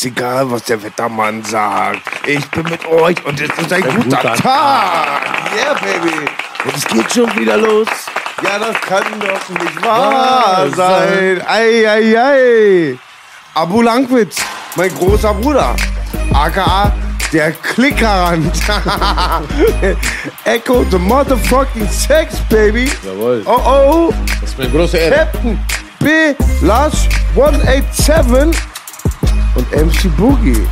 Mir ist egal, was der Wettermann sagt. Ich bin mit euch und es ist ein guter, Tag. Yeah, baby. Und es geht schon wieder los. Ja, das kann doch nicht wahr sein. Ei, ei, ei. Abu Langwitz, mein großer Bruder. AKA der Klickerrand. Echo the motherfucking sex, baby. Jawohl. Oh, oh. Das ist mir eine große Ehre. Captain B. Lars 187 und MC Boogie.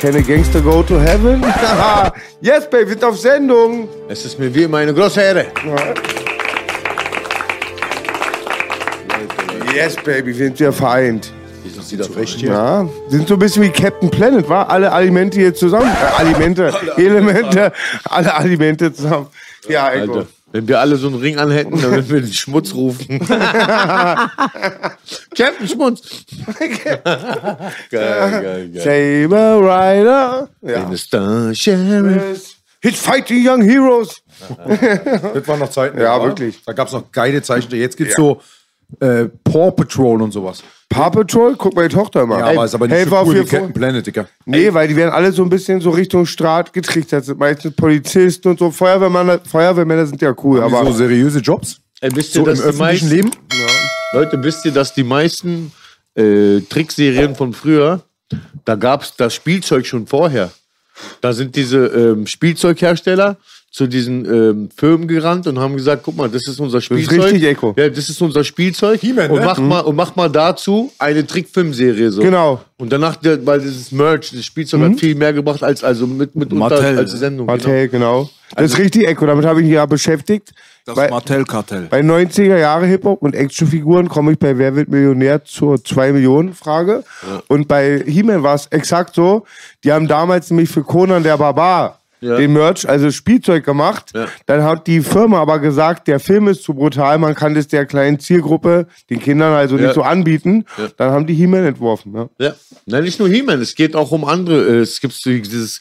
Can a gangster go to heaven? yes, baby, wir sind auf Sendung. Es ist mir wie immer eine große Ehre. Yes, baby, wir sind wir vereint. Wie sind Sie da frech hier? Ja, sind so ein bisschen wie Captain Planet, war? Alle Alimente hier zusammen. Äh, Alimente, Elemente, alle Alimente zusammen. Ja, Echo. Wenn wir alle so einen Ring anhätten, dann würden wir den Schmutz rufen. Captain Schmutz. geil, geil, geil. Saber Rider. Ja. Sheriff. Hit fighting young heroes. Das waren noch Zeiten. Ja, oder? wirklich. Da gab es noch geile Zeichen. Jetzt gibt's so äh, Paw Patrol und sowas. Paw Patrol, guck meine Tochter mal. Ja, aber ist aber nicht so cool wie Captain Planet, Digga. Nee, weil die werden alle so ein bisschen so Richtung Staat getrichtert. Sind meistens Polizisten und so. Feuerwehrmänner, Feuerwehrmänner sind ja cool, Aber aber so seriöse Jobs. Ey, wisst ihr, So im dass die öffentlichen meisten, Leben. Leute, wisst ihr, dass die meisten äh, Trickserien von früher, da gab es das Spielzeug schon vorher. Da sind diese ähm, Spielzeughersteller zu diesen ähm, Firmen gerannt und haben gesagt, guck mal, das ist unser Spielzeug. richtig, Echo. Ja, das ist unser Spielzeug. He-Man, und, ne? mach mal, und mach mal dazu eine Trickfilmserie. So. Genau. Und danach, weil dieses Merch, das Spielzeug hat viel mehr gebracht als also mit, mit unter, Mattel. als Sendung. Mattel, genau. Das ist richtig, Echo. Damit habe ich mich ja beschäftigt. Das Bei- Martell-Kartell. Bei 90er Jahre Hip-Hop und Actionfiguren komme ich bei Wer wird Millionär zur 2 Millionen Frage. Und bei He-Man war es exakt so. Die haben damals nämlich für Conan der Barbar Ja. den Merch, also Spielzeug gemacht. Ja. Dann hat die Firma aber gesagt, der Film ist zu brutal, man kann das der kleinen Zielgruppe, den Kindern also Ja. nicht so anbieten. Dann haben die He-Man entworfen. Ja. Ja, Na, nicht nur He-Man, es geht auch um andere. äh, Es gibt dieses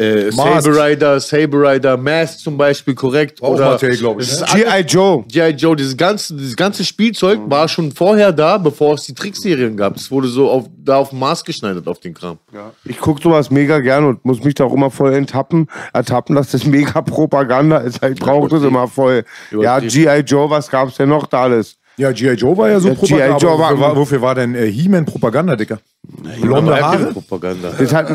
äh. Saber Rider, Saber Rider, Mask zum Beispiel, korrekt. Auch Mattel, glaub ich, es ne? G.I. Joe. G.I. Joe, dieses ganze, dieses ganze Spielzeug war schon vorher da, bevor es die Trickserien gab. Es wurde so auf, da auf Maß geschneidert auf den Kram. Ich gucke sowas mega gern und muss mich da auch immer voll enttappen, ertappen, dass das mega Propaganda ist. Ich brauche das immer voll. Ja. G.I. Joe, was gab's denn noch da alles? Ja, G.I. Joe war ja so Ja, Propaganda. G.I. Joe war- wofür, war, wofür war denn äh, He-Man Propaganda, Digga? Blonde Haare? Propaganda. Das hat,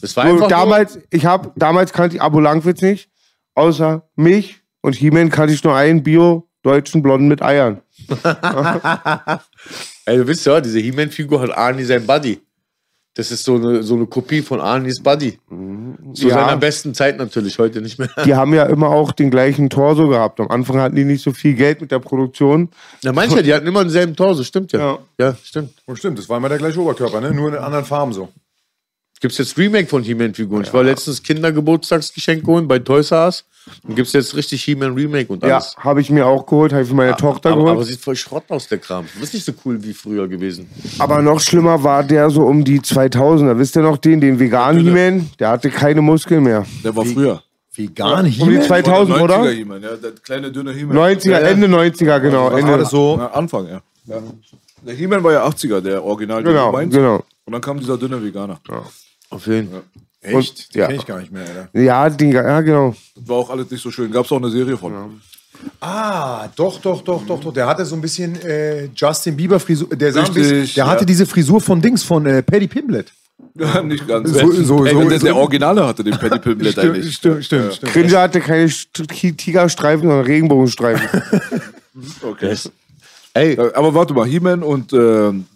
Das war einfach damals, ich hab, damals kannte ich Abo Langwitz nicht, außer mich und He-Man kannte ich nur einen Bio-deutschen Blonden mit Eiern. ey, du wisst ja, diese He-Man-Figur hat Arnie sein Buddy. Das ist so eine, so eine Kopie von Arnies Buddy. Zu Ja. seiner besten Zeit natürlich, heute nicht mehr. Die haben ja immer auch den gleichen Torso gehabt. Am Anfang hatten die nicht so viel Geld mit der Produktion. Ja, manche, die hatten immer denselben Torso, stimmt ja. Ja. Ja, stimmt. Oh, stimmt, das war immer der gleiche Oberkörper, ne? Nur in anderen Farben so. Gibt es jetzt Remake von He-Man-Figuren? Ich war letztens Kindergeburtstagsgeschenk holen bei Toys R Us. Und gibt es jetzt richtig He-Man Remake und Ja, alles. habe ich mir auch geholt, habe ich für meine Tochter aber, geholt. aber sieht voll Schrott aus, der Kram. Das ist nicht so cool wie früher gewesen. Aber noch schlimmer war der so um die 2000er. Wisst ihr noch den, den veganen He-Man? Der hatte keine Muskeln mehr. Der war früher. Vegan Um die He-Man? 2000, oder? 90er He-Man, ja, der kleine dünne He-Man. 90er, Ende 90er, genau. Was Ende. so? Ja, Anfang, ja. Der He-Man war ja 80er, der Original. Genau, genau. Und dann kam dieser dünne Veganer. Auf jeden Fall. Echt? Und- Den ja. kenn ich gar nicht mehr, Alter. Ja, den, ja, genau. Das war auch alles nicht so schön. Gab es auch eine Serie von. Ah, doch, doch, doch, doch, doch. Der hatte so ein bisschen äh, Justin Bieber Frisur. Der, sah ein Richtig, bisschen, der ja. hatte diese Frisur von Dings, von äh, Paddy Pimblett. Ja, nicht ganz. So- so- Ey, so- der, so- der Originale hatte den Paddy Pimblett Stimmt, eigentlich. stimmt, stimmt. stimmt. Cringer hatte keine St- Tigerstreifen, sondern Regenbogenstreifen. Okay. Ey, Äh, Aber warte mal, He-Man und ähm,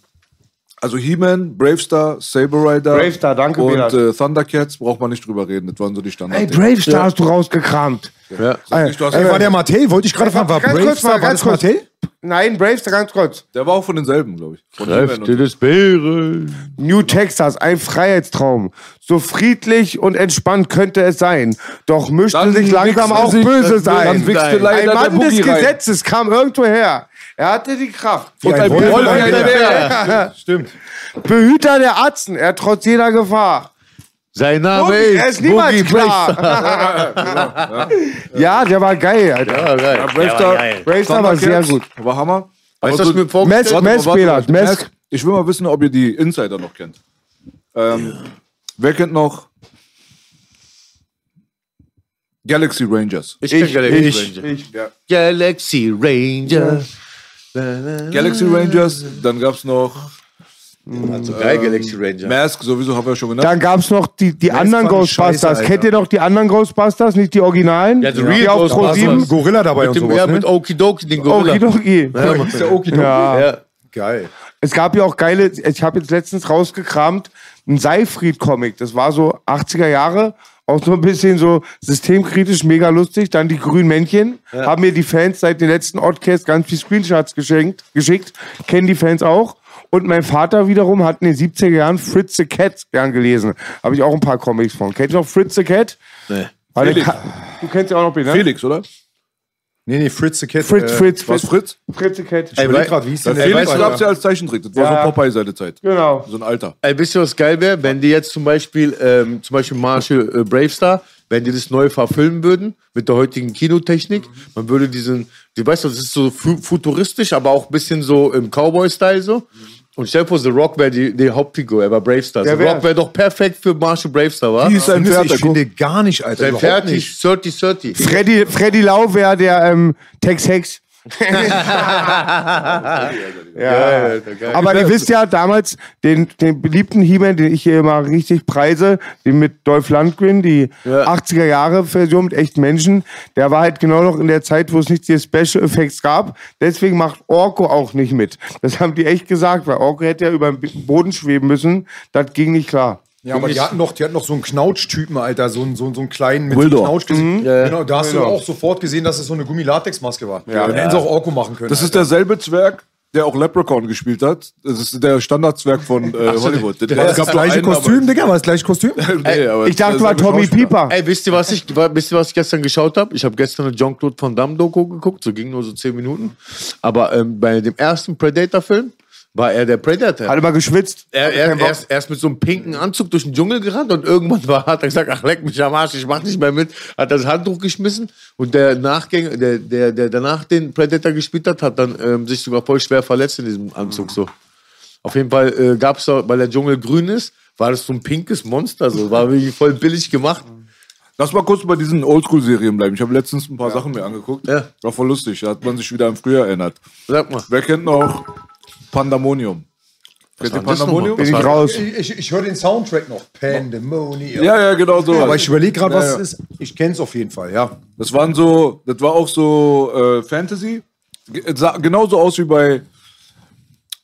also He-Man, Bravestar, Saber Rider Bravestar, danke, und äh, Thundercats braucht man nicht drüber reden. Das waren so die Standard. Ey, Brave Star hast du rausgekramt. ja. Ey, Ey, war der Mattel? Wollte ich gerade fragen, war Ganz Brave kurz mal, Star, war ganz das kurz. Mattel? Nein, Brave Star ganz kurz. Der war auch von denselben, glaube ich. Von He-Man Kräfte und- des Bären. New Texas, ein Freiheitstraum. So friedlich und entspannt könnte es sein. Doch mischte Dann sich langsam auch sich- Böses dann ein. wichste Ein leider der Mann des Boogie rein. Gesetzes kam irgendwo her. Er hatte die Kraft. Wie ein ein Wolf Wolf, und ein Bär. Stimmt. Behüter der Atzen, er trotz jeder Gefahr. Sein Name Boogie, er ist niemals Boogie klar. ja, der war geil, Alter. Ja, geil. Ja, Bravestar, Bravestar war sehr gut. War Hammer. Weißt du, was ich mir vorgestellt. Belat, Mess. Mess. Ich will mal wissen, ob ihr die Insider noch kennt. Ähm, wer kennt noch Galaxy Rangers? Ich kenn Galaxy ich, Ranger. ich. Galaxy Ranger. Galaxy Rangers, dann gab es noch Also geil, Galaxy Ranger. Mask, sowieso haben wir schon genannt. Dann gab's noch die, die anderen Ghostbusters. Scheiße. Kennt ihr noch die anderen Ghostbusters? Nicht die Originalen? Ja, the die real Ghostbusters. 7? Ein Gorilla dabei Mit und dem, sowas, ja, ne? mit Okidoki, den Gorilla. Okidoki. Ja, Mann. Der Okidoki. Ja. Ja. Geil. Es gab ja auch geile, ich habe jetzt letztens rausgekramt, ein Seifried-Comic. Das war so 80er Jahre, auch so ein bisschen so systemkritisch, mega lustig. Dann die grünen Männchen. Haben mir die Fans seit den letzten Oddcast ganz viel Screenshots geschenkt, geschickt. Kennen die Fans auch. Und mein Vater wiederum hat in den 70er Jahren Fritz the Cat gern gelesen. Habe ich auch ein paar Comics von. Kennt ihr noch Fritz the Cat? Nee. Felix. Du kennst ja auch noch den, ne? Felix, oder? Nee, nee, Fritz the Cat. Fritz, äh, Fritz, Was Fritz. Fritz? Fritz the Cat. Ich überleg grad, wie hieß denn der? Felix Alter? gab es ja als Zeichentrick. Das war Ja. so Popeye seine Zeit. Genau. So ein Alter. Ey, wisst ihr, was geil wäre? Wenn die jetzt zum Beispiel, ähm, zum Beispiel Marshall äh, Bravestar, wenn die das neu verfilmen würden, mit der heutigen Kinotechnik, man würde diesen, die weißt du, das ist so fu futuristisch, aber auch ein bisschen so im Cowboy-Style so. Und stell dir vor, The Rock wäre die, die Hauptfigur, er war Bravestar. Der The wär- Rock wäre doch perfekt für Marshall Bravestar, wa? Wie ist du? Pferd? Ich finde gar nicht, Alter. Sein Überhaupt Pferd nicht. ist 30, 30. Freddy, Freddy Lau wäre der ähm, Tex Hex. ja. Aber ihr wisst ja damals, den, den beliebten He-Man, den ich hier immer richtig preise, den mit Dolph Lundgren, die 80er Jahre Version mit echten Menschen, der war halt genau noch in der Zeit, wo es nicht die Special Effects gab. Deswegen macht Orko auch nicht mit. Das haben die echt gesagt, weil Orko hätte ja über den Boden schweben müssen. Das ging nicht klar. Ja, aber die hatten noch, die hatten noch so einen Knautsch-Typen, Alter, so einen, so, einen- so einen kleinen mit Wildor. so einem Knautschgesicht. Genau, da hast du Genau. auch sofort gesehen, dass es so eine Gummilatexmaske war. Ja. Dann hätten sie auch Orko machen können. Das ist derselbe Zwerg, der auch Leprechaun gespielt hat. Das ist der Standardzwerg von äh, Hollywood. Der, war das, das gleiche Kostüm, Digga? War das gleiche Kostüm? Nee, aber Ich dachte, war Tommy. Pieper. Ey, wisst ihr, was ich, wisst ihr, was ich gestern geschaut habe? Ich habe gestern eine Jean-Claude Van Damme Doku geguckt, so ging nur so 10 Minuten. Aber ähm, bei dem ersten Predator-Film war er der Predator. Hat immer geschwitzt. Er, er, er, ist, er ist mit so einem pinken Anzug durch den Dschungel gerannt und irgendwann war, hat er gesagt, ach leck mich am Arsch, ich mach nicht mehr mit. Hat das Handtuch geschmissen und der Nachgänger, der, der, der danach den Predator gespielt hat, hat dann ähm, sich sogar voll schwer verletzt in diesem Anzug so. Auf jeden Fall äh, gab es da, weil der Dschungel grün ist, war das so ein pinkes Monster, so war wirklich voll billig gemacht. Lass mal kurz bei diesen Oldschool-Serien bleiben. Ich habe letztens ein paar Sachen mir angeguckt. Ja. War voll lustig. Da hat man sich wieder an früher erinnert. Sag mal. Wer kennt noch Pandemonium? Kennt ihr Pandemonium? Bin ich raus. Ich, ich, ich höre den Soundtrack noch. Pandemonium. Ja, ja, genau so. Aber ich überlege gerade, was Ja, ja. es ist. Ich kenne es auf jeden Fall, ja. Das waren so, das war auch so äh, Fantasy. Ge- es Sah genauso aus wie bei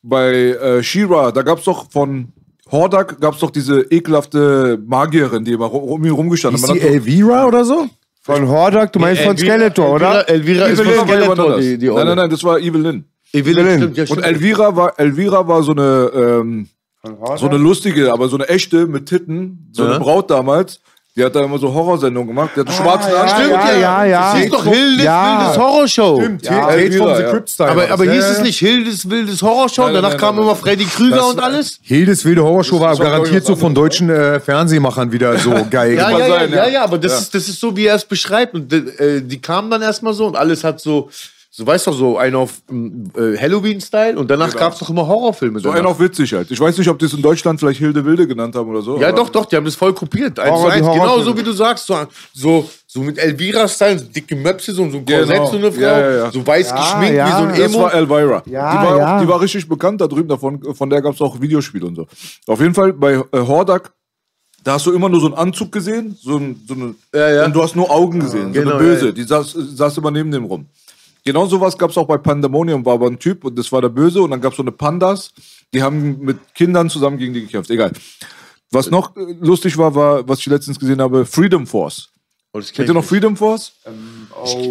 bei äh, She-Ra. Da gab's doch von Hordak gab's doch diese ekelhafte Magierin, die immer rum, um ihn rumgestanden Ist hat. die Man hat Elvira oder so? Von Hordak, du meinst von Skeletor, oder? Elvira ist von Elvira war jemand Skeletor, die, die nein, nein, nein, das war Evelyn. Evelyn, Evelyn. stimmt, ja, Und stimmt. Elvira war, Elvira war so eine, ähm, so eine lustige, aber so eine echte mit Titten, so eine. Braut damals. Die hat da immer so Horrorsendungen gemacht. Die hat einen schwarzen ja, Anzug. ja, ja, ja. Das ist doch Hildes Ja. wildes Horrorshow. Stimmt, Ja, Kate Elvira, from the. Crypt Style. Aber, aber hieß es nicht Hildes wildes Horrorshow? Nein, nein, Danach nein, kam nein, immer nein. Freddy Krüger Das- und alles? Hildes wilde Horrorshow war garantiert so von deutschen äh, Fernsehmachern wieder so geil Ja, ja, ja. ja, aber das, Ist, das ist so, wie er es beschreibt. Und äh, die kamen dann erstmal so und alles hat so, so weißt du, so einen auf ähm, äh, Halloween-Style und danach gab es doch immer Horrorfilme. So einen auf witzig halt. Ich weiß nicht, ob die es in Deutschland vielleicht Hilde Wilde genannt haben oder so. Ja, doch, doch, die haben das voll kopiert. Eins Horror- zu eins, genau so wie du sagst. So, so, So mit Elvira-Style, so dicke Möpse, so, so ein Genau. Korsett, so eine Frau. Ja, ja, ja. So weiß Ja, geschminkt ja. wie so ein Das Emo. war Elvira. Ja, die, war, ja. die war richtig bekannt da drüben, davon, von der gab es auch Videospiele und so. Auf jeden Fall bei äh, Hordak, da hast du immer nur so einen Anzug gesehen, so, ein, so eine, Ja, ja. und du hast nur Augen gesehen, so genau, eine Böse, ja, ja. die saß, saß immer neben dem rum. Genau sowas gab es auch bei Pandemonium, war aber ein Typ und das war der Böse und dann gab es so eine Pandas, die haben mit Kindern zusammen gegen die gekämpft, egal. Was noch äh, lustig war, war, was ich letztens gesehen habe, Freedom Force. Oh, das kenn Kennt ihr ich noch nicht. Freedom Force?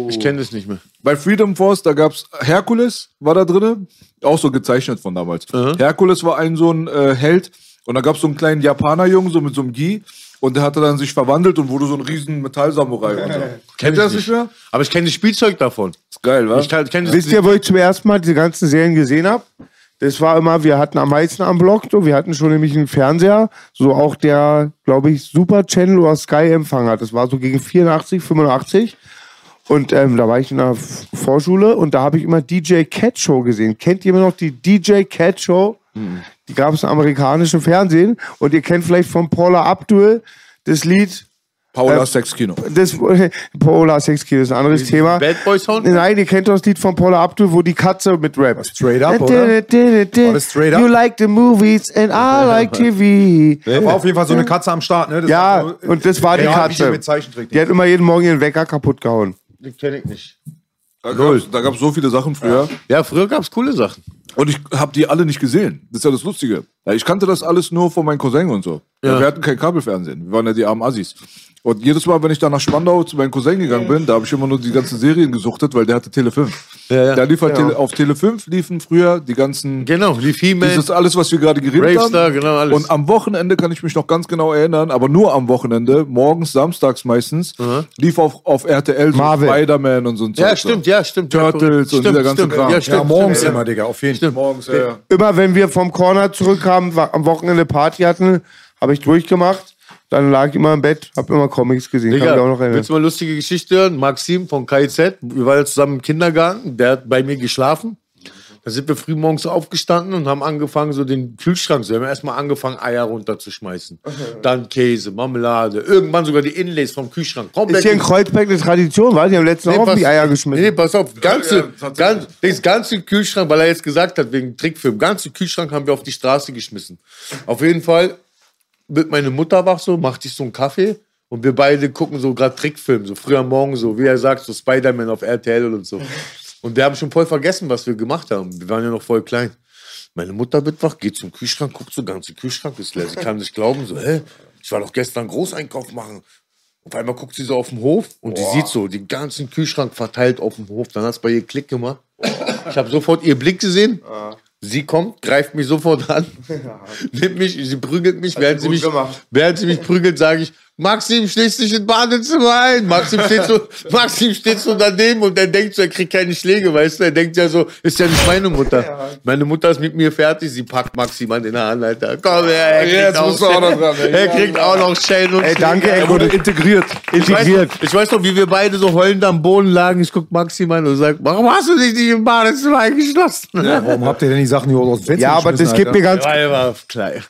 Ich kenne das nicht mehr. Bei Freedom Force, da gab's Herkules, war da drinne, auch so gezeichnet von damals. Herkules war ein so ein äh, Held und da gab's so einen kleinen Japanerjungen, so mit so einem Gi und der hatte dann sich verwandelt und wurde so ein riesen Metallsamurai. und so. Kennt ihr das nicht mehr? Aber ich kenne das Spielzeug davon. Ist geil, wa? Ich kann, kenn das Wisst ihr, wo ich zum ersten Mal diese ganzen Serien gesehen habe? Das war immer, wir hatten am meisten am Block, so, wir hatten schon nämlich einen Fernseher, so auch der, glaube ich, Super Channel oder Sky Empfang hat. Das war so gegen 84, 85. Und ähm, da war ich in der F- Vorschule und da habe ich immer DJ Cat Show gesehen. Kennt jemand noch die DJ Cat Show? Die gab es im amerikanischen Fernsehen. Und ihr kennt vielleicht von Paula Abdul das Lied Paula Äh, Sexkino. das Paula Sex Kid ist ein anderes Thema. Bad Boy Sound? Nein, ihr kennt doch das Lied von Paula Abdul, wo die Katze mit rappt. Straight Up, oder? War das Straight Up? You like the movies and I like TV. Da war auf jeden Fall so eine Katze am Start, ne? Das Ja, war so, und das war die Katze. Die hat immer jeden Morgen ihren Wecker kaputt gehauen. Den kenne ich nicht. Da da gab's so viele Sachen früher. Ja, früher gab's coole Sachen. Und ich habe die alle nicht gesehen. Das ist ja das Lustige. Ja, ich kannte das alles nur von meinen Cousin und so. Ja. Wir hatten kein Kabelfernsehen. Wir waren ja die armen Assis. Und jedes Mal, wenn ich da nach Spandau zu meinem Cousin gegangen bin, da habe ich immer nur die ganzen Serien gesuchtet, weil der hatte Tele 5. ja. Da lief halt Tele, auf Tele 5 liefen früher die ganzen Genau, lief He-Man. Das ist alles, was wir gerade geredet Bravestar, haben. genau, alles. Und am Wochenende kann ich mich noch ganz genau erinnern, aber nur am Wochenende, morgens, samstags meistens, lief auf, auf RTL so Marvel. Spider-Man und so ein Ja, Zeug stimmt, so. ja, stimmt. Turtles und dieser ganze Kram. Ja, ja, stimmt. morgens stimmt, immer, Digga, auf jeden Fall. Morgens, ja, ja. Immer wenn wir vom Corner zurückkamen, am Wochenende Party hatten, habe ich durchgemacht. Dann lag ich immer im Bett, habe immer Comics gesehen. Mich auch noch Digga, erinnern. willst du mal eine lustige Geschichte hören? Maxim von KIZ, wir waren zusammen im Kindergarten, der hat bei mir geschlafen. Da sind wir früh morgens aufgestanden und haben angefangen, so den Kühlschrank, so, wir haben erstmal angefangen, Eier runterzuschmeißen. Dann Käse, Marmelade, irgendwann sogar die Inlays vom Kühlschrank. Komplett Ist hier in Kreuzberg eine Tradition, weil die haben letztens auch auf die Eier geschmissen. Nee, pass auf, ganze, Ja, ja, tatsächlich. ganz, das ganze Kühlschrank, weil er jetzt gesagt hat, wegen Trickfilm, ganze Kühlschrank haben wir auf die Straße geschmissen. Auf jeden Fall wird meine Mutter wach so, macht sich so einen Kaffee und wir beide gucken so gerade Trickfilm, so früh am Morgen, so wie er sagt, so Spider-Man auf RTL und so. Und wir haben schon voll vergessen, was wir gemacht haben. Wir waren ja noch voll klein. Meine Mutter wird wach, geht zum Kühlschrank, guckt so, ganze Kühlschrank ist leer. Sie kann nicht glauben, so, hä? Ich war doch gestern Großeinkauf machen. Auf einmal guckt sie so auf den Hof und die sieht so den ganzen Kühlschrank verteilt auf dem Hof. Dann hat es bei ihr Klick gemacht. Ich habe sofort ihr Blick gesehen. Sie kommt, greift mich sofort an, nimmt mich, sie prügelt mich. Während sie mich, gemacht. während sie mich prügelt, sage ich, Maxim, schließ dich ins Badezimmer ein. Maxim steht so, Maxim steht so daneben und er denkt so, er kriegt keine Schläge, weißt du? Er denkt ja so, ist ja nicht meine Mutter. Meine Mutter ist mit mir fertig, sie packt Maxim an den Haaren, Alter. Komm her, er kriegt, Jetzt auch, musst du auch noch dran, er kriegt auch noch Schellen und Ey, danke, ey, Wurde integriert. Ich weiß, integriert. noch, ich weiß noch, wie wir beide so heulend am Boden lagen. Ich guck Maxim an und sag, warum hast du dich nicht im Badezimmer eingeschlossen? Warum habt ihr denn die Sachen hier aus dem Fenster Ja, aber das gibt mir ganz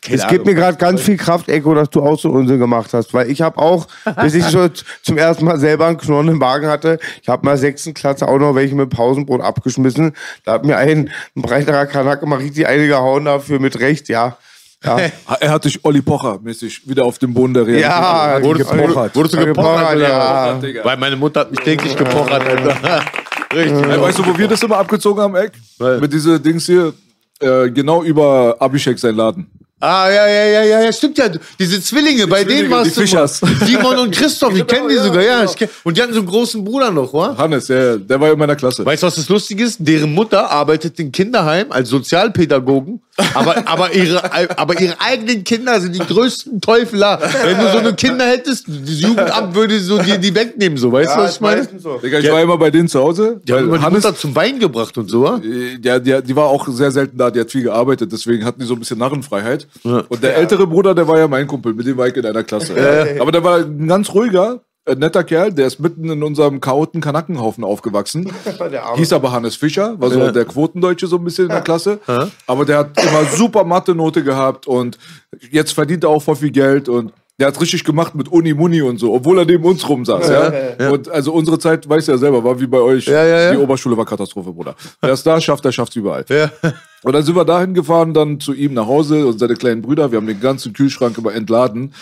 Es gibt mir gerade ganz viel Kraft, Echo, dass du auch so Unsinn gemacht hast. Weil ich habe auch, bis ich so z- zum ersten Mal selber einen Knorren im Magen hatte, ich habe mal sechsten Klasse auch noch welche mit Pausenbrot abgeschmissen. Da hat mir ein, ein breiterer Kanake mal richtig eine gehauen dafür mit Recht, ja. Ja, Er hat dich Olli Pocher mäßig wieder auf dem Boden der Realität. ja Wurdest, gepochert. wurdest du gepochert? Gepochert, oder ja. Weil meine Mutter hat mich täglich gepochert, Alter. Richtig. Ey, weißt du, wo wir das immer abgezogen haben, Eck? Weil- Mit diese Dings hier, äh, genau über Abhishek sein Laden. Ah, ja, ja, ja, ja, ja, stimmt ja. Diese Zwillinge, bei denen Zwillinge, warst die du. Fischers. Simon und Christoph, ich kenne die ja, sogar, ja. genau. Ich und die hatten so einen großen Bruder noch, wa? Hannes, ja, der war in meiner Klasse. Weißt du, was das Lustige ist? Deren Mutter arbeitet in Kinderheim als Sozialpädagogen, aber, aber, ihre, aber ihre eigenen Kinder sind die größten Teufeler. Wenn du so eine Kinder hättest, das Jugendamt würde so dir die wegnehmen, so. Weißt du, was ich meine? Digga, ich war immer bei denen zu Hause. Die haben immer die Hannes, Mutter zum Wein gebracht und so, wa? äh, der, der, die war auch sehr selten da, die hat viel gearbeitet, deswegen hatten die so ein bisschen Narrenfreiheit. Und der ältere Bruder, der war ja mein Kumpel, mit dem war ich in einer Klasse. Aber der war ein ganz ruhiger, äh, netter Kerl, der ist mitten in unserem chaoten Kanackenhaufen aufgewachsen. Hieß aber Hannes Fischer, war so der Quotendeutsche so ein bisschen in der Klasse. Aber der hat immer super Mathe-Note gehabt und jetzt verdient er auch voll viel Geld und Der hat richtig gemacht mit Uni Muni und so, obwohl er neben uns rum saß. Ja, Und also unsere Zeit, weißt du ja selber, war wie bei euch. Ja, ja, ja. Die Oberschule war Katastrophe, Bruder. Wer es da schafft, der schafft es überall. Und dann sind wir dahin gefahren, dann zu ihm nach Hause und seine kleinen Brüder. Wir haben den ganzen Kühlschrank immer entladen.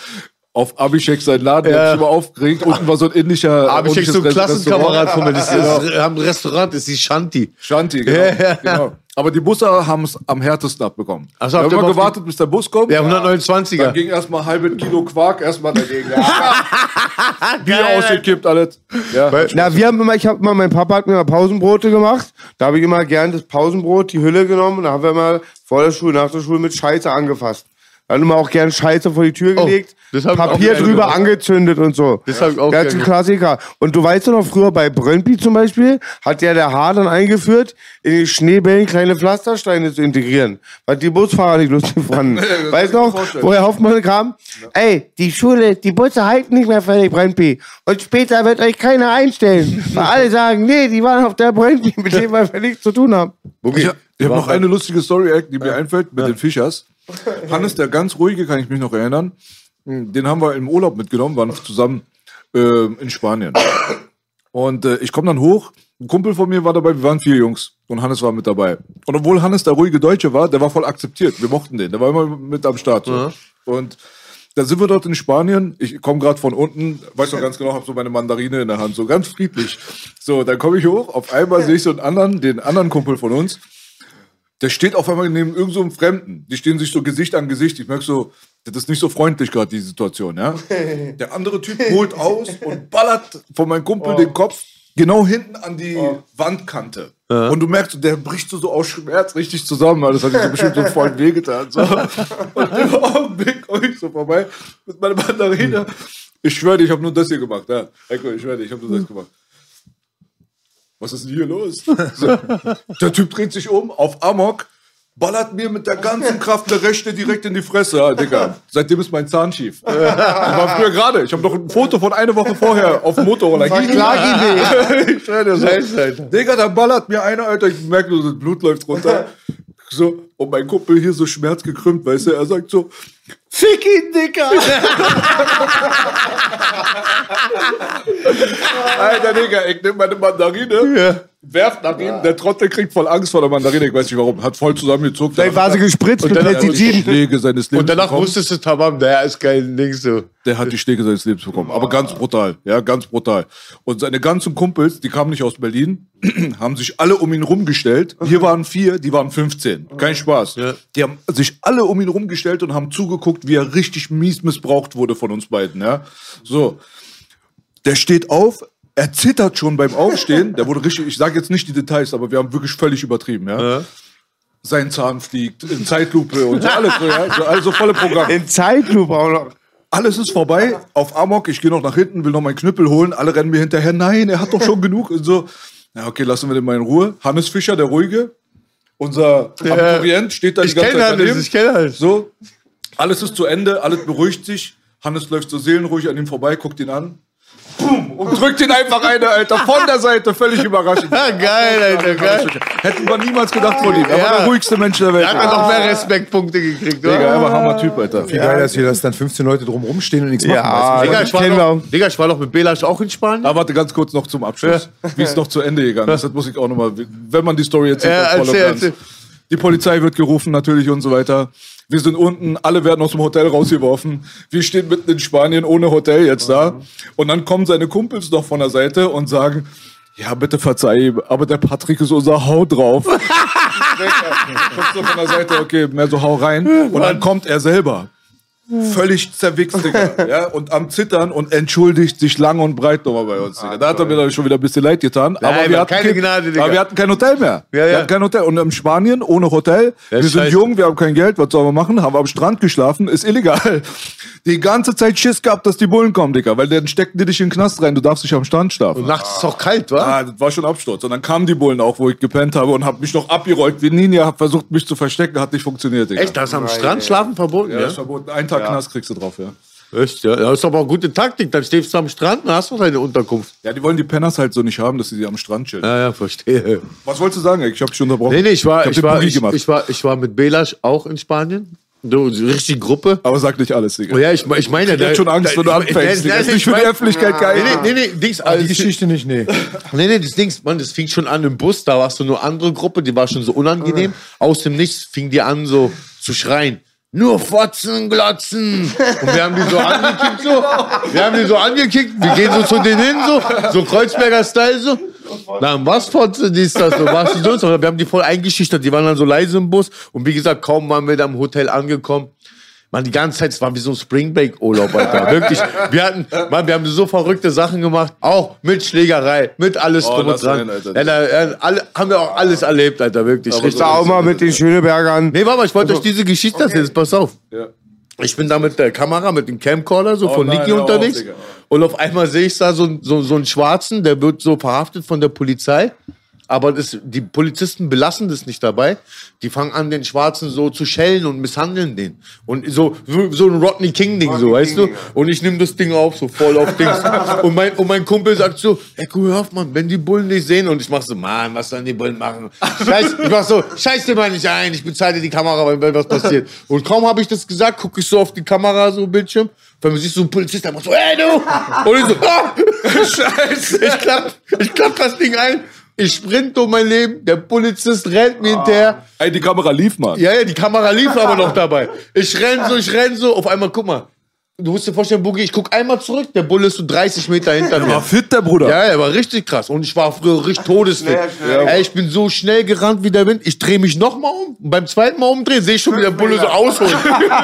Auf Abhishek seinen Laden, der hat sich immer aufgeregt. Unten war so ein indischer. Ich so ein Klassenkamerad von mir. Das ist, haben ein Restaurant, das ist die Shanti. Shanti, genau. Ja, ja. genau. Aber die Busse haben es am härtesten abbekommen. Ach so, wir habt haben ihr immer gewartet, bis der Bus kommt. Ja, Dann 129er. ging erstmal halbe Kilo Quark erstmal dagegen. Bier ausgekippt, alles. Ja. Na, wir haben immer, ich habe immer, mein Papa hat mir immer Pausenbrote gemacht. Da habe ich immer gern das Pausenbrot, die Hülle genommen und da haben wir mal vor der Schule, nach der Schule mit Scheiße angefasst. Dann immer auch gern Scheiße vor die Tür gelegt, Oh, ich auch Papier drüber gemacht. angezündet und so. Das hab ich auch gerne ist ein. Klassiker. Und du weißt doch noch, früher bei Brönnpi zum Beispiel, hat ja der Haar dann eingeführt, in die Schneebällen kleine Pflastersteine zu integrieren. Was die Busfahrer nicht lustig fanden. weißt du noch, vorstellen. wo Herr Hoffmann kam? Ey, die Schule, die Busse halten nicht mehr völlig Brönnpi. Und später wird euch keiner einstellen. Weil alle sagen, nee, die waren auf der Brönnpi, mit dem wir nichts zu tun haben. Ich, ich habe noch eine lustige Story, die mir einfällt, mit den Fischers. Hannes, der ganz ruhige, kann ich mich noch erinnern. Den haben wir im Urlaub mitgenommen, waren zusammen äh, in Spanien. Und äh, ich komme dann hoch, ein Kumpel von mir war dabei, wir waren vier Jungs und Hannes war mit dabei. Und obwohl Hannes der ruhige Deutsche war, der war voll akzeptiert. Wir mochten den, der war immer mit am Start. So. Und dann sind wir dort in Spanien. Ich komme gerade von unten, weiß noch ganz genau, habe so meine Mandarine in der Hand, so ganz friedlich. So, dann komme ich hoch. Auf einmal sehe ich so einen anderen, den anderen Kumpel von uns. Der steht auf einmal neben irgendeinem so einem Fremden. Die stehen sich so Gesicht an Gesicht. Ich merke so, das ist nicht so freundlich gerade, die Situation, ja. Der andere Typ holt aus und ballert von meinem Kumpel den Kopf genau hinten an die Wandkante. Und du merkst, der bricht so, so aus Schmerz richtig zusammen. weil Das hat ihm so bestimmt so voll wehgetan. So. Und im Augenblick komme ich so vorbei mit meiner Mandarine. Ich schwöre dir, ich habe nur das hier gemacht. Ja. Ich schwöre dir, ich habe nur das gemacht. Was ist denn hier los? So. Der Typ dreht sich um auf Amok, ballert mir mit der ganzen Kraft der Rechte direkt in die Fresse, ja, Digga. Seitdem ist mein Zahn schief. Das war früher gerade. Ich habe noch ein Foto von einer Woche vorher auf dem Motorroller. ich schwör dir so. Digga, da ballert mir einer, Alter. Ich merke nur, das Blut läuft runter. So, und mein Kumpel hier so schmerzgekrümmt, weißt du, er sagt so, Fick ihn, Digga! Alter, Digga, ich nehme meine Mandarine, werf nach ihm, der Trottel kriegt voll Angst vor der Mandarine, ich weiß nicht warum, hat voll zusammengezuckt. Vielleicht war sie gespritzt mit der hat die Pestiziden. Schläge seines Lebens Und danach bekommen. wusstest du, Tamam, der ist kein Ding so. Der hat die Schläge seines Lebens bekommen. Aber ganz brutal. Ja, ganz brutal. Und seine ganzen Kumpels, die kamen nicht aus Berlin, haben sich alle um ihn rumgestellt. Hier waren vier, die waren 15. Kein Spaß. Die haben sich alle um ihn rumgestellt und haben zugeguckt, wie er richtig mies missbraucht wurde von uns beiden. Ja, so. Der steht auf, er zittert schon beim Aufstehen. Der wurde richtig, ich sage jetzt nicht die Details, aber wir haben wirklich völlig übertrieben. Ja. Sein Zahn fliegt in Zeitlupe und so alles. So, ja? so, also volle Programm. In Zeitlupe auch noch. Alles ist vorbei, auf Amok, ich gehe noch nach hinten, will noch meinen Knüppel holen, alle rennen mir hinterher, nein, er hat doch schon genug und so. Ja, okay, lassen wir den mal in Ruhe. Hannes Fischer, der Ruhige, unser Abiturient, steht da die Ich ganze kenne Zeit Hannes, daneben. ich kenne Hannes. So, alles ist zu Ende, alles beruhigt sich. Hannes läuft so seelenruhig an ihm vorbei, guckt ihn an. Boom, und drückt ihn einfach eine, Alter, von der Seite, völlig überraschend. geil, Alter, geil. Hätten wir niemals gedacht von ihm. Er Ja. war der ruhigste Mensch der Welt. Er hat noch mehr Respektpunkte gekriegt, oder? Digga, er war Hammer-Typ, Alter. Wie geil, dass hier dass dann 15 Leute drumherum stehen und nichts machen. Ja, weißt du? Digga, ich war, noch. Digga, ich war noch mit Belasch auch in Spanien. Aber warte ganz kurz noch zum Abschluss, wie es noch zu Ende gegangen ist. Das muss ich auch nochmal, wenn man die Story erzählt, Ja, erzähl, erzähl. Die Polizei wird gerufen natürlich und so weiter. Wir sind unten, alle werden aus dem Hotel rausgeworfen. Wir stehen mitten in Spanien ohne Hotel jetzt da. Und dann kommen seine Kumpels noch von der Seite und sagen, ja, bitte verzeih ihm, aber der Patrick ist unser Hau drauf. Kommt so von der Seite, okay, mehr so hau rein. Und dann kommt er selber. Völlig zerwichst, Digga. ja, und am Zittern und entschuldigt sich lang und breit nochmal bei uns, Digga. Da hat er mir dann schon wieder ein bisschen leid getan. aber, Nein, wir man, hatten keine kein, Gnade, Digga. aber wir hatten kein Hotel mehr. Ja, Wir ja. hatten kein Hotel. Und in Spanien ohne Hotel. Ja, wir sind scheiße. jung, wir haben kein Geld. Was sollen wir machen? Haben wir am Strand geschlafen. Ist illegal. Die ganze Zeit Schiss gehabt, dass die Bullen kommen, Digga. Weil dann stecken die dich in den Knast rein. Du darfst nicht am Strand schlafen. Und nachts ist es auch kalt, wa? Ah, das war schon Absturz. Und dann kamen die Bullen auch, wo ich gepennt habe und hab mich noch abgerollt wie Ninja, hab versucht, mich zu verstecken, hat nicht funktioniert, Digga. Echt, das ist am Strand schlafen verboten, Ja, ja? ist verboten. Einen Tag Knast kriegst du drauf, ja. Echt, ja? Das ist aber eine gute Taktik. Dann stehst du am Strand und hast du deine Unterkunft. Ja, die wollen die Penners halt so nicht haben, dass sie sie am Strand chillen. Ja, ja, verstehe. Was wolltest du sagen? Ich hab dich unterbrochen. Nee, nee, ich war, ich, den war, ich, ich, war, ich war mit Belasch auch in Spanien. So, so richtig Gruppe. Aber sag nicht alles, Digga. Oh ja, ich, ich meine, Ich hab schon Angst, wenn du anfängst. Das ist nicht für die Öffentlichkeit geil. Nee, nee, nee, Dings, Die alles, Geschichte nicht, nee. Nee, nee, das Dings, Mann, das fing schon an im Bus, da warst du nur andere Gruppe, die war schon so unangenehm. Aus dem Nichts fing die an so zu schreien. Nur Fotzen, Glotzen. Und wir haben die so angekickt, so. Wir haben die so angekickt, wir gehen so zu denen hin, so. So Kreuzberger Style, so. Na, was Fotze, dies, das, so. Was sonst? Wir haben die voll eingeschüchtert, die waren dann so leise im Bus. Und wie gesagt, kaum waren wir da im Hotel angekommen. Man, die ganze Zeit, es war wie so ein Spring Break Urlaub, Alter. Wirklich. Wir hatten, Mann, wir haben so verrückte Sachen gemacht. Auch mit Schlägerei, mit alles Oh, drum und dran. Alter. Ja, da, ja, alle, haben wir auch alles erlebt, Alter, wirklich. Ich war auch mal mit den Schönebergern. Nee, warte mal, ich wollte euch diese Geschichte erzählen, jetzt pass auf. Ja. Ich bin da mit der Kamera, mit dem Camcorder so Oh von nein, Niki auf, unterwegs. Digga. und auf einmal sehe ich da so, so, so einen Schwarzen, der wird so verhaftet von der Polizei. Aber das, die Polizisten belassen das nicht dabei. Die fangen an, den Schwarzen so zu schellen und misshandeln den. Und so, so, so ein Rodney King-Ding, so, weißt du? Und ich nehme das Ding auf, so voll auf Dings. und, mein, und mein Kumpel sagt so, Ecko, hör auf, Mann, wenn die Bullen dich sehen. Und ich mach so, Mann, was sollen die Bullen machen? Scheiß, ich mach so, scheiß dir mal nicht ein, ich bezahle dir die Kamera, wenn, wenn was passiert. Und kaum habe ich das gesagt, gucke ich so auf die Kamera, so Bildschirm. Weil man siehst so ein Polizist, der macht so, ey du! Und ich so, ah! Scheiße! Ich klapp, ich klapp das Ding ein. Ich sprint um mein Leben, der Polizist rennt mir hinterher. Ey, die Kamera lief mal. Ja, ja, die Kamera lief aber noch dabei. Ich renn so, ich renn so, auf einmal, guck mal. Du musst dir vorstellen, Boogie, ich guck einmal zurück, der Bulle ist so 30 Meter hinter mir. War fit, der Bruder. Ja, er war richtig krass. Und ich war früher richtig todesfit. Ey, ich bin so schnell gerannt wie der Wind. Ich drehe mich noch mal um. Und beim zweiten Mal umdrehen, sehe ich schon, wie der Bulle so ausholt.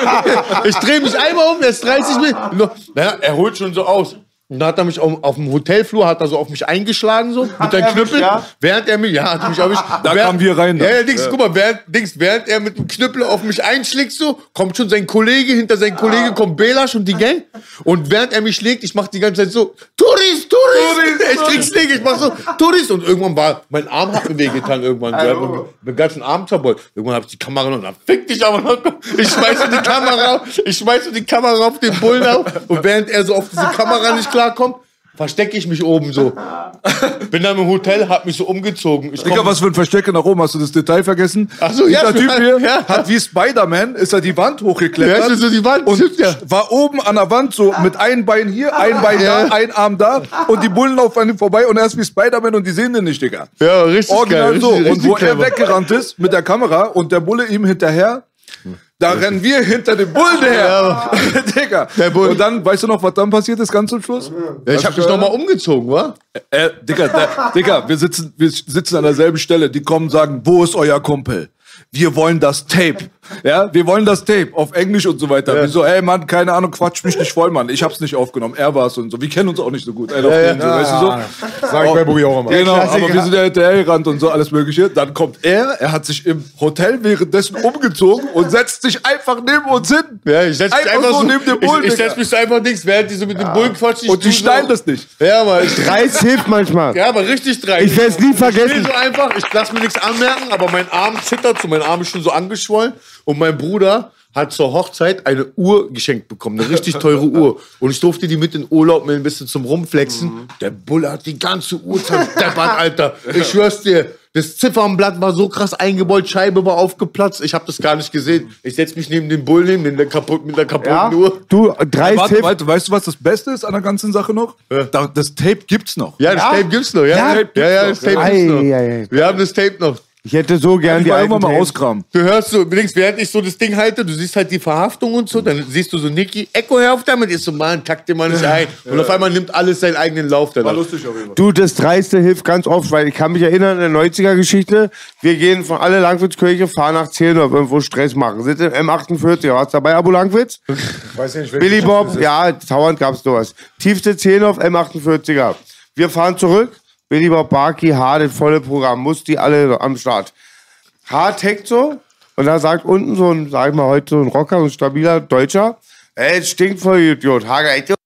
ich drehe mich einmal um, der ist 30 Meter. Naja, er holt schon so aus. Und da hat er mich auf, auf dem Hotelflur, hat er so auf mich eingeschlagen, so, mit seinem er mich, Knüppel. ja? Während er mich, ja, hat mich erwischt. Da während, kamen wir rein Ja, dann. ja, Dings, guck mal, während, Dings, während er mit dem Knüppel auf mich einschlägt, so, kommt schon sein Kollege, hinter sein Kollege kommt Belasch und die Gang. Und während er mich schlägt, ich mach die ganze Zeit so, Tourist, Tourist! Ich krieg's nicht, ich mach so, Tourist! Und irgendwann war, mein Arm hat mir wehgetan, irgendwann. Hat mir den ganzen Arm zerbeult. Irgendwann hab ich die Kamera noch, na, fick dich aber noch. Ich schmeiße die Kamera auf, ich schmeiße die Kamera auf den Bullen auf. Und während er so auf diese Kamera nicht klarkommt, verstecke ich mich oben so. Bin dann im Hotel, hab mich so umgezogen. Ich Digga, was für ein Verstecke nach oben. Hast du das Detail vergessen? Ach so, ja, Dieser Typ ja, hier ja. hat wie Spider-Man, ist er die Wand hochgeklettert. Ja, ist so die Wand, und ja. war oben an der Wand so mit einem Bein hier, ein Bein Ja. da, ein Arm da und die Bullen laufen an ihm vorbei und er ist wie Spider-Man und die sehen den nicht, Digga. Ja, richtig Original geil. so. Richtig, und wo richtig er clever. weggerannt ist mit der Kamera und der Bulle ihm hinterher, da rennen wir hinter dem Bullen her. Digga. Der Bulle. Und dann, weißt du noch, was dann passiert ist ganz zum Schluss? Ja, ich hab mich noch mal umgezogen, wa? Äh, Digga, der, Digga, wir sitzen, wir sitzen an derselben Stelle. Die kommen und sagen, wo ist euer Kumpel? Wir wollen das Tape. Ja, wir wollen das Tape auf Englisch und so weiter. Wir so, ey Mann, keine Ahnung, quatsch mich nicht voll, Mann. Ich hab's nicht aufgenommen. Er war's und so. Wir kennen uns auch nicht so gut. Ey, auf den, so, weißt du so? Sag ich bei Boogie auch immer. Genau, aber wir sind ja hinterher gerannt und so alles Mögliche. Dann kommt er, er hat sich im Hotel währenddessen umgezogen und setzt sich einfach neben uns hin. Ja, ich setz mich Einfach einfach, so so, neben dem Bullen, Ich, ich setz mich so einfach nichts, während die so mit dem Bullen quatschen. Und die schneiden das nicht. Ja, aber ich Reiß hilft manchmal. Ja, aber richtig dreist. Ich werd's nie Ich will vergessen. so einfach, ich lass mir nichts anmerken, aber mein Arm zittert so, mein Arm ist schon so angeschwollen. Und mein Bruder hat zur Hochzeit eine Uhr geschenkt bekommen, eine richtig teure Uhr. Und ich durfte die mit in Urlaub mit ein bisschen zum Rumflexen. Der Bulle hat die ganze Uhr zerdeppert, Alter. Ich schwör's dir. Das Ziffernblatt war so krass eingebeult, Scheibe war aufgeplatzt. Ich habe das gar nicht gesehen. Ich setz mich neben den Bullen mit der, kaputt, mit der kaputten Ja? Uhr. Du, dreist Warte, hilft. warte, weißt du, was das Beste ist an der ganzen Sache noch? Da, das Tape gibt's noch. Ja, das Tape gibt's noch. Ja, Ja? ja, ja, ja das Tape gibt's noch. ei, ei. Wir haben das Tape noch. Ich hätte so gern die alten irgendwann mal auskramen. Du hörst so, links, während ich so das Ding halte, du siehst halt die Verhaftung und so, dann siehst du so Niki, Echo, hör auf damit, ist so, Mann, takt dir mal nicht ein. Und auf einmal nimmt alles seinen eigenen Lauf. War lustig auf jeden Fall. Du, das Dreiste hilft ganz oft, weil ich kann mich erinnern an der 90er-Geschichte. Wir gehen von alle Langwitzkirche, fahren nach Zehlendorf, irgendwo Stress machen. Sind im M48, warst dabei, Abu Langwitz? Weiß nicht, wer- Billy Bob, ja, dauernd gab's sowas. Tiefste Zehlendorf, M48er. Wir fahren zurück, Billy Bob, Barky, H, das volle Programm, muss die alle am Start. H taggt so, und da sagt unten so ein, sag ich mal, heute so ein Rocker, so ein stabiler Deutscher, ey, es stinkt voll, Idiot, Hager, Idiot.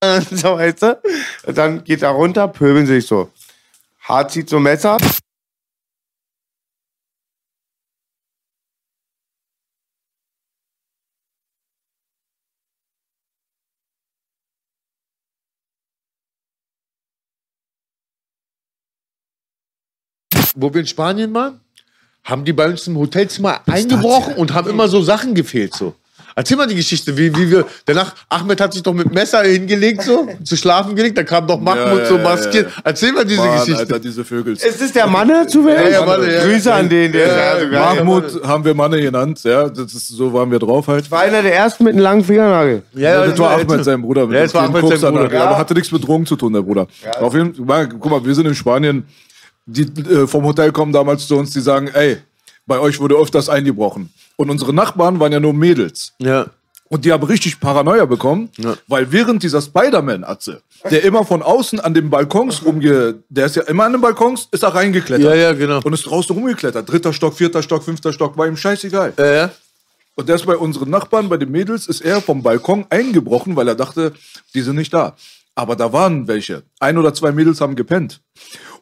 so, weißt du? Und dann geht er runter, pöbeln sich so. H zieht so ein Messer. Wo wir in Spanien waren, haben die bei uns im Hotelzimmer eingebrochen und haben immer so Sachen gefehlt, so. Erzähl mal die Geschichte, wie, wie wir, danach, Ahmed hat sich doch mit Messer hingelegt, so, zu schlafen gelegt, da kam doch Mahmoud Ja, so maskiert. ja, ja. Erzähl mal diese Mann, Geschichte. Alter, diese Vögel. Ist das der Manne zufällig? Ja, ja, Manne, ja. Grüße an den, der. Mahmoud haben wir Manne genannt, ja, das ist, so waren wir drauf halt. War einer der ersten mit einem langen Fingernagel. Ja, das war Ahmed, sein Bruder. Mit Ja, das war Ahmed, sein. Bruder. Aber hatte nichts mit Drogen zu tun, der Bruder. Auf jeden Fall, guck mal, wir sind in Spanien, die äh, vom Hotel kommen damals zu uns, die sagen, ey, bei euch wurde öfters eingebrochen. Und unsere Nachbarn waren ja nur Mädels. Ja. Und die haben richtig Paranoia bekommen, weil während dieser Spider-Man-Atze, der immer von außen an den Balkons rumge... Der ist ja immer an den Balkons, ist er reingeklettert. Ja, ja, genau. Und ist draußen rumgeklettert. Dritter Stock, vierter Stock, fünfter Stock, war ihm scheißegal. Ja, ja. Und der ist bei unseren Nachbarn, bei den Mädels, ist er vom Balkon eingebrochen, weil er dachte, die sind nicht da. Aber da waren welche. Ein oder zwei Mädels haben gepennt.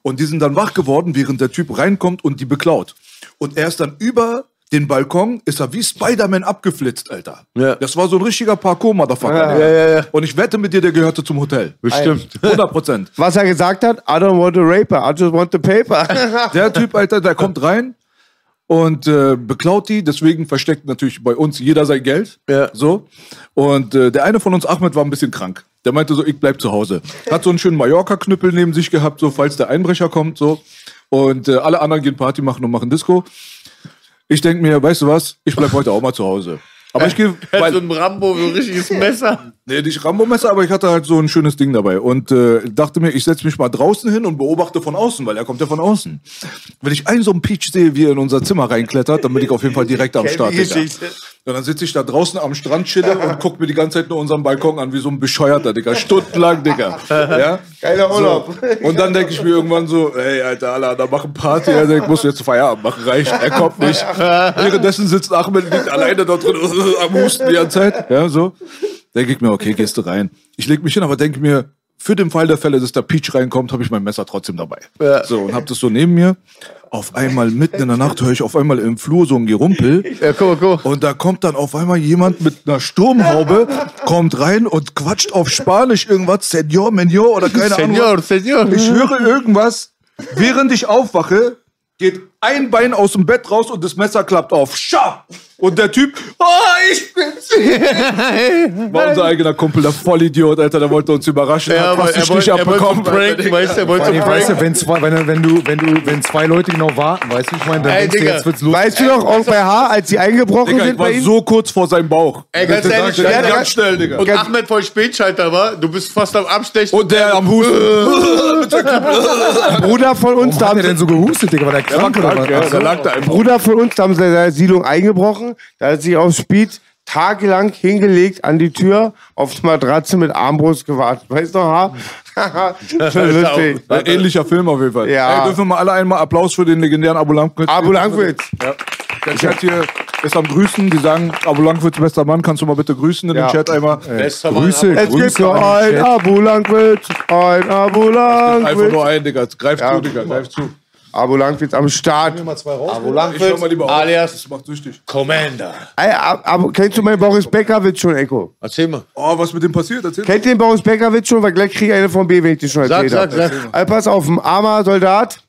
Und die sind dann wach geworden, während der Typ reinkommt und die beklaut. Und er ist dann über den Balkon, ist er wie Spider-Man abgeflitzt, Alter. Ja. Das war so ein richtiger Parkour-Motherfucker. Ja, ja, ja. Und ich wette mit dir, der gehörte zum Hotel. Bestimmt. 100 Prozent. Was er gesagt hat, I don't want a raper, I just want the paper. Der Typ, Alter, der kommt rein und äh, beklaut die. Deswegen versteckt natürlich bei uns jeder sein Geld. Ja. So. Und äh, der eine von uns, Ahmed, war ein bisschen krank. Der meinte so, ich bleib zu Hause. Hat so einen schönen Mallorca-Knüppel neben sich gehabt, so falls der Einbrecher kommt. so. Und äh, alle anderen gehen Party machen und machen Disco. Ich denk mir, weißt du was, ich bleib heute auch mal zu Hause. Aber ich gehe, weil, so ein Rambo, so ein richtiges Messer. Nee, nicht Rambo-Messer, aber ich hatte halt so ein schönes Ding dabei und äh, dachte mir, ich setze mich mal draußen hin und beobachte von außen, weil er kommt ja von außen. Wenn ich einen so einen Peach sehe, wie er in unser Zimmer reinklettert, dann bin ich auf jeden Fall direkt am Start. Und dann sitze ich da draußen am Strand, chille und guck mir die ganze Zeit nur unseren Balkon an, wie so ein Bescheuerter, Digga. Stundenlang, Digga. Ja? Geiler Urlaub. Und dann denke ich mir irgendwann so, ey, Alter, alle da machen Party. Er denkt, musst du jetzt Feierabend machen, reicht. Er kommt nicht. Währenddessen sitzt Ahmed liegt alleine dort drin am Husten die ganze Zeit. Ja, so. Denke ich mir, okay, gehst du rein. Ich leg mich hin, aber denke mir, für den Fall der Fälle, dass der Peach reinkommt, habe ich mein Messer trotzdem dabei. So, und hab das so neben mir. Auf einmal, mitten in der Nacht, höre ich auf einmal im Flur so ein Gerumpel. Ja, guck mal, guck. Und da kommt dann auf einmal jemand mit einer Sturmhaube, kommt rein und quatscht auf Spanisch irgendwas, Senor, Menor oder keine Ahnung. Senor, Senor. Ich höre irgendwas, während ich aufwache, geht ein Bein aus dem Bett raus und das Messer klappt auf. Scha! Und der Typ, oh, ich bin's! War unser eigener Kumpel, der Vollidiot, Alter, der wollte uns überraschen. Ja, hat aber fast er wollte, er wollte abbekommen. Prank, weißt du, er wollte allem, weißt du, wenn zwei, wenn, wenn du, wenn du, wenn zwei Leute genau warten, weißt du, ich meine, dann Ey, denkst du, Digga, jetzt wird's los. Weißt du noch, auch bei H, als sie eingebrochen Digga, sind ich war bei ihm? so kurz vor seinem Bauch. Ey, ganz ehrlich, ja, ganz ganz- schnell, Digga. Und Ahmed voll Spätschalter war, du bist fast am Abstechen. Und der am Husten. Bruder von uns, da Warum hat haben er denn so gehustet, Digga? War der krank oder was? Ja, Ach so. da lag da einfach. Bruder von uns, da haben sie in der Siedlung eingebrochen. Da hat sich auf Speed tagelang hingelegt an die Tür, auf die Matratze mit Armbrust gewartet. Weißt du ha? Schon lustig. Ein ähnlicher Film auf jeden Fall. Ja. Ey, dürfen wir mal alle einmal Applaus für den legendären Abo Langwitz. Abu Langwitz. Ja. Der Chat hier ist am Grüßen. Die sagen, Abo Langwitz, bester Mann, kannst du mal bitte grüßen in Ja. den Chat einmal? Bester Grüße, Es gibt Grüße den ein. Abu Langwitz, ein Abu Einfach nur ein, Digga. Greif Ja. zu, Digga. Greif zu. Abu Langwitz am Start. Mal zwei raus. Ich schau mal lieber auf. alias Das macht süchtig. Commander. Ey, Ab- Ab- kennst du meinen Boris Beckerwitz schon, Echo? Erzähl mal. Oh, was mit dem passiert? Erzähl. Kennt ihr den Boris Beckerwitz schon? Weil gleich kriege ich eine von B, wenn ich dir schon Sag, erzählt sag, habe. sag. Also pass auf, ein armer Soldat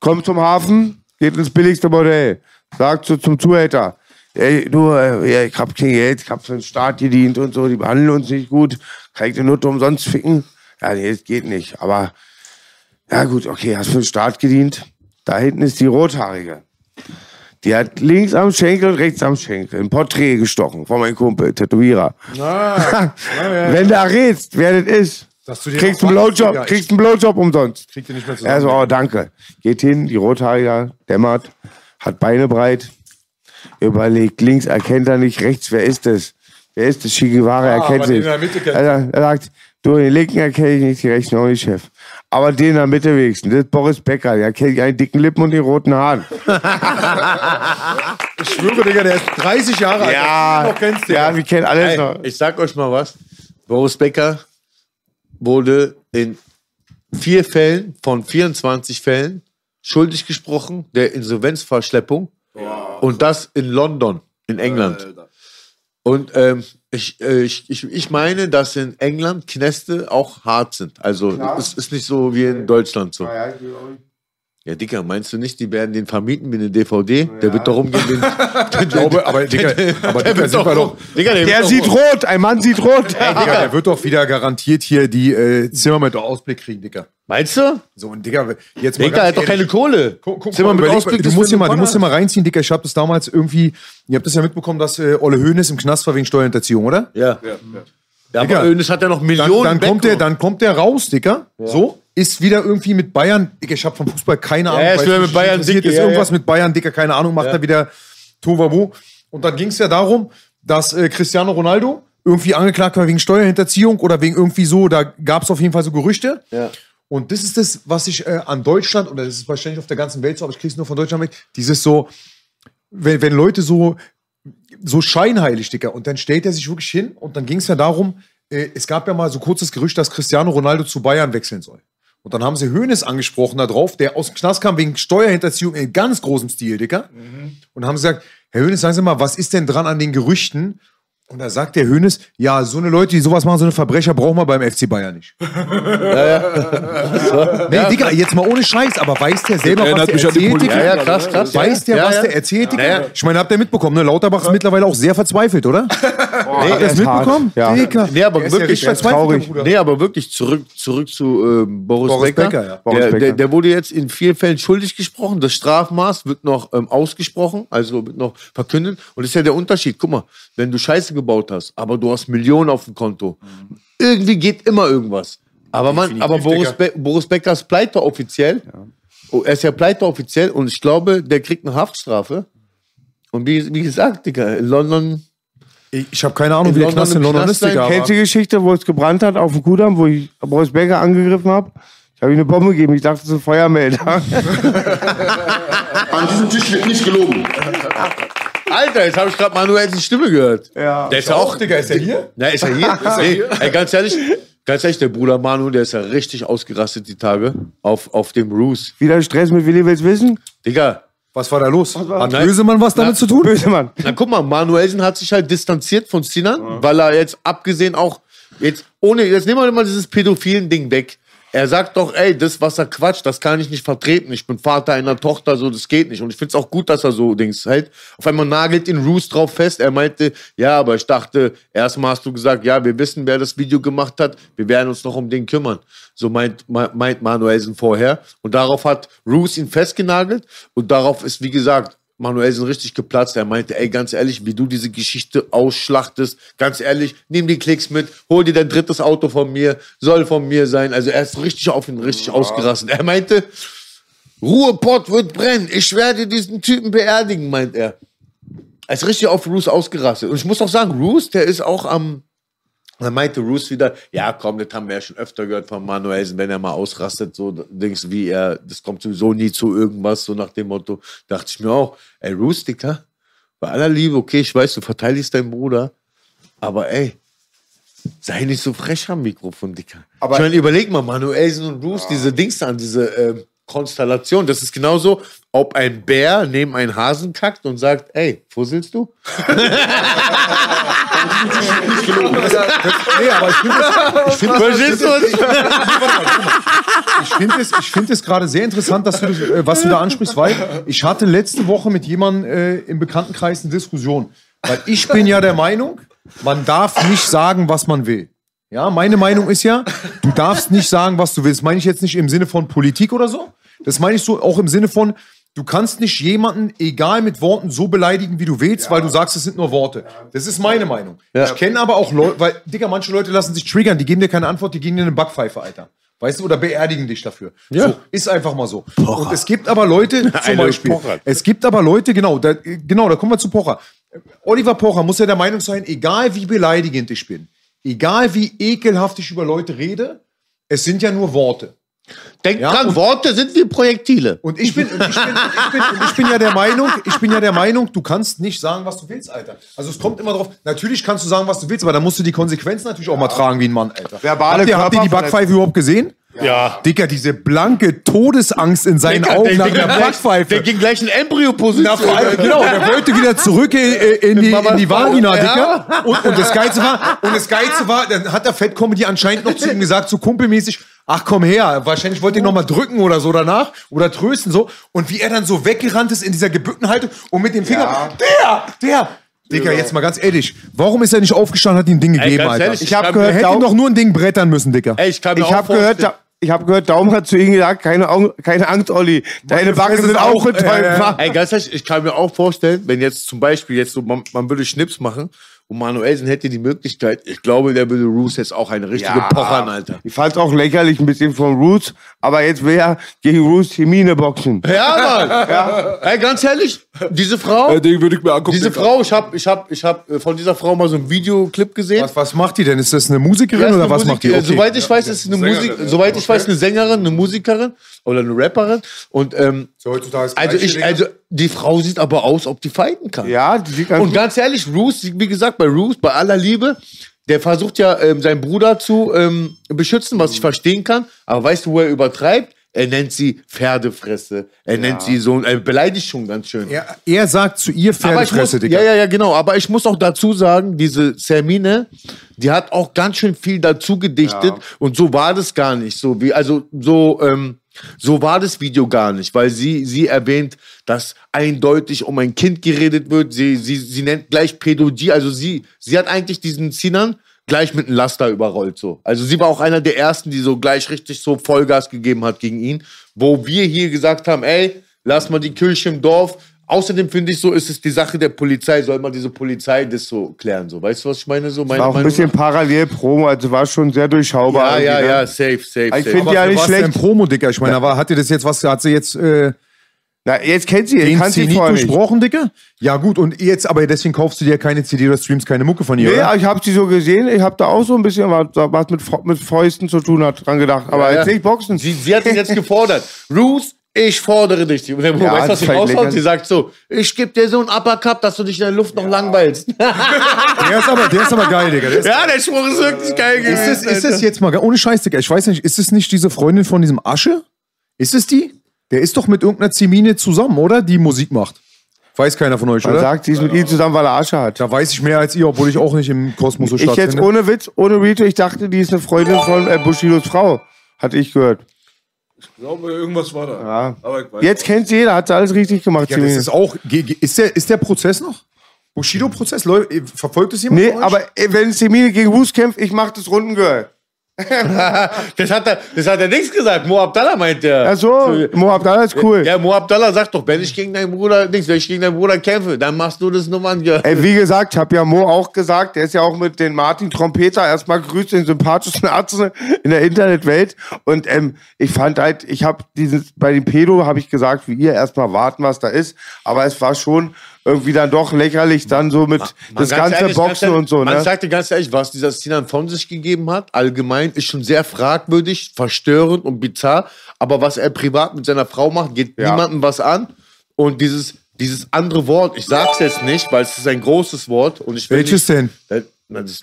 kommt zum Hafen, geht ins billigste Modell, sagt so zum Zuhälter, ey, du, äh, ja, ich hab kein Geld, ich hab für den Staat gedient und so, die behandeln uns nicht gut, kann ich den Nutte umsonst ficken? Ja, nee, das geht nicht, aber, ja gut, okay, hast für den Staat gedient, da hinten ist die Rothaarige. Die hat links am Schenkel und rechts am Schenkel ein Porträt gestochen von meinem Kumpel, Tätowierer. Wenn du errätst, wer das ist, du kriegst einen Blowjob, kriegst einen Blowjob umsonst. Kriegt ihr nicht mehr zusammen. Er so, oh, danke. Geht hin, die Rothaarige, dämmert, hat Beine breit, überlegt, links erkennt er nicht, rechts, wer ist das? Wer ist das? Che Guevara Ah, erkennt sich. Er, er sagt, du, den linken erkenne ich nicht, die rechten auch nicht, Chef. Aber den in der Mitte wenigstens, das ist Boris Becker, der kennt einen dicken Lippen und die roten Haaren. Ich schwöre, Digga, der ist 30 Jahre alt. Ja, noch kennst, Digga. ja, wir kennen alles Ey, noch. ich sag euch mal was. Boris Becker wurde in vier Fällen von 24 Fällen schuldig gesprochen der Insolvenzverschleppung. Und das in London, in England. Und ähm, ich, äh, ich, ich, ich meine, dass in England Knäste auch hart sind. Also es ist nicht so wie in Deutschland so. Ja, Dicker, meinst du nicht, die werden den vermieten wie eine DVD? Der wird doch rumgehen. Den, ich glaube, aber Digga, aber der sind doch doch- Digga, der, Der sieht doch rot, ein Mann sieht rot. Digga, der wird doch wieder garantiert hier die äh, Zimmer mit Ausblick kriegen, Digga. Meinst du? So, und Digga, jetzt mal Digga, er hat doch keine. Kohle. Guck, guck, Zimmer mal, mit Ausblick, du das musst dir mal, du musst dir Vater. mal reinziehen, Digga. Ich habe das damals irgendwie, ihr habt das ja mitbekommen, dass äh, Olle Höhnes im Knast war wegen Steuerhinterziehung, oder? Ja. Ja, Digga. aber Önes hat ja noch Dann, Millionen dann, kommt der, dann kommt der raus, Digga. So, ist wieder irgendwie mit Bayern. Ich habe vom Fußball keine Ahnung. er ist wieder mit Bayern interessiert dick, Ist ja, irgendwas ja. mit Bayern, Digga, keine Ahnung, macht er wieder Tovabu. Und dann ging es ja darum, dass äh, Cristiano Ronaldo irgendwie angeklagt war wegen Steuerhinterziehung oder wegen irgendwie so, da gab es auf jeden Fall so Gerüchte. Ja. Und das ist das, was ich äh, an Deutschland, oder das ist wahrscheinlich auf der ganzen Welt so, aber ich krieg's nur von Deutschland mit, dieses so, wenn, wenn Leute so, so scheinheilig, Digga, und dann stellt er sich wirklich hin und dann ging es ja darum, äh, es gab ja mal so kurzes Gerücht, dass Cristiano Ronaldo zu Bayern wechseln soll. Und dann haben sie Hoeneß angesprochen da drauf, der aus dem Knast kam wegen Steuerhinterziehung in ganz großem Stil, Digga. Und haben gesagt, Herr Hoeneß, sagen Sie mal, was ist denn dran an den Gerüchten? Und da sagt der Hoeneß, ja, so eine Leute, die sowas machen, so eine Verbrecher brauchen wir beim FC Bayern nicht. Nee, Digga, jetzt mal ohne Scheiß, aber weiß der selber, was der erzählt? Ja, ja, krass, krass. Weiß der, ja, was ja. der erzählt? Ja, ja. Ich meine, habt ihr mitbekommen, ne? Lauterbach ist mittlerweile auch sehr verzweifelt, oder? Habt ihr das mitbekommen? Ja. Digga. Nee, aber ja wirklich verzweifelt, traurig. Nee, aber wirklich zurück, zurück zu ähm, Boris, Boris Becker. Becker, ja. Boris der, Becker. Der, der wurde jetzt in vielen Fällen schuldig gesprochen. Das Strafmaß wird noch ähm, ausgesprochen, also wird noch verkündet. Und das ist ja der Unterschied. Guck mal, wenn du Scheiße gebaut hast, aber du hast Millionen auf dem Konto, irgendwie geht immer irgendwas. Aber, man, aber Boris, Be Boris Becker ist pleite offiziell. Oh, er ist ja pleite offiziell und ich glaube, der kriegt eine Haftstrafe. Und wie, wie gesagt, Digga, in London. Ich, ich habe keine Ahnung, In wie der London Knast in London Knast ist, Digga. Kennst du die Geschichte, wo es gebrannt hat auf dem Kudamm, wo ich Boris Becker angegriffen habe? Ich habe ihm eine Bombe gegeben. Ich dachte, das ist ein Feuermelder. An diesem Tisch wird nicht gelogen. Alter, jetzt habe ich gerade Manuels Stimme gehört. Ja. Der ist ja auch, Digga, ist der hier? Na, ist er hier? nee, ey, ganz ehrlich, ganz ehrlich, der Bruder Manu, der ist ja richtig ausgerastet die Tage auf, auf dem Roos. Wieder Stress mit Willi will's wissen? Digga, Was war da los? Hat Nein. Bösemann was damit zu tun? Böse Mann. na guck mal, Manuelsen hat sich halt distanziert von Sinan, weil er jetzt abgesehen auch, jetzt ohne, jetzt nehmen wir mal dieses pädophilen Ding weg. Er sagt doch, ey, das, was er quatscht, das kann ich nicht vertreten. Ich bin Vater einer Tochter, so, das geht nicht. Und ich find's auch gut, dass er so Dings hält. Auf einmal nagelt ihn Roos drauf fest. Er meinte, ja, aber ich dachte, erstmal hast du gesagt, ja, wir wissen, wer das Video gemacht hat. Wir werden uns noch um den kümmern. So meint, me- meint Manuelsen vorher. Und darauf hat Roos ihn festgenagelt. Und darauf ist, wie gesagt, Manuelsen richtig geplatzt. Er meinte, ey, ganz ehrlich, wie du diese Geschichte ausschlachtest, ganz ehrlich, nimm die Klicks mit, hol dir dein drittes Auto von mir, soll von mir sein. Also er ist richtig auf ihn richtig ausgerastet. Er meinte, Ruhepott wird brennen, ich werde diesen Typen beerdigen, meint er. Er ist richtig auf Roos ausgerastet. Und ich muss auch sagen, Roos, der ist auch am. Dann meinte Roos wieder, ja komm, das haben wir ja schon öfter gehört von Manuelsen, wenn er mal ausrastet, so Dings wie er, das kommt sowieso nie zu irgendwas, so nach dem Motto, dachte ich mir auch, ey Roos, Dicker, bei aller Liebe, okay, ich weiß, du verteidigst deinen Bruder, aber ey, sei nicht so frech am Mikrofon, Dicker. Aber- ich meine, überleg mal, Manuelsen und Roos, diese Dings an, diese ähm, Konstellation, das ist genauso, ob ein Bär neben einen Hasen kackt und sagt, ey, fusselst du? Nee, aber ich finde das, ich find das, Verstehst du? was ich- ich find find gerade sehr interessant, dass du das, äh, was du da ansprichst, weil ich hatte letzte Woche mit jemandem äh, im Bekanntenkreis eine Diskussion. Weil ich bin ja der Meinung, man darf nicht sagen, was man will. Ja, meine Meinung ist ja, du darfst nicht sagen, was du willst. Meine ich jetzt nicht im Sinne von Politik oder so. Das meine ich so auch im Sinne von, du kannst nicht jemanden, egal mit Worten, so beleidigen, wie du willst, weil du sagst, es sind nur Worte. Das ist meine Meinung. Ich kenne aber auch Leute, weil, Digga, manche Leute lassen sich triggern, die geben dir keine Antwort, die geben dir eine Backpfeife, Alter. Weißt du, oder beerdigen dich dafür. So, ist einfach mal so. Und es gibt aber Leute, zum Beispiel, Pocher. es gibt aber Leute, genau, da, genau, da kommen wir zu Pocher. Oliver Pocher muss ja der Meinung sein, egal wie beleidigend ich bin, egal wie ekelhaft ich über Leute rede, es sind ja nur Worte. Denk Ja, dran, Worte sind wie Projektile. Und ich bin, und ich bin, ich bin, und ich bin ja der Meinung, ich bin ja der Meinung, du kannst nicht sagen, was du willst, Alter. Also es kommt immer drauf. Natürlich kannst du sagen, was du willst, aber dann musst du die Konsequenzen natürlich auch mal tragen wie ein Mann, Alter. Verbale habt ihr, habt ihr die. Backpfeife überhaupt gesehen? Ja. Dicker, diese blanke Todesangst in seinen Augen nach der Backpfeife. Der ging gleich in Embryo-Position. Genau, der wollte wieder zurück in, in, die, in die Vagina, Dicker. Und, und das Geilste war, und das Geilste war, dann hat der Comedy anscheinend noch zu ihm gesagt, so kumpelmäßig, ach komm her, wahrscheinlich wollte ihn noch mal drücken oder so danach oder trösten so und wie er dann so weggerannt ist in dieser gebückten Haltung und mit dem Finger, der, der. Digga, jetzt mal ganz ehrlich, warum ist er nicht aufgestanden, hat ihm ein Ding gegeben, ganz Alter? ehrlich, Ich hab kann gehört, er hätte ihm doch nur ein Ding brettern müssen, Digga. Ey, ich kann mir Ich auch habe gehört, vorstellen- da, ich habe gehört, Daum hat zu ihm gesagt, keine, Augen, keine Angst, Olli. Deine Backen sind ist auch betäubt. Ja, ja, ja. Ey, ganz ehrlich, ich kann mir auch vorstellen, wenn jetzt zum Beispiel jetzt so, man, man würde Schnips machen und Manuelsen hätte die Möglichkeit, ich glaube, der würde Roos jetzt auch eine richtige pochern, Alter. Ich fand's auch lächerlich ein bisschen von Roots, aber jetzt will er gegen Roots Termine boxen. Ja, Mann. Ey, ganz ehrlich, diese Frau, Äh, den würde ich mir angucken. diese. Frau, ich habe ich hab, ich hab äh, von dieser Frau mal so einen Videoclip gesehen. Was, was macht die denn? Ist das eine Musikerin Ja, oder eine was macht die? Musik- Okay. äh, Soweit ich weiß, ist es eine Musik, soweit ich weiß, eine Sängerin, eine Musikerin oder eine Rapperin. Und ähm, So heutzutage das also ich, also die Frau sieht aber aus, ob die fighten kann. Ja, die sieht ganz Und ganz ehrlich, Roos, wie gesagt, bei Roos, bei aller Liebe, der versucht ja ähm, seinen Bruder zu ähm, beschützen, was ich verstehen kann. Aber weißt du, wo er übertreibt? Er nennt sie Pferdefresse. Er nennt sie so, er beleidigt schon ganz schön. er, er sagt zu ihr ich muss, Pferdefresse, Digga. ja, ja, ja, genau. Aber ich muss auch dazu sagen, diese Sermine, die hat auch ganz schön viel dazu gedichtet. Und so war das gar nicht. So wie, also so, ähm, so war das Video gar nicht, weil sie, sie erwähnt, dass eindeutig um ein Kind geredet wird. Sie, sie, sie nennt gleich Pädodie. Also sie, sie hat eigentlich diesen Sinan gleich mit einem Laster überrollt so. Also sie war auch einer der ersten, die so gleich richtig so Vollgas gegeben hat gegen ihn, wo wir hier gesagt haben, ey, lass mal die Kirche im Dorf. Außerdem finde ich so, ist es die Sache der Polizei, soll mal diese Polizei das so klären, so. Weißt du, was ich meine? So meine war auch ein bisschen nach? parallel Promo, also war schon sehr durchschaubar. Ja, ja, ne? ja, safe, safe, Ich safe. find Aber ja nicht schlecht. denn Promo, Digga? Ich meine, aber hat ihr das jetzt was, hat sie jetzt äh, Na, jetzt kennt sie, den kann sie nicht. durchbrochen, Digga? Ja gut, und jetzt, aber deswegen kaufst du dir keine CD oder streamst keine Mucke von ihr, Nee, oder? ich habe sie so gesehen, ich habe da auch so ein bisschen was, was mit, mit Fäusten zu tun hat, dran gedacht. Aber Ja, jetzt ja. nicht Boxen. Sie, sie hat ihn jetzt gefordert. Ruth, ich fordere dich. Und der Bruder, Ja, weißt du, was das sie raushaut? Sie sagt so, ich geb dir so einen Uppercut, dass du dich in der Luft noch langweilst. Der ist aber, der ist aber geil, Digga. Der ja, der Spruch ist wirklich geil gewesen. ist, das, ist das jetzt mal, ohne Scheiß, Digga, ich weiß nicht, ist es nicht diese Freundin von diesem Asche? Ist es die? Der ist doch mit irgendeiner Zimine zusammen, oder? Die Musik macht. Weiß keiner von euch, Man oder? sagt, sie ist mit ihm zusammen, weil er Asche hat. da weiß ich mehr als ihr, obwohl ich auch nicht im Kosmos so Ich jetzt stattfinde. ohne Witz, ohne Rito, ich dachte, die ist eine Freundin von äh, Bushidos Frau. Hatte ich gehört. Ich glaube, irgendwas war da. Ja. Aber ich weiß Jetzt kennt sie jeder, hat sie alles richtig gemacht. Ja, das ist auch. Ist der, ist der Prozess noch? Bushido-Prozess? Äh, Verfolgt es jemand? nee, aber äh, wenn Semine gegen Wus kämpft, ich mach das Rundengirl. Das hat er, das hat er nichts gesagt. Mo Abdallah meint der. Ach so, Mo Abdallah ist cool. Ja, Mo Abdallah sagt doch, wenn ich gegen deinen Bruder, nichts, wenn ich gegen deinen Bruder kämpfe, dann machst du das Nummern. Ey, wie gesagt, ich habe ja Mo auch gesagt, der ist ja auch mit den Martin Trompeter erstmal grüßt den sympathischsten Arzt in der Internetwelt. Und ähm, ich fand halt, ich habe dieses, bei dem Pedo habe ich gesagt, wie ihr erstmal warten, was da ist. Aber es war schon irgendwie dann doch lächerlich, dann so mit das ganz ganze ehrlich, Boxen ehrlich, und so, Man ne? sagt dir ganz ehrlich, was dieser Sinan von sich gegeben hat, allgemein, ist schon sehr fragwürdig, verstörend und bizarr. Aber was er privat mit seiner Frau macht, geht Ja. niemandem was an. Und dieses, dieses andere Wort, ich sag's jetzt nicht, weil es ist ein großes Wort. Und ich Welches nicht, denn? Das, na, das,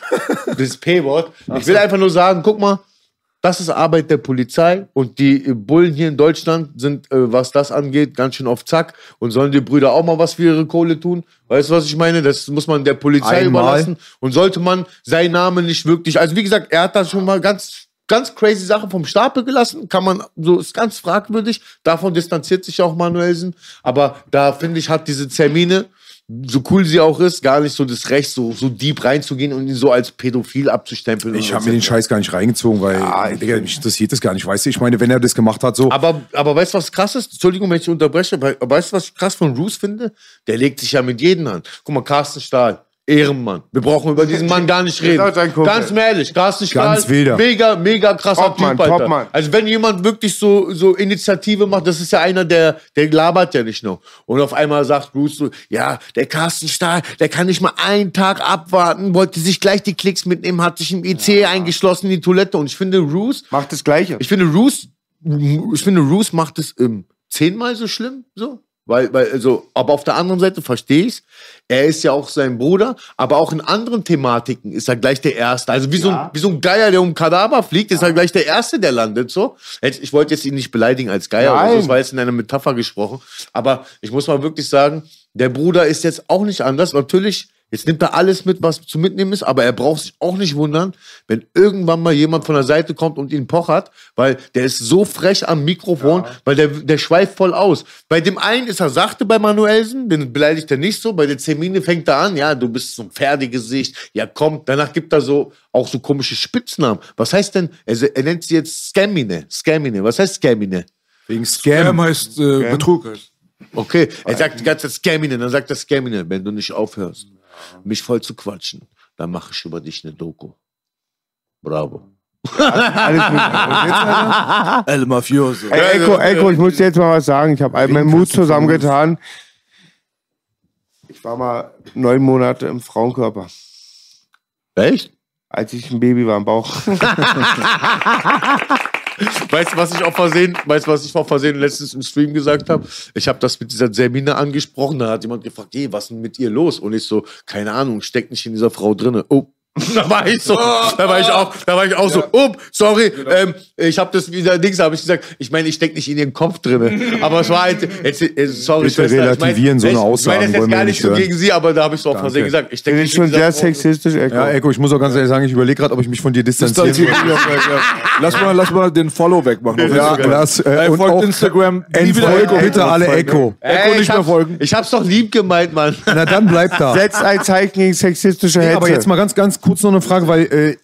das P-Wort. Ich will einfach nur sagen, guck mal, das ist Arbeit der Polizei und die äh, Bullen hier in Deutschland sind, äh, was das angeht, ganz schön auf Zack und sollen die Brüder auch mal was für ihre Kohle tun. Weißt du, was ich meine? Das muss man der Polizei Einmal. überlassen und sollte man seinen Namen nicht wirklich, also wie gesagt, er hat da schon mal ganz ganz crazy Sachen vom Stapel gelassen, kann man so ist ganz fragwürdig. Davon distanziert sich auch Manuelsen, aber da finde ich hat diese Termine so cool sie auch ist, gar nicht so das Recht, so, so deep reinzugehen und ihn so als pädophil abzustempeln. Ich habe mir den Scheiß gar nicht reingezogen, weil Digga, mich interessiert das gar nicht. Weißt du, ich meine, wenn er das gemacht hat, so. Aber, aber weißt du, was krass ist? Entschuldigung, wenn ich unterbreche, aber weißt du, was ich krass von Roos finde? Der legt sich ja mit jedem an. Guck mal, Carsten Stahl. Ehrenmann. Wir brauchen über diesen Mann gar nicht reden. Ganz ehrlich, Carsten Stahl, Ganz wilder. mega, mega krasser Topmann, Typ, Alter. Topmann. Also wenn jemand wirklich so, so Initiative macht, das ist ja einer, der, der labert ja nicht nur. Und auf einmal sagt Bruce so, ja, der Carsten Stahl, der kann nicht mal einen Tag abwarten, wollte sich gleich die Klicks mitnehmen, hat sich im IC eingeschlossen in die Toilette. Und ich finde, Bruce, Macht das Gleiche. ich finde, Roos, ich finde, Roos macht es ähm, zehnmal so schlimm, so. Weil, weil, also, aber auf der anderen Seite verstehe ich's. Er ist ja auch sein Bruder, aber auch in anderen Thematiken ist er gleich der Erste. Also wie, so, ein, wie so ein Geier, der um Kadaver fliegt, ist er gleich der Erste, der landet, so. Jetzt, ich wollte jetzt ihn nicht beleidigen als Geier, Nein. das war jetzt in einer Metapher gesprochen. Aber ich muss mal wirklich sagen, der Bruder ist jetzt auch nicht anders. Natürlich Jetzt nimmt er alles mit, was zu mitnehmen ist, aber er braucht sich auch nicht wundern, wenn irgendwann mal jemand von der Seite kommt und ihn pochert, weil der ist so frech am Mikrofon, weil der, der schweift voll aus. Bei dem einen ist er sachte bei Manuelsen, den beleidigt er nicht so, bei der Zemine fängt er an, ja, du bist so ein Pferdegesicht, ja komm, danach gibt er so auch so komische Spitznamen. Was heißt denn, er, er nennt sie jetzt Scamine, Scamine, was heißt Scamine? Wegen Scam Scam. heißt äh, Betrug. Heißt. Okay, er sagt die ganze Zeit Scamine, dann sagt er Scamine, wenn du nicht aufhörst, mich voll zu quatschen, dann mache ich über dich eine Doku. Bravo. Alles gut. El Mafioso. Ey, Echo, Echo, ich muss dir jetzt mal was sagen. Ich habe all meinen Mut zusammengetan. Ich war mal neun Monate im Frauenkörper, Echt? als ich ein Baby war im Bauch. Weißt du, was ich auf Versehen, weißt was ich auf Versehen letztens im Stream gesagt habe? Ich habe das mit dieser Semine angesprochen, da hat jemand gefragt, hey, was ist denn mit ihr los? Und ich so, keine Ahnung, steckt nicht in dieser Frau drinne. Oh. Da war ich so, da war ich auch, da war ich auch so, oh, sorry, ähm, ich habe das wieder Dings, habe ich gesagt, ich meine, ich steck nicht in ihren Kopf drinne, aber es war halt, jetzt, äh, sorry, Bitte Schwester, ich mein- relativieren so eine ich, Aussagen, Ich meine das wir gar nicht so hören. gegen sie, aber da habe ich so auf Versehen gesagt, ich Das nicht ist schon sehr sexistisch, Echo. Ja, Echo, ich muss auch ganz ehrlich sagen, ich überlege gerade, ob ich mich von dir ja. Lass mal, lass mal den Follow wegmachen. Ja, lass, äh, Ey, und folgt auch Instagram. Entfolgt Echo. bitte alle. Echo. Echo nicht ich mehr hab's- folgen. Ich hab's doch lieb gemeint, Mann. Na dann bleib da. Setzt ein Zeichen gegen sexistische Hetze. aber jetzt mal ganz, ganz kurz noch eine Frage, weil äh,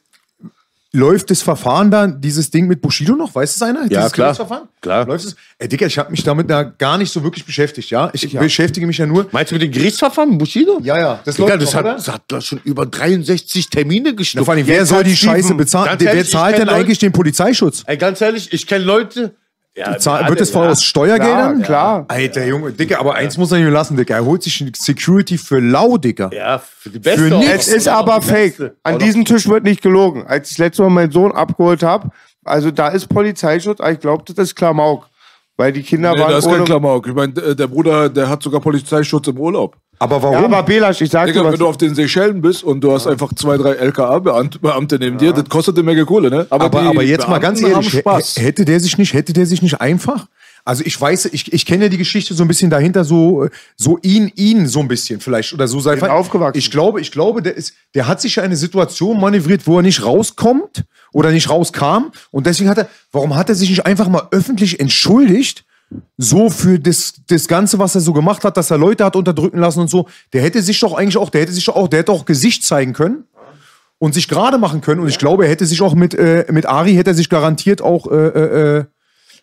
läuft das Verfahren da, dieses Ding mit Bushido noch? Weiß es einer? Dieses klar. Klar. Läuft es? Ey, Digga, ich habe mich damit da gar nicht so wirklich beschäftigt, ja? Ich beschäftige mich ja nur. Meinst du mit dem Gerichtsverfahren Bushido? Ja, ja, das Digga, läuft das noch, hat, oder? das hat doch schon über 63 Termine Na, geschnuppt. vor allem, wer soll die Scheiße bezahlen? Ganz Wer ehrlich, zahlt ich denn kenn eigentlich den Polizeischutz? Ey, ganz ehrlich, ich kenne Leute. Ja, Zahl, ja, wird das ja. aus Steuergeldern? Klar, klar. Alter Junge, Digga, aber eins muss er nicht lassen, Digga. Er holt sich Security für lau, Digga. Ja, für die Beste. Für nichts. Es ist aber fake. An diesem Tisch wird nicht gelogen. Als ich das letzte Mal meinen Sohn abgeholt habe, also da ist Polizeischutz, aber ich glaube, das ist Klamauk. Weil die Kinder Nee, waren das ist kein ohne... Klamauk. Ich meine, der der Bruder, der hat sogar Polizeischutz im Urlaub. Aber warum? Ja, aber Belasch, ich sag dir Digga, was. wenn du auf den Seychellen bist und du hast einfach zwei, drei LKA-Beamte neben dir, das kostet eine Menge Kohle, ne? aber, die aber jetzt mal ganz Beamten ehrlich, Spaß. hätte der sich nicht, hätte der sich nicht einfach? Also ich weiß, ich, ich kenne ja die Geschichte so ein bisschen dahinter, so, so ihn, ihn so ein bisschen vielleicht oder so sein. Aufgewachsen. Ich glaube, ich glaube, der ist, der hat sich ja eine Situation manövriert, wo er nicht rauskommt oder nicht rauskam und deswegen hat er, warum hat er sich nicht einfach mal öffentlich entschuldigt? So für das, das Ganze, was er so gemacht hat, dass er Leute hat unterdrücken lassen und so. Der hätte sich doch eigentlich auch, der hätte sich doch auch, der hätte auch Gesicht zeigen können und sich gerade machen können. Und ich glaube, er hätte sich auch mit, äh, mit Ari, hätte er sich garantiert auch äh, äh,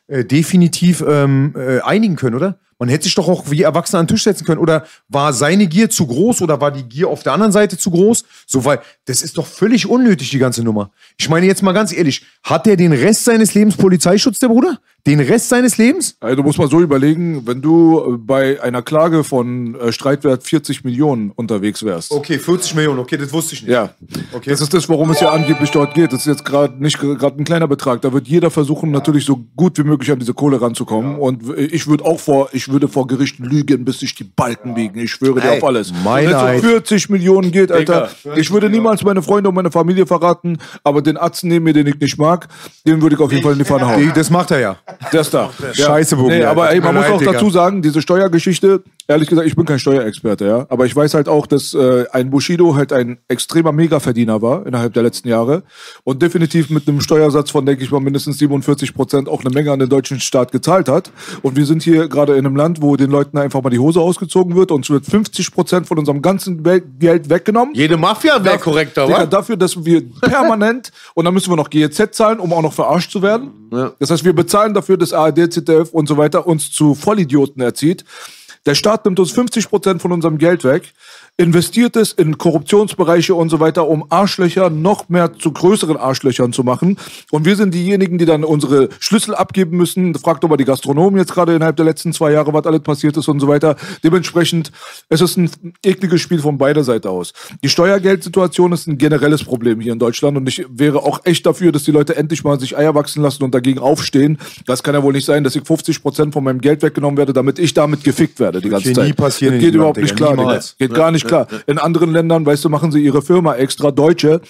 äh, definitiv ähm, äh, einigen können, oder? Man hätte sich doch auch wie Erwachsene an den Tisch setzen können. Oder war seine Gier zu groß oder war die Gier auf der anderen Seite zu groß? So, weil das ist doch völlig unnötig, die ganze Nummer. Ich meine jetzt mal ganz ehrlich, hat der den Rest seines Lebens Polizeischutz, der Bruder? Den Rest seines Lebens? Also, du musst mal so überlegen, wenn du äh, bei einer Klage von äh, Streitwert 40 Millionen unterwegs wärst. Okay, 40 Millionen, okay, das wusste ich nicht. Ja, okay. das ist das, worum es ja angeblich dort geht. Das ist jetzt gerade nicht gerade ein kleiner Betrag. Da wird jeder versuchen, natürlich so gut wie möglich an diese Kohle ranzukommen. Und w- ich würde auch vor, ich würde vor Gericht lügen, bis sich die Balken biegen. Ich schwöre dir Ey, auf alles. Wenn es um 40 Millionen geht, Alter, ich würde niemals meine Freunde und meine Familie verraten, aber den Atzen neben mir, den ich nicht mag, den würde ich auf jeden Fall in die Pfanne hauen. Das macht er ja. Ist da. Scheiße, Boogie, nee, aber ey, man muss auch dazu sagen, diese Steuergeschichte, ehrlich gesagt, ich bin kein Steuerexperte, ja, aber ich weiß halt auch, dass äh, ein Bushido halt ein extremer Megaverdiener war innerhalb der letzten Jahre und definitiv mit einem Steuersatz von, denke ich mal, mindestens 47 Prozent auch eine Menge an den deutschen Staat gezahlt hat. Und wir sind hier gerade in einem Land, wo den Leuten einfach mal die Hose ausgezogen wird und es wird 50 Prozent von unserem ganzen Wel- Geld weggenommen. Jede Mafia wäre korrekter, Digga, wa? dafür, dass wir permanent und dann müssen wir noch GEZ zahlen, um auch noch verarscht zu werden. Das heißt, wir bezahlen dafür, dass ARD, ZDF und so weiter uns zu Vollidioten erzieht. Der Staat nimmt uns 50 Prozent von unserem Geld weg, investiert es in Korruptionsbereiche und so weiter, um Arschlöcher noch mehr zu größeren Arschlöchern zu machen. Und wir sind diejenigen, die dann unsere Schlüssel abgeben müssen. Fragt doch mal die Gastronomen jetzt gerade innerhalb der letzten zwei Jahre, was alles passiert ist und so weiter. Dementsprechend, es ist ein ekliges Spiel von beider Seite aus. Die Steuergeldsituation ist ein generelles Problem hier in Deutschland und ich wäre auch echt dafür, dass die Leute endlich mal sich Eier wachsen lassen und dagegen aufstehen. Das kann ja wohl nicht sein, dass ich 50 Prozent von meinem Geld weggenommen werde, damit ich damit gefickt werde die ganze Zeit. nie passieren das geht überhaupt nicht klar. Geht gar nicht klar. In anderen Ländern, weißt du, machen sie ihre Firma extra, Deutsche,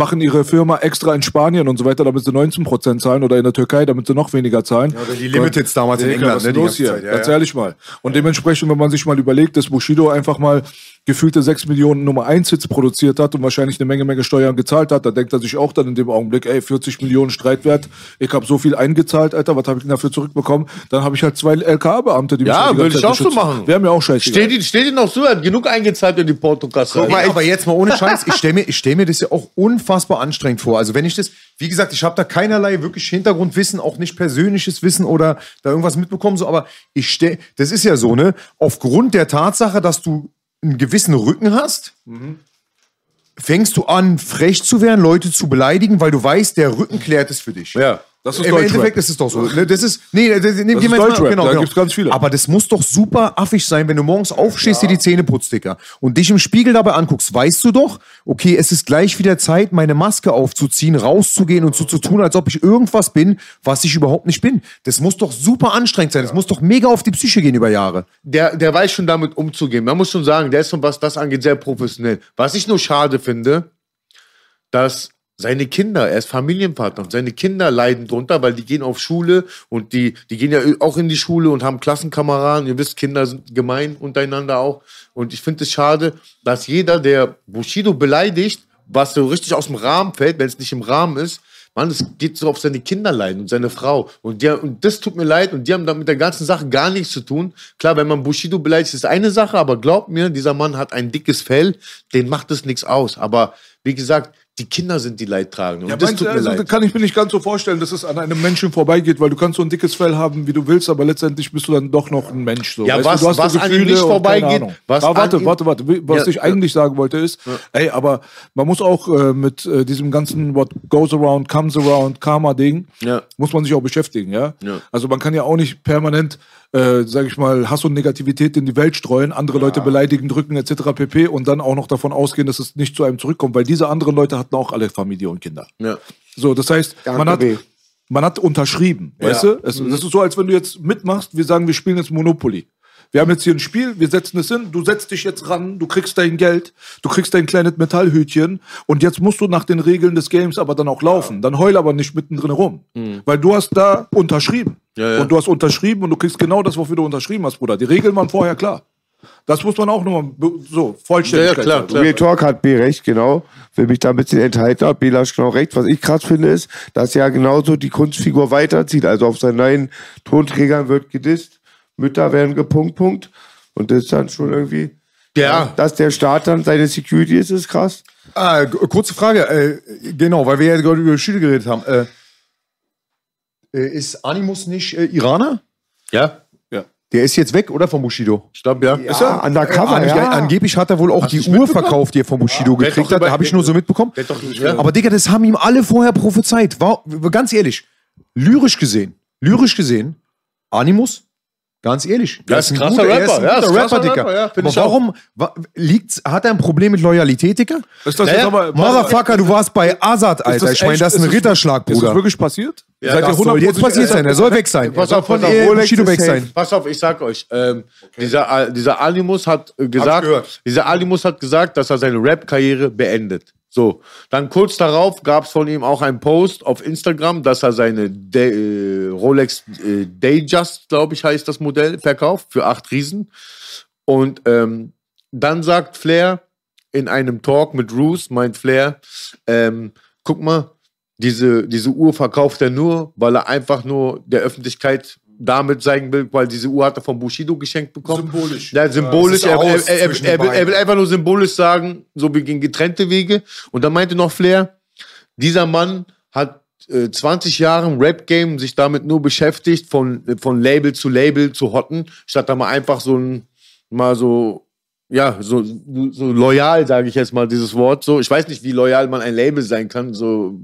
machen ihre Firma extra in Spanien und so weiter, damit sie 19 Prozent zahlen oder in der Türkei, damit sie noch weniger zahlen. oder die Limiteds damals in England, was ne, ist die los ganze hier? Zeit, ja, Ganz ja. ehrlich mal. Und dementsprechend, wenn man sich mal überlegt, dass Bushido einfach mal gefühlte 6 Millionen Nummer 1 Hits produziert hat und wahrscheinlich eine Menge, Menge Steuern gezahlt hat, da denkt er sich auch dann in dem Augenblick, ey, 40 Millionen Streitwert, ich habe so viel eingezahlt, Alter, was habe ich denn dafür zurückbekommen? Dann habe ich halt zwei LKA-Beamte, die mich Ja, die ganze würde ich auch so machen. Wäre mir auch scheiße. Steht ihn, steht ihn noch so, er hat genug eingezahlt in die Portokasse. Guck mal, aber jetzt mal ohne Scheiß, ich stelle mir, ich stell mir das ja auch unfassbar anstrengend vor. Also wenn ich das, wie gesagt, ich habe da keinerlei wirklich Hintergrundwissen, auch nicht persönliches Wissen oder da irgendwas mitbekommen, so, aber ich stell, das ist ja so, ne, aufgrund der Tatsache, dass du einen gewissen Rücken hast, fängst du an, frech zu werden, Leute zu beleidigen, weil du weißt, der Rücken klärt es für dich. Ja. Das ist Im Deutschrap. Endeffekt ist es doch so. Ne, Das ist, nee, das, nee, Das ist Deutschrap, genau, da genau. gibt's ganz viele. Aber das muss doch super affig sein, wenn du morgens aufstehst, dir die Zähne putzt, Dicker, und dich im Spiegel dabei anguckst, weißt du doch, okay, es ist gleich wieder Zeit, meine Maske aufzuziehen, rauszugehen und so zu tun, als ob ich irgendwas bin, was ich überhaupt nicht bin. Das muss doch super anstrengend sein. Das muss doch mega auf die Psyche gehen über Jahre. der, der weiß schon damit umzugehen. Man muss schon sagen, der ist schon, was das angeht, sehr professionell. Was ich nur schade finde, dass seine Kinder, er ist Familienvater und seine Kinder leiden drunter, weil die gehen auf Schule und die, die gehen ja auch in die Schule und haben Klassenkameraden. Ihr wisst, Kinder sind gemein untereinander auch. Und ich finde es schade, dass jeder, der Bushido beleidigt, was so richtig aus dem Rahmen fällt, wenn es nicht im Rahmen ist, Mann, es geht so auf seine Kinder leiden und seine Frau. Und, die, und das tut mir leid und die haben da mit der ganzen Sache gar nichts zu tun. Klar, wenn man Bushido beleidigt, ist eine Sache, aber glaubt mir, dieser Mann hat ein dickes Fell, den macht es nichts aus. Aber wie gesagt, die Kinder sind die Leidtragenden. Ja, und das meinst tut mir also, leid. kann ich mir nicht ganz so vorstellen, dass es an einem Menschen vorbeigeht, weil du kannst so ein dickes Fell haben, wie du willst, aber letztendlich bist du dann doch noch ein Mensch. So. Ja, Weißt was- du, du hast was an ihm nicht vorbeigeht, was aber warte, warte, warte. Was Ja, ich ja. eigentlich sagen wollte ist, ey, aber man muss auch äh, mit äh, diesem ganzen What goes around, comes around, Karma-Ding, Ja. muss man sich auch beschäftigen, ja? Ja. Also man kann ja auch nicht permanent, äh, sag ich mal, Hass und Negativität in die Welt streuen, andere Leute beleidigen, drücken etc. pp. und dann auch noch davon ausgehen, dass es nicht zu einem zurückkommt, weil diese anderen Leute hatten auch alle Familie und Kinder. Ja. So, das heißt, man hat, man hat unterschrieben, weißt du? Es, das ist so, als wenn du jetzt mitmachst, wir sagen, wir spielen jetzt Monopoly. Wir haben jetzt hier ein Spiel, wir setzen es hin, du setzt dich jetzt ran, du kriegst dein Geld, du kriegst dein kleines Metallhütchen und jetzt musst du nach den Regeln des Games aber dann auch laufen. Dann heul aber nicht mittendrin rum. Weil du hast da unterschrieben. Ja, ja. Und du hast unterschrieben und du kriegst genau das, wofür du unterschrieben hast, Bruder. Die Regeln waren vorher klar. Das muss man auch nochmal so vollständig Ja, ja, klar, klar. Real Talk hat B recht, genau. Will mich da ein bisschen enthalten, hat Belasch genau recht. Was ich krass finde, ist, dass ja genauso die Kunstfigur weiterzieht. Also auf seinen neuen Tonträgern wird gedisst, Mütter werden gepunkt, Punkt. Und das ist dann schon irgendwie. Ja. Dass der Staat dann seine Security ist, ist krass. Ah, kurze Frage, äh, genau, weil wir ja gerade über Schüler geredet haben. Äh, äh, ist Animus nicht äh, Iraner? Ja, Der ist jetzt weg, oder? Von Bushido? ich glaube, ja. Ist er? Undercover, Ange ja. Angeblich hat er wohl auch die du's Uhr verkauft, die er von Bushido hat gekriegt hat. über- Habe ich nur so mitbekommen. Ja. Aber Digga, das haben ihm alle vorher prophezeit. War, ganz ehrlich, lyrisch gesehen, lyrisch gesehen, Animus, ganz ehrlich. Ja, er ist ein krasser guter, er ist Rapper. ein Ja, guter ist ein krasser Rapper, Digga. Rapper, ja, Aber warum, wa, liegt's, hat er ein Problem mit Loyalität, Digga? Ist das Ja, jetzt ja. aber. Motherfucker, du warst bei Azad, Alter. Ich meine, das ist ein Ritterschlag, Ist das Bruder. wirklich passiert? Ja, Seid ihr Das soll 100% jetzt passiert sein. Er soll weg sein. Pass auf, pass von auf. ist weg sein. Pass auf, ich sag euch, ähm, dieser, Al- dieser Alimus hat gesagt, dieser Alimus hat gesagt, dass er seine Rap-Karriere beendet. So, dann kurz darauf gab es von ihm auch einen Post auf Instagram, dass er seine Day, äh, Rolex äh, Dayjust, glaube ich, heißt das Modell, verkauft für acht Riesen. Und ähm, dann sagt Flair in einem Talk mit Roos, meint Flair, ähm, guck mal, diese, diese Uhr verkauft er nur, weil er einfach nur der Öffentlichkeit damit zeigen will, weil diese Uhr hat er von Bushido geschenkt bekommen. Symbolisch. Ja, symbolisch. Ja, er, er, er, will, er will einfach nur symbolisch sagen, so wir gehen getrennte Wege. Und dann meinte noch Flair, dieser Mann hat äh, 20 Jahre im Rap-Game sich damit nur beschäftigt, von, von Label zu Label zu hotten, statt da mal einfach so ein, mal so, ja, so, so loyal, sage ich jetzt mal dieses Wort. So, ich weiß nicht, wie loyal man ein Label sein kann. So,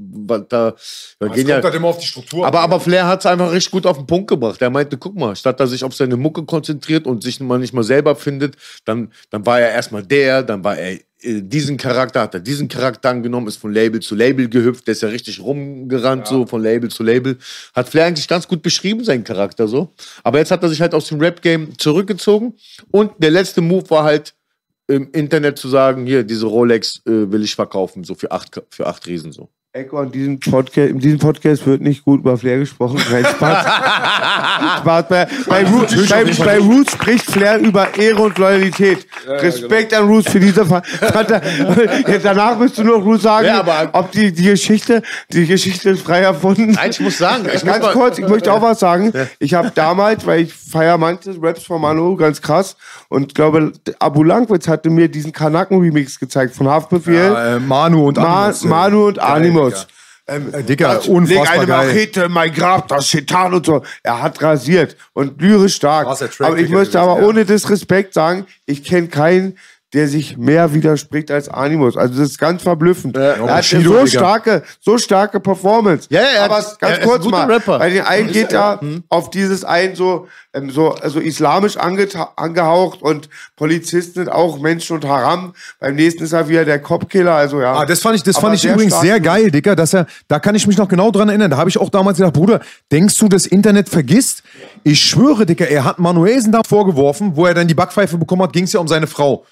da, da gehen ja, halt immer auf die Struktur. aber, aber Flair hat es einfach richtig gut auf den Punkt gebracht. Er meinte, guck mal, statt dass er sich auf seine Mucke konzentriert und sich mal nicht mal selber findet, dann, dann war er erstmal der, dann war er diesen Charakter, hat er diesen Charakter angenommen, ist von Label zu Label gehüpft, der ist ja richtig rumgerannt, so von Label zu Label. Hat Flair eigentlich ganz gut beschrieben, seinen Charakter so. Aber jetzt hat er sich halt aus dem Rap-Game zurückgezogen und der letzte Move war halt, im Internet zu sagen, hier, diese Rolex äh, will ich verkaufen, so für acht, für acht Riesen so. Echo, in diesem, Podcast, in diesem Podcast wird nicht gut über Flair gesprochen. Nein, Spaß. Spaß. Bei, bei, Roots, bei, bei Roots spricht Flair über Ehre und Loyalität. Respekt an Ruth für diese Ver ja, Danach müsst du nur Ruth sagen, Ja, ob die, die Geschichte, die Geschichte ist frei erfunden. Nein, ich muss sagen, ich muss ganz mal- kurz, ich möchte auch was sagen. Ich habe damals, weil ich feier manche Raps von Manu ganz krass und glaube, Abu Langwitz hatte mir diesen Kanaken-Remix gezeigt von Haftbefehl. Ja, äh, Manu und Ma Animus, äh, Manu und geil, Animus. Ähm, äh, Digga, Das- unfassbar Leg eine geil. Machete in mein Grab, das Chetan und so. Er hat rasiert und lyrisch stark. Aber ich möchte aber ja. ohne Disrespekt sagen, ich kenne keinen, der sich mehr widerspricht als Animus. Also das ist ganz verblüffend. er hat so starke, so starke Performance. Ja, ja, er aber hat- ganz er ist ein kurz guter mal, Rapper. bei den einen geht er auf dieses ein so, ähm, so also islamisch angehaucht und Polizisten sind auch Menschen und Haram. Beim nächsten ist er wieder der Copkiller. Also ja. Ah, das fand ich, das Aber fand ich sehr übrigens sehr geil, Digga, dass er, da kann ich mich noch genau dran erinnern. Da habe ich auch damals gedacht, Bruder, denkst du, das Internet vergisst? Ich schwöre, Digga, er hat Manuelsen da vorgeworfen, wo er dann die Backpfeife bekommen hat, ging es ja um seine Frau.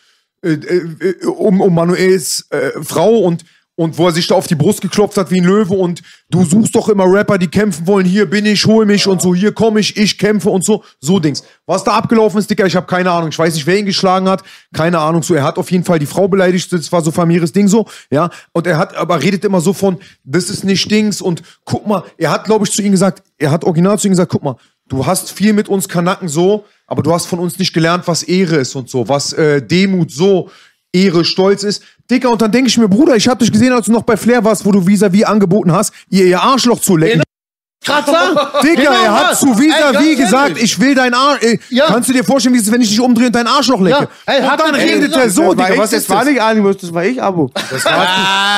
Äh, äh, um, um Manuels äh, Frau und, und wo er sich da auf die Brust geklopft hat wie ein Löwe und du suchst doch immer Rapper, die kämpfen wollen, hier bin ich, hol mich und so, hier komme ich, ich kämpfe und so, so Dings. Was da abgelaufen ist, Digga, ich habe keine Ahnung. Ich weiß nicht, wer ihn geschlagen hat, keine Ahnung. So, er hat auf jeden Fall die Frau beleidigt, das war so familiäres Ding so, ja. Und er hat, aber redet immer so von, das ist nicht Dings und guck mal, er hat, glaube ich, zu ihm gesagt, er hat original zu ihm gesagt, guck mal, du hast viel mit uns Kanaken so, aber du hast von uns nicht gelernt, was Ehre ist und so, was äh, Demut so, Ehre, Stolz ist. Dicker, und dann denke ich mir, Bruder, ich habe dich gesehen, als du noch bei Flair warst, wo du vis-à-vis angeboten hast, ihr, ihr Arschloch zu lecken. Kratzer? Digga, Genau er hat das. zu vis-à-vis gesagt, ehrlich. ich will dein Arsch. Ey, Ja. Kannst du dir vorstellen, wie es ist, wenn ich dich umdrehe und dein Arschloch lecke? Ja. Ey, und hat dann er redet er so, war Digga, was das war nicht Animus, das war ich, Abo. Das warst,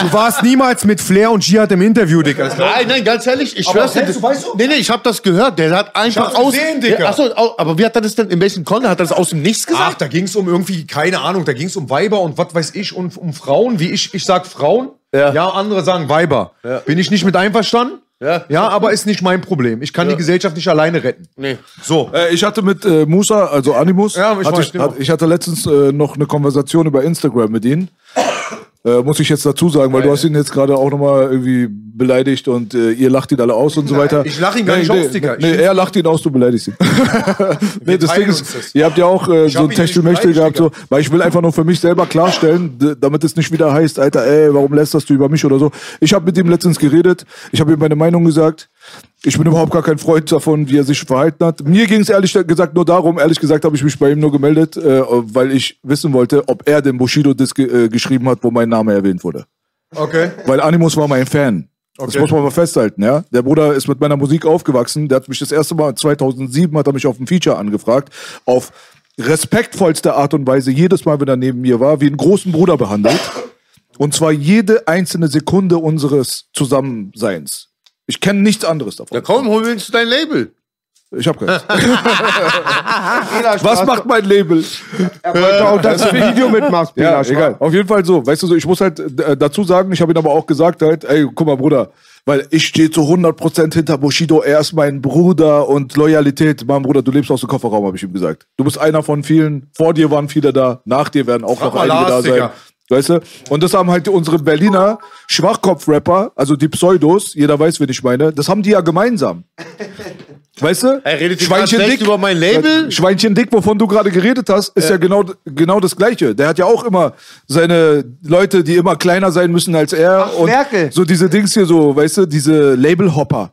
du warst niemals mit Flair und Jihad im Interview, Digga. Nein, nein, ganz ehrlich, ich schwör's dir. du, weißt du? Nee, nee, ich hab das gehört. Der hat einfach hab's aus. gesehen, Digga. Ja, achso, aber wie hat er das denn, in welchem Konter? Hat er das aus dem Nichts Ach, gesagt? da ging es um irgendwie, keine Ahnung, da ging es um Weiber und was weiß ich und um Frauen, wie ich, ich sag Frauen, Ja. ja, andere sagen Weiber. Bin ich nicht mit einverstanden? Ja. Ja, aber ist nicht mein Problem. Ich kann die Gesellschaft nicht alleine retten. Nee. So. Äh, ich hatte mit äh, Musa, also Animus, Ja, ich hatte weiß, ich, genau. hat, ich hatte letztens äh, noch eine Konversation über Instagram mit ihm. Äh, muss ich jetzt dazu sagen, weil du hast ihn jetzt gerade auch nochmal irgendwie beleidigt und äh, ihr lacht ihn alle aus und so weiter. ich lach ihn gar nicht aus, Digga. Nee, find's- er lacht ihn aus, du beleidigst ihn. nee, das Ding ist, das. ihr habt ja auch äh, so ein Techtelmechtel gehabt, so, weil ich will einfach nur für mich selber klarstellen, damit es nicht wieder heißt, Alter, ey, warum lästerst du über mich oder so. Ich habe mit ihm letztens geredet, ich habe ihm meine Meinung gesagt. Ich bin überhaupt gar kein Freund davon, wie er sich verhalten hat. Mir ging es ehrlich gesagt nur darum, ehrlich gesagt habe ich mich bei ihm nur gemeldet, äh, weil ich wissen wollte, ob er den Bushido-Disc äh, geschrieben hat, wo mein Name erwähnt wurde. Okay. Weil Animus war mein Fan. Das muss man mal festhalten, ja. Der Bruder ist mit meiner Musik aufgewachsen. Der hat mich das erste Mal 2007 hat er mich auf ein Feature angefragt. Auf respektvollste Art und Weise jedes Mal, wenn er neben mir war, wie einen großen Bruder behandelt. Und zwar jede einzelne Sekunde unseres Zusammenseins. Ich kenne nichts anderes davon. Ja, komm, hol mir zu dein Label. Ich hab keins. Was macht mein Label? Er wollte auch, dass du ein Video mitmachst, Ja, egal. Auf jeden Fall so. Weißt du, so, ich muss halt äh, dazu sagen, ich habe ihn aber auch gesagt halt, ey, guck mal, Bruder, weil ich stehe zu 100% hinter Bushido, er ist mein Bruder und Loyalität. Mann, Bruder, du lebst aus dem Kofferraum, habe ich ihm gesagt. Du bist einer von vielen. Vor dir waren viele da, nach dir werden auch Frag noch einige Lars, da sein. Weißt du? Und das haben halt unsere Berliner Schwachkopf-Rapper, also die Pseudos, jeder weiß, wen ich meine, das haben die ja gemeinsam. Weißt du? Er redet ganz schlecht über mein Label. Schweinchen dick, wovon du gerade geredet hast, ist ja, genau, genau das Gleiche. Der hat ja auch immer seine Leute, die immer kleiner sein müssen als er. und Merkel. so diese Dings hier so, weißt du, diese Labelhopper.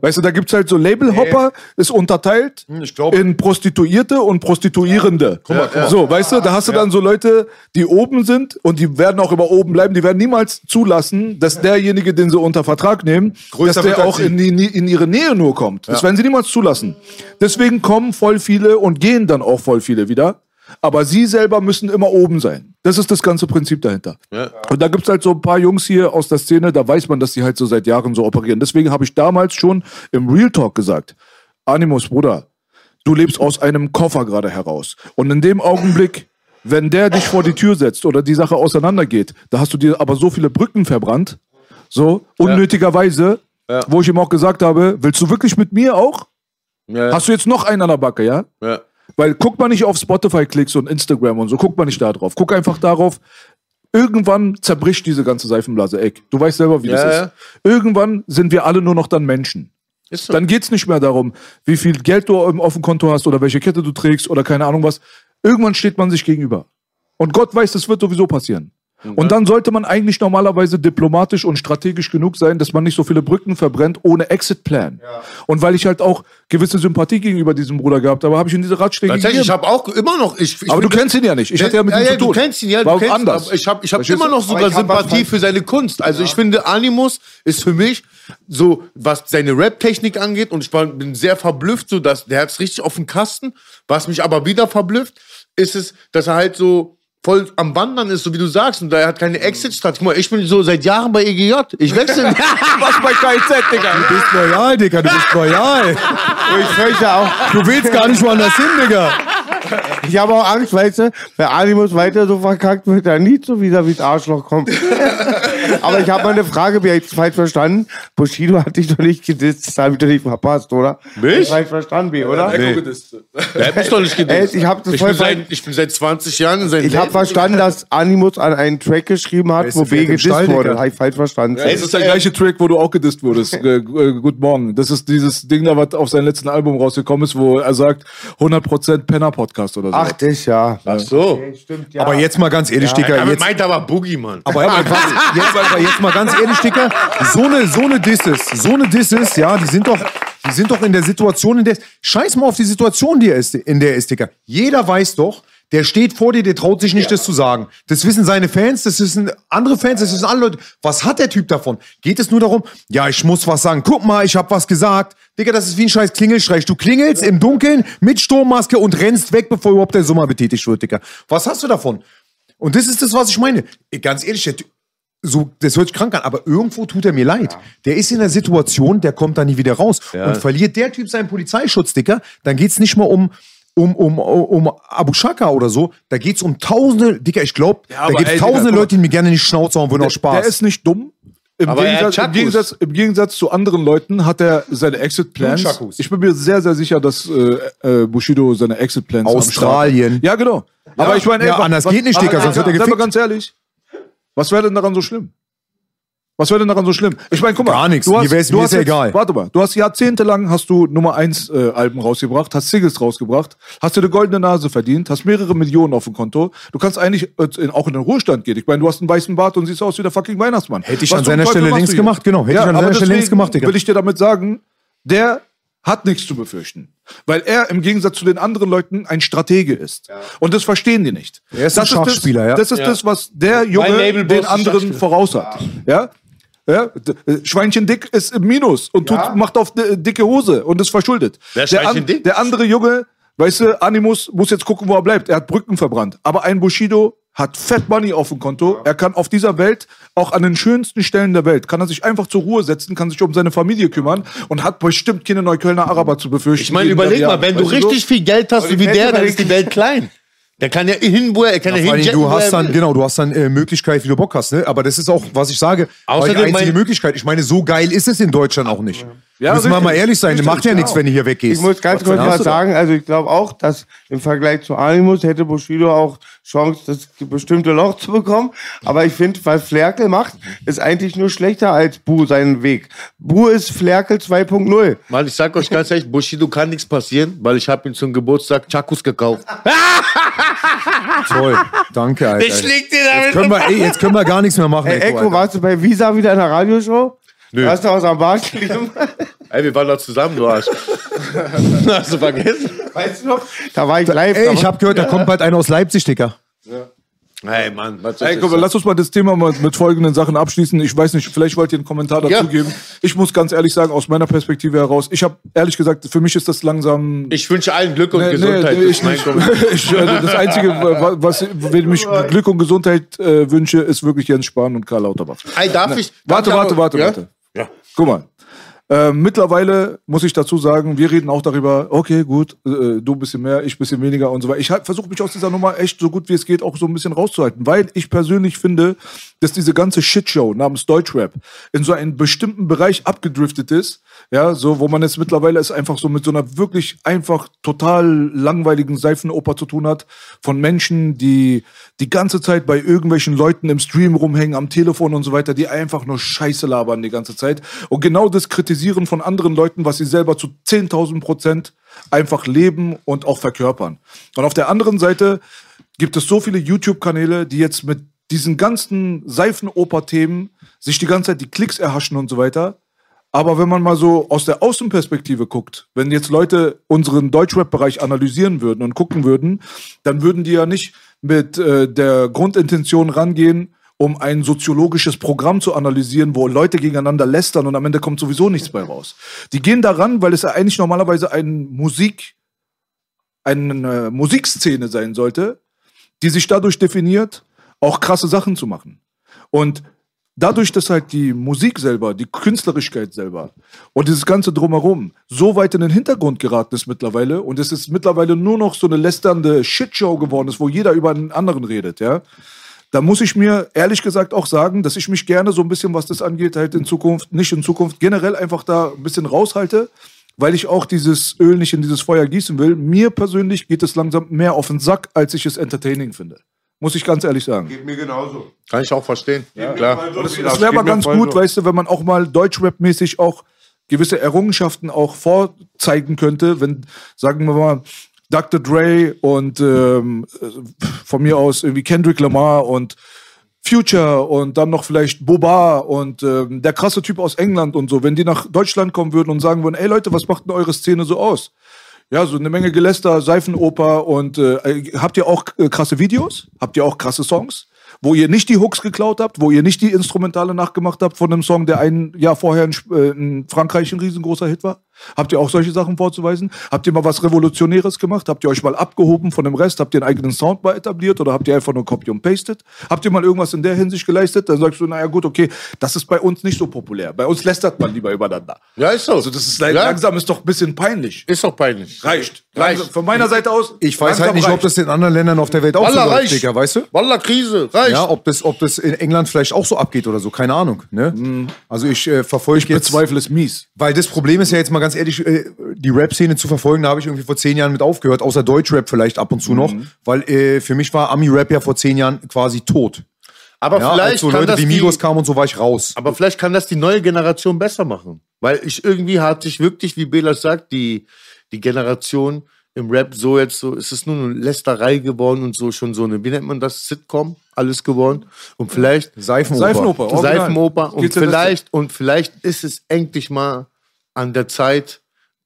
Weißt du, da gibt's halt so Labelhopper, ist unterteilt ich glaub- in Prostituierte und Prostituierende. So, weißt du, da hast du dann so Leute, die oben sind und die werden auch immer oben bleiben. Die werden niemals zulassen, dass derjenige, den sie unter Vertrag nehmen, Größer dass der auch in, die, in ihre Nähe nur kommt. Das werden sie niemals zulassen. Deswegen kommen voll viele und gehen dann auch voll viele wieder. Aber sie selber müssen immer oben sein. Das ist das ganze Prinzip dahinter. Und da gibt's halt so ein paar Jungs hier aus der Szene, da weiß man, dass die halt so seit Jahren so operieren. Deswegen habe ich damals schon im Real Talk gesagt, Animus, Bruder, du lebst aus einem Koffer gerade heraus. Und in dem Augenblick, wenn der dich vor die Tür setzt oder die Sache auseinandergeht, da hast du dir aber so viele Brücken verbrannt, so unnötigerweise, wo ich ihm auch gesagt habe, willst du wirklich mit mir auch? Ja, Hast du jetzt noch einen an der Backe, ja? ja. Weil guck mal nicht auf Spotify-Klicks und Instagram und so, guck mal nicht da drauf. Guck einfach darauf, irgendwann zerbricht diese ganze Seifenblase. Ey, du weißt selber, wie Ja, das ist. ja. Irgendwann sind wir alle nur noch dann Menschen. Ist so. Dann geht's nicht mehr darum, wie viel Geld du im- auf dem Konto hast oder welche Kette du trägst oder keine Ahnung was. Irgendwann steht man sich gegenüber. Und Gott weiß, das wird sowieso passieren. Und dann sollte man eigentlich normalerweise diplomatisch und strategisch genug sein, dass man nicht so viele Brücken verbrennt ohne Exit-Plan. Und weil ich halt auch gewisse Sympathie gegenüber diesem Bruder gehabt habe, habe ich in diese Ratschläge Tatsächlich, ich habe auch immer noch. Ich, ich Aber du bin- kennst ihn ja nicht. Ich hatte ja mit ihm zu tun. Du kennst ihn ja, War du kennst anders. Aber ich habe ich hab immer noch sogar Sympathie für seine Kunst. Also ich finde, Animus ist für mich so, was seine Rap-Technik angeht, und ich war, bin sehr verblüfft, so dass der hat's richtig auf dem Kasten. Was mich aber wieder verblüfft, ist es, dass er halt so voll am Wandern ist, so wie du sagst, und er hat keine Exit-Strategie. Guck mal, Ich bin so seit Jahren bei EGJ. Ich wechsle. Was bei KIZ, Digga. Du bist loyal, Digga, du bist loyal. Ich fürchte auch, Du willst gar nicht woanders hin, Digga. ich habe auch Angst, weißt du, wenn Animus weiter so verkackt wird, er nie so wieder wie das Arschloch kommt. Aber ich habe mal eine Frage, wer jetzt falsch verstanden? Bushido hat dich doch nicht gedisst, das habe ich doch nicht verpasst, oder? Mich? Falsch verstanden, B, oder? Der hat mich doch nicht gedisst. Ey, ich hab das ich, voll bin seit, ich bin seit 20 Jahren in seinem Ich habe verstanden, dass Animus an einen Track geschrieben hat, wo B gedisst Stall, wurde. Digga. Habe ich falsch verstanden. Das ist der gleiche Track, wo du auch gedisst wurdest. Äh, äh, Guten Morgen. Das ist dieses Ding da, was auf seinem letzten Album rausgekommen ist, wo er sagt 100% Penner-Podcast oder so. Ach, das ja. Ach so. Stimmt, ja. Aber jetzt mal ganz ehrlich, Digga, Aber jetzt, meint aber Boogie, Mann. Aber, aber, was, jetzt, aber jetzt mal ganz ehrlich, Dicker, so eine, so eine Disses, so eine Disses, ja, die sind doch, die sind doch in der Situation, in der, scheiß mal auf die Situation, die er ist, in der er ist, Dicker. Jeder weiß doch, der steht vor dir, der traut sich nicht, das zu sagen. Das wissen seine Fans, das wissen andere Fans, das wissen alle Leute. Was hat der Typ davon? Geht es nur darum, ja, ich muss was sagen. Guck mal, ich hab was gesagt. Digga, das ist wie ein scheiß Klingelstreich. Du klingelst im Dunkeln mit Sturmmaske und rennst weg, bevor überhaupt der Sommer betätigt wird, Digga. Was hast du davon? Und das ist das, was ich meine. Ganz ehrlich, der Typ- so, das hört sich krank an, aber irgendwo tut er mir leid. Der ist in einer Situation, der kommt da nie wieder raus. Und verliert der Typ seinen Polizeischutz, Dicker, dann geht's nicht mehr um, um, um, um Abu Shaka oder so, da geht's um tausende, Dicker, ich glaube, da aber gibt's ey, tausende Digga, mal. Leute, die mir gerne nicht Schnauze hauen würden, aus Spaß. Der ist nicht dumm. Im Aber Gegensatz, im. Gegensatz, Im Gegensatz zu anderen Leuten hat er seine Exit-Plans. Ich bin mir sehr, sehr sicher, dass äh, äh, Bushido seine Exit-Plans. Australien. Ja, genau. Aber ich meine, Ja, anders geht nicht, Digga, sonst wird er Sag mal gefickt. ganz ehrlich, was wäre denn daran so schlimm? Was wäre denn daran so schlimm? Ich meine, guck mal. Gar nichts. Du Mir hast, wär's- du mir hast ist ja jetzt, egal. Warte mal. Du hast jahrzehntelang hast du Nummer 1 äh, Alben rausgebracht, hast Singles rausgebracht, hast dir eine goldene Nase verdient, hast mehrere Millionen auf dem Konto. Du kannst eigentlich äh, in, auch in den Ruhestand gehen. Ich meine, du hast einen weißen Bart und siehst aus wie der fucking Weihnachtsmann. Hätte ich Was an seiner Teufel Stelle links gemacht, genau. Hätte ich an seiner Stelle links gemacht, Digga. Will ich dir damit sagen, der hat nichts zu befürchten. Weil er im Gegensatz zu den anderen Leuten ein Stratege ist. Und das verstehen die nicht. Er ist ein das Schachspieler, ja. das, Das ist das, was der Junge den anderen voraus hat. Ja? Ja, äh, Schweinchen dick ist im Minus und tut, macht auf di- dicke Hose und ist verschuldet. Wer ist der, Schweinchen dick? der andere Junge, weißt du, Animus muss jetzt gucken, wo er bleibt. Er hat Brücken verbrannt. Aber ein Bushido hat Fat Money auf dem Konto. Er kann auf dieser Welt, auch an den schönsten Stellen der Welt, kann er sich einfach zur Ruhe setzen, kann sich um seine Familie kümmern und hat bestimmt keine Neuköllner Araber zu befürchten. Ich meine, überleg mal, wenn du weißt so? richtig viel Geld hast, so wie der, dann überleg ist die Welt klein. Der kann ja hin, wo er, er kann ja, allem, hinjetten, du hast dann, genau, du hast dann äh, Möglichkeit, wie du Bock hast, ne? Aber das ist auch, was ich sage, war die Außerdem einzige mein- Möglichkeit. Ich meine, so geil ist es in Deutschland auch nicht. Ja, Müssen wir richtig. mal ehrlich sein, Richtig, macht ja genau. nichts, wenn du hier weggehst. Ich muss ganz kurz was sagen. Also ich glaube auch, dass im Vergleich zu Animus hätte Bushido auch Chance, das bestimmte Loch zu bekommen. Aber ich finde, was Flerkel macht, ist eigentlich nur schlechter als Bu seinen Weg. Bu ist Flerkel 2.0. Mann, ich sag euch ganz ehrlich, Bushido kann nichts passieren, weil ich habe ihm zum Geburtstag Chakus gekauft. Toll, danke, Alter. schlägt dir Jetzt können, wir, ey, jetzt können wir gar nichts mehr machen. Hey, Echo, warst du bei Visa wieder in der Radioshow? Nö. Hast du aus am Bart geschrieben? Ey, wir waren doch zusammen, du Arsch. Hast du vergessen? Weißt du noch? Da war ich live. Ey, da ich habe gehört, da kommt bald einer aus Leipzig, Dicker. Ey, Mann, was soll Ey, komm, sagen? lass uns mal das Thema mal mit folgenden Sachen abschließen. Ich weiß nicht, vielleicht wollt ihr einen Kommentar dazu Ja. geben. Ich muss ganz ehrlich sagen, aus meiner Perspektive heraus, ich habe ehrlich gesagt, für mich ist das langsam Ich wünsche allen Glück und Nee, Gesundheit. nee, Das ich ist nicht. Ich, äh, das Einzige, wa- was, wenn ich Glück und Gesundheit äh, wünsche, ist wirklich Jens Spahn und Karl Lauterbach. Ey, darf ich? Warte, darf warte, warte, ja? warte. Guck mal. Äh, mittlerweile muss ich dazu sagen, wir reden auch darüber, okay, gut, äh, du ein bisschen mehr, ich ein bisschen weniger und so weiter. Ich halt, versuche mich aus dieser Nummer echt so gut wie es geht auch so ein bisschen rauszuhalten, weil ich persönlich finde, dass diese ganze Shitshow namens Deutschrap in so einen bestimmten Bereich abgedriftet ist, ja, so, wo man jetzt mittlerweile es einfach so mit so einer wirklich einfach total langweiligen Seifenoper zu tun hat, von Menschen, die die ganze Zeit bei irgendwelchen Leuten im Stream rumhängen, am Telefon und so weiter, die einfach nur Scheiße labern die ganze Zeit und genau das kritisieren von anderen Leuten, was sie selber zu 10.000 Prozent einfach leben und auch verkörpern. Und auf der anderen Seite gibt es so viele YouTube-Kanäle, die jetzt mit diesen ganzen Seifenoper-Themen sich die ganze Zeit die Klicks erhaschen und so weiter. Aber wenn man mal so aus der Außenperspektive guckt, wenn jetzt Leute unseren Deutschrap-Bereich analysieren würden und gucken würden, dann würden die ja nicht mit äh, der Grundintention rangehen, um ein soziologisches Programm zu analysieren, wo Leute gegeneinander lästern und am Ende kommt sowieso nichts bei raus. Die gehen daran, weil es ja eigentlich normalerweise ein Musik, eine Musikszene sein sollte, die sich dadurch definiert, auch krasse Sachen zu machen. Und dadurch, dass halt die Musik selber, die Künstlerischkeit selber und dieses ganze Drumherum so weit in den Hintergrund geraten ist mittlerweile und es ist mittlerweile nur noch so eine lästernde Shitshow geworden ist, wo jeder über einen anderen redet, ja. Da muss ich mir ehrlich gesagt auch sagen, dass ich mich gerne so ein bisschen, was das angeht, halt in Zukunft, nicht in Zukunft, generell einfach da ein bisschen raushalte, weil ich auch dieses Öl nicht in dieses Feuer gießen will. Mir persönlich geht es langsam mehr auf den Sack, als ich es entertaining finde. Muss ich ganz ehrlich sagen. Geht mir genauso. Kann ich auch verstehen. Ja, klar. Es, es wäre aber ganz gut, weißt du, wenn man auch mal Deutschrap-mäßig auch gewisse Errungenschaften auch vorzeigen könnte, wenn, sagen wir mal, Dr. Dre und ähm, von mir aus irgendwie Kendrick Lamar und Future und dann noch vielleicht Boba und ähm, der krasse Typ aus England und so, wenn die nach Deutschland kommen würden und sagen würden, ey Leute, was macht denn eure Szene so aus? Ja, so eine Menge Geläster, Seifenoper und äh, habt ihr auch äh, krasse Videos? Habt ihr auch krasse Songs? Wo ihr nicht die Hooks geklaut habt, wo ihr nicht die Instrumentale nachgemacht habt von einem Song, der ein Jahr vorher in, äh, in Frankreich ein riesengroßer Hit war? Habt ihr auch solche Sachen vorzuweisen? Habt ihr mal was Revolutionäres gemacht? Habt ihr euch mal abgehoben von dem Rest? Habt ihr einen eigenen Sound mal etabliert oder habt ihr einfach nur Copy und Pasted? Habt ihr mal irgendwas in der Hinsicht geleistet? Dann sagst du, naja gut, okay, das ist bei uns nicht so populär. Bei uns lästert man lieber übereinander. Ja, ist so. Also das ist Ja. langsam ist doch ein bisschen peinlich. Ist doch peinlich. Reicht. Reicht. Von meiner Seite aus. Ich weiß halt nicht, ob reicht. das in anderen Ländern auf der Welt auch so Wallah, läuft, reicht. Digga, weißt du? Wallah, Krise, reicht. Ja, ob das, ob das in England vielleicht auch so abgeht oder so, keine Ahnung. Ne? Also ich äh, verfolge Ich jetzt, bezweifle es mies. weil das Problem ist ja jetzt mal ganz ehrlich, äh, die Rap-Szene zu verfolgen, da habe ich irgendwie vor zehn Jahren mit aufgehört, außer Deutschrap vielleicht ab und zu noch, weil äh, für mich war Ami-Rap ja vor zehn Jahren quasi tot. aber Ja, vielleicht als so kann Leute das wie die, Migos kamen und so war ich raus. aber vielleicht kann das die neue Generation besser machen. Weil ich irgendwie hat sich wirklich, wie Belas sagt, die, die Generation im Rap so jetzt so, es ist nur eine Lästerei geworden und so schon so eine, wie nennt man das, Sitcom, alles geworden. Und vielleicht Seifenoper. Seifenoper. Seifenoper und vielleicht, und vielleicht ist es endlich mal an der Zeit,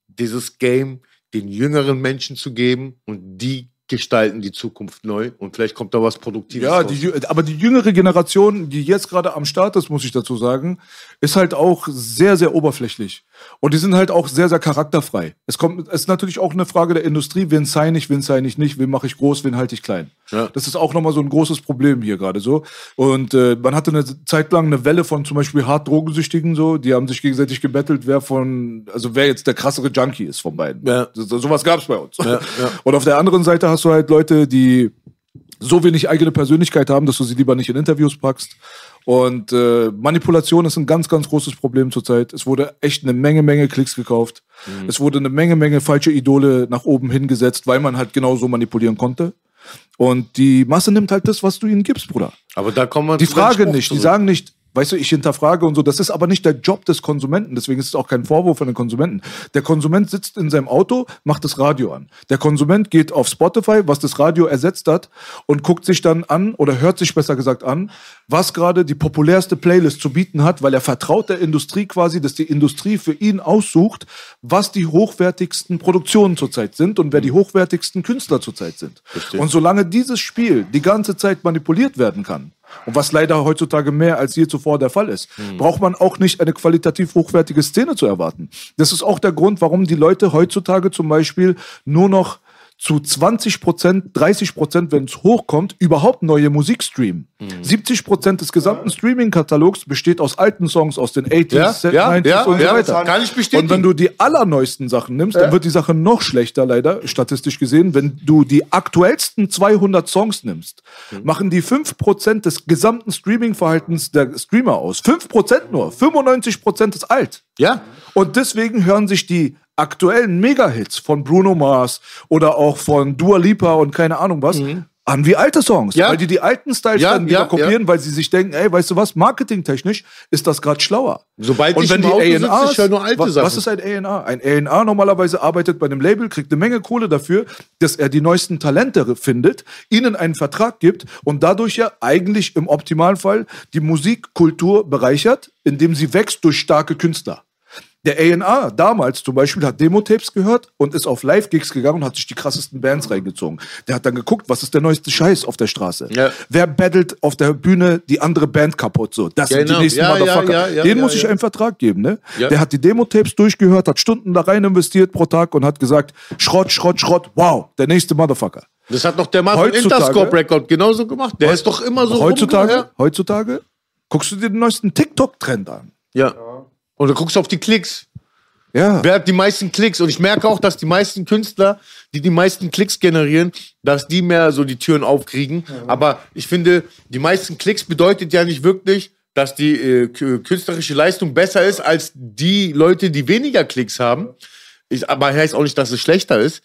dieses Game den jüngeren Menschen zu geben und die gestalten die Zukunft neu und vielleicht kommt da was Produktives Ja, die, aber die jüngere Generation, die jetzt gerade am Start ist, muss ich dazu sagen, ist halt auch sehr, sehr oberflächlich. Und die sind halt auch sehr, sehr charakterfrei. Es kommt, es ist natürlich auch eine Frage der Industrie, wen sign ich, wen sign ich nicht, wen mache ich groß, wen halte ich klein. Ja. Das ist auch nochmal so ein großes Problem hier gerade so. Und äh, man hatte eine Zeit lang eine Welle von zum Beispiel hart Drogensüchtigen so, die haben sich gegenseitig gebettelt, wer von, also wer jetzt der krassere Junkie ist von beiden. Ja. So, sowas gab es bei uns. ja. Und auf der anderen Seite hast du halt Leute, die so wenig eigene Persönlichkeit haben, dass du sie lieber nicht in Interviews packst. Und äh, Manipulation ist ein ganz, ganz großes Problem zurzeit. Es wurde echt eine Menge, Menge Klicks gekauft. Es wurde eine Menge, Menge falsche Idole nach oben hingesetzt, weil man halt genau so manipulieren konnte. Und die Masse nimmt halt das, was du ihnen gibst, Bruder. Aber da kommen wir Die zu deinem Frage Spruch nicht, die zurück. sagen nicht, weißt du, ich hinterfrage und so, das ist aber nicht der Job des Konsumenten, deswegen ist es auch kein Vorwurf an den Konsumenten. Der Konsument sitzt in seinem Auto, macht das Radio an. Der Konsument geht auf Spotify, was das Radio ersetzt hat, und guckt sich dann an, oder hört sich besser gesagt an, was gerade die populärste Playlist zu bieten hat, weil er vertraut der Industrie quasi, dass die Industrie für ihn aussucht, was die hochwertigsten Produktionen zurzeit sind und wer die hochwertigsten Künstler zurzeit sind. Und solange dieses Spiel die ganze Zeit manipuliert werden kann, und was leider heutzutage mehr als je zuvor der Fall ist, braucht man auch nicht eine qualitativ hochwertige Szene zu erwarten. Das ist auch der Grund, warum die Leute heutzutage zum Beispiel nur noch zu 20 Prozent, 30 Prozent, wenn es hochkommt, überhaupt neue Musik streamen. 70 Prozent des gesamten Streaming-Katalogs besteht aus alten Songs aus den 80s, Ja, ja, 90s ja, und so ja, weiter. kann ich bestätigen. Und wenn du die allerneuesten Sachen nimmst, dann wird die Sache noch schlechter, leider, statistisch gesehen. Wenn du die aktuellsten 200 Songs nimmst, machen die 5% des gesamten Streaming-Verhaltens der Streamer aus. 5% nur. 95% ist alt. Ja, Und deswegen hören sich die aktuellen Mega-Hits von Bruno Mars oder auch von Dua Lipa und keine Ahnung was an wie alte Songs. Ja. Weil die die alten Styles Ja, dann wieder ja, kopieren, weil sie sich denken, ey, weißt du was, marketingtechnisch ist das gerade schlauer. Sobald Und ich wenn im die Auto sitze, A&Rs, nur alte wa- Sachen. Was ist ein A&R? Ein A&R normalerweise arbeitet bei einem Label, kriegt eine Menge Kohle dafür, dass er die neuesten Talente findet, ihnen einen Vertrag gibt und dadurch ja eigentlich im Optimalfall die Musikkultur bereichert, indem sie wächst durch starke Künstler. Der A&R damals zum Beispiel hat Demo-Tapes gehört und ist auf Live-Gigs gegangen und hat sich die krassesten Bands reingezogen. Der hat dann geguckt, was ist der neueste Scheiß auf der Straße? Ja. Wer battelt auf der Bühne die andere Band kaputt? So, das sind Genau. die nächsten Ja, ja, Motherfucker. ja, ja, Den ja, muss ich ja. einen Vertrag geben, ne? Ja. Der hat die Demo-Tapes durchgehört, hat Stunden da rein investiert pro Tag und hat gesagt, Schrott, Schrott, Schrott, wow, der nächste Motherfucker. Das hat doch der Mann von Interscope Record genauso gemacht. Der ist doch immer so heutzutage, heutzutage guckst du dir den neuesten TikTok-Trend an. Ja. Und du guckst auf die Klicks. Ja. Wer hat die meisten Klicks? Und ich merke auch, dass die meisten Künstler, die die meisten Klicks generieren, dass die mehr so die Türen aufkriegen. Aber ich finde, die meisten Klicks bedeutet ja nicht wirklich, dass die äh, kü- künstlerische Leistung besser ist als die Leute, die weniger Klicks haben. Ich, aber heißt auch nicht, dass es schlechter ist.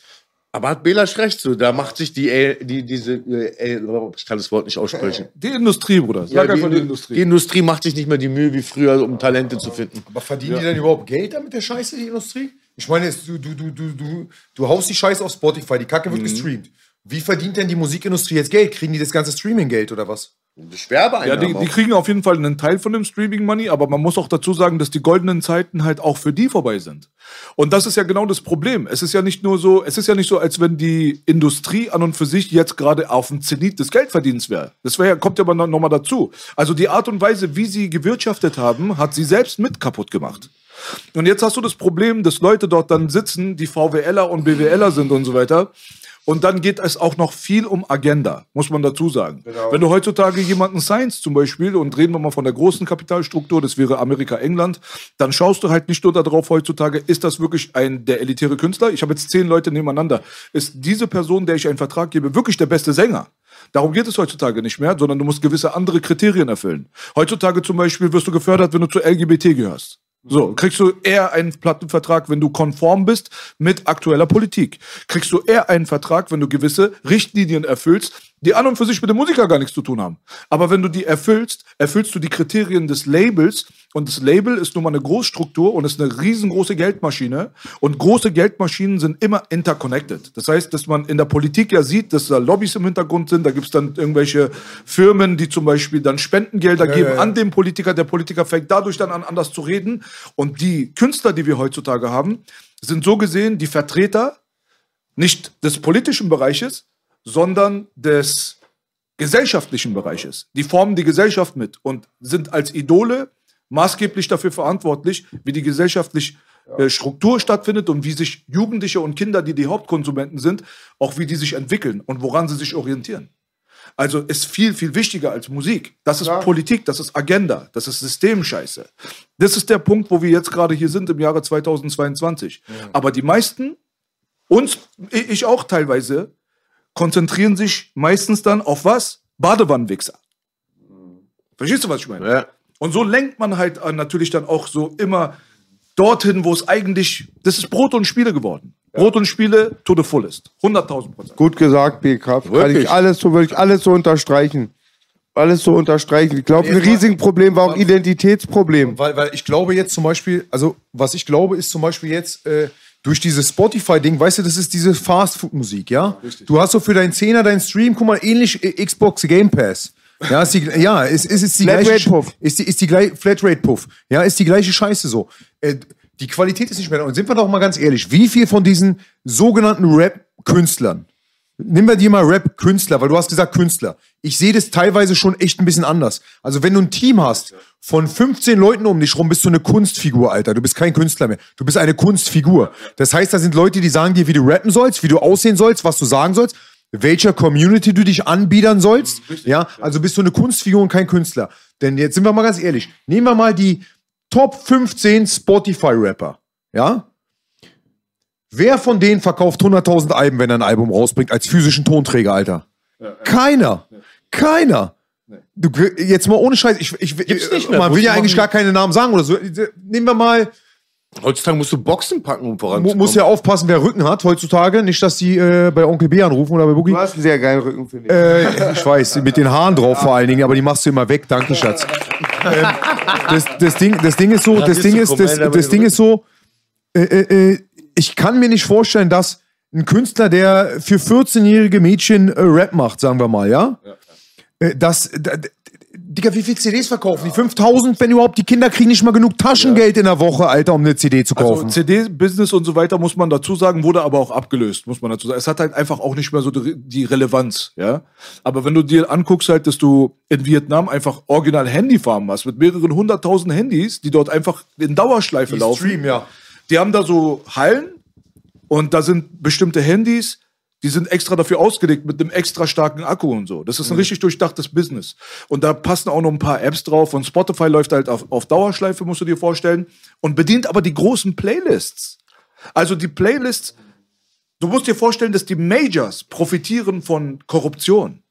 Aber hat Belasch recht, so, da macht sich die, äh, die diese, äh, äh, ich kann das Wort nicht aussprechen. Die Industrie, Bruder. Sag Ja, einfach die die, Industrie. die Industrie macht sich nicht mehr die Mühe wie früher, um Talente zu finden. Aber verdienen die denn überhaupt Geld damit, der Scheiße, die Industrie? Ich meine, du, du, du, du, du, du haust die Scheiße auf Spotify, die Kacke Mhm. wird gestreamt. Wie verdient denn die Musikindustrie jetzt Geld? Kriegen die das ganze Streaming-Geld oder was? Ja, die, die kriegen auf jeden Fall einen Teil von dem Streaming-Money, aber man muss auch dazu sagen, dass die goldenen Zeiten halt auch für die vorbei sind. Und das ist ja genau das Problem. Es ist ja nicht nur so, es ist ja nicht so, als wenn die Industrie an und für sich jetzt gerade auf dem Zenit des Geldverdienens wäre. Das wär, kommt ja aber noch, noch mal dazu. Also die Art und Weise, wie sie gewirtschaftet haben, hat sie selbst mit kaputt gemacht. Und jetzt hast du das Problem, dass Leute dort dann sitzen, die VWLer und BWLer sind und so weiter. Und dann geht es auch noch viel um Agenda, muss man dazu sagen. Wenn du heutzutage jemanden Science zum Beispiel, und reden wir mal von der großen Kapitalstruktur, das wäre Amerika, England, dann schaust du halt nicht nur darauf heutzutage, ist das wirklich ein der elitäre Künstler? Ich habe jetzt zehn Leute nebeneinander. Ist diese Person, der ich einen Vertrag gebe, wirklich der beste Sänger? Darum geht es heutzutage nicht mehr, sondern du musst gewisse andere Kriterien erfüllen. Heutzutage zum Beispiel wirst du gefördert, wenn du zur LGBT gehörst. So, kriegst du eher einen Plattenvertrag, wenn du konform bist mit aktueller Politik. Kriegst du eher einen Vertrag, wenn du gewisse Richtlinien erfüllst, die an und für sich mit dem Musiker gar nichts zu tun haben. Aber wenn du die erfüllst, erfüllst du die Kriterien des Labels. Und das Label ist nun mal eine Großstruktur und ist eine riesengroße Geldmaschine. Und große Geldmaschinen sind immer interconnected. Das heißt, dass man in der Politik ja sieht, dass da Lobbys im Hintergrund sind, da gibt es dann irgendwelche Firmen, die zum Beispiel dann Spendengelder geben an den Politiker, der Politiker fängt dadurch dann an, anders zu reden. Und die Künstler, die wir heutzutage haben, sind so gesehen die Vertreter nicht des politischen Bereiches, sondern des gesellschaftlichen Bereiches. Die formen die Gesellschaft mit und sind als Idole maßgeblich dafür verantwortlich, wie die gesellschaftliche äh, Struktur stattfindet und wie sich Jugendliche und Kinder, die die Hauptkonsumenten sind, auch wie die sich entwickeln und woran sie sich orientieren. Also ist viel, viel wichtiger als Musik. Das ist Politik, das ist Agenda, das ist Systemscheiße. Das ist der Punkt, wo wir jetzt gerade hier sind im Jahre 2022. Aber die meisten, uns, ich auch teilweise, konzentrieren sich meistens dann auf was? Badewannenwichser. Verstehst du, was ich meine? Ja. Und so lenkt man halt äh, natürlich dann auch so immer dorthin, wo es eigentlich, das ist Brot und Spiele geworden. Brot und Spiele to the fullest. 100.000 Prozent. Gut gesagt, BK. Kann Wirklich? ich alles so, würde ich alles so unterstreichen. Alles so unterstreichen. Ich glaube, ein Jetzt mal- riesiges Problem war auch Identitätsproblem. Weil, weil ich glaube jetzt zum Beispiel, also was ich glaube, ist zum Beispiel jetzt äh, durch dieses Spotify-Ding, weißt du, das ist diese Fast-Food-Musik, ja? Du hast so für deinen Zehner deinen Stream, guck mal, ähnlich äh, Xbox Game Pass. Ja, ist die, ja, ist, ist, ist die Flatrate gleiche Puff. Ist die, ist die gleiche Flatrate Puff. Ja, ist die gleiche Scheiße so. Äh, die Qualität ist nicht mehr da. Und sind wir doch mal ganz ehrlich, wie viel von diesen sogenannten Rap-Künstlern, Nimm wir dir mal Rap-Künstler, weil du hast gesagt Künstler. Ich sehe das teilweise schon echt ein bisschen anders. Also wenn du ein Team hast von 15 Leuten um dich rum, bist du eine Kunstfigur, Alter. Du bist kein Künstler mehr. Du bist eine Kunstfigur. Das heißt, da sind Leute, die sagen dir, wie du rappen sollst, wie du aussehen sollst, was du sagen sollst, welcher Community du dich anbiedern sollst. Ja, also bist du eine Kunstfigur und kein Künstler. Denn jetzt sind wir mal ganz ehrlich. Nehmen wir mal die Top 15 Spotify-Rapper. Ja? Wer von denen verkauft 100.000 Alben, wenn er ein Album rausbringt, als physischen Tonträger, Alter? Keiner. Keiner. Du, jetzt mal ohne Scheiß. Ich, ich, Gibt's nicht mehr. Man will ja eigentlich machen. gar keine Namen sagen oder so. Nehmen wir mal Heutzutage musst du Boxen packen, um voranzukommen. muss ja aufpassen, wer Rücken hat heutzutage. Nicht, dass die äh, bei Onkel B anrufen oder bei Boogie. Du hast einen sehr geilen Rücken, finde ich. Äh, ich weiß, mit den Haaren drauf vor allen Dingen, aber die machst du immer weg. Danke, Schatz. ähm, das, das, Ding, das Ding ist so, das Radierst Ding ist, das, das Ding ist so, äh, äh, äh, ich kann mir nicht vorstellen, dass ein Künstler, der für 14-jährige Mädchen äh, Rap macht, sagen wir mal, ja? Äh, das, da, Digga, wie viel CDs verkaufen die? 5000, wenn überhaupt, die Kinder kriegen nicht mal genug Taschengeld in der Woche, Alter, um eine CD zu Also kaufen. CD-Business und so weiter, muss man dazu sagen, wurde aber auch abgelöst, muss man dazu sagen. Es hat halt einfach auch nicht mehr so die die Relevanz, ja. Aber wenn du dir anguckst halt, dass du in Vietnam einfach original Handyfarmen hast, mit mehreren hunderttausend Handys, die dort einfach in Dauerschleife laufen. Stream, ja. Die haben da so Hallen und da sind bestimmte Handys, die sind extra dafür ausgelegt mit einem extra starken Akku und so. Das ist ein richtig durchdachtes Business. Und da passen auch noch ein paar Apps drauf und Spotify läuft halt auf, auf Dauerschleife, musst du dir vorstellen, und bedient aber die großen Playlists. Also die Playlists, du musst dir vorstellen, dass die Majors profitieren von Korruption.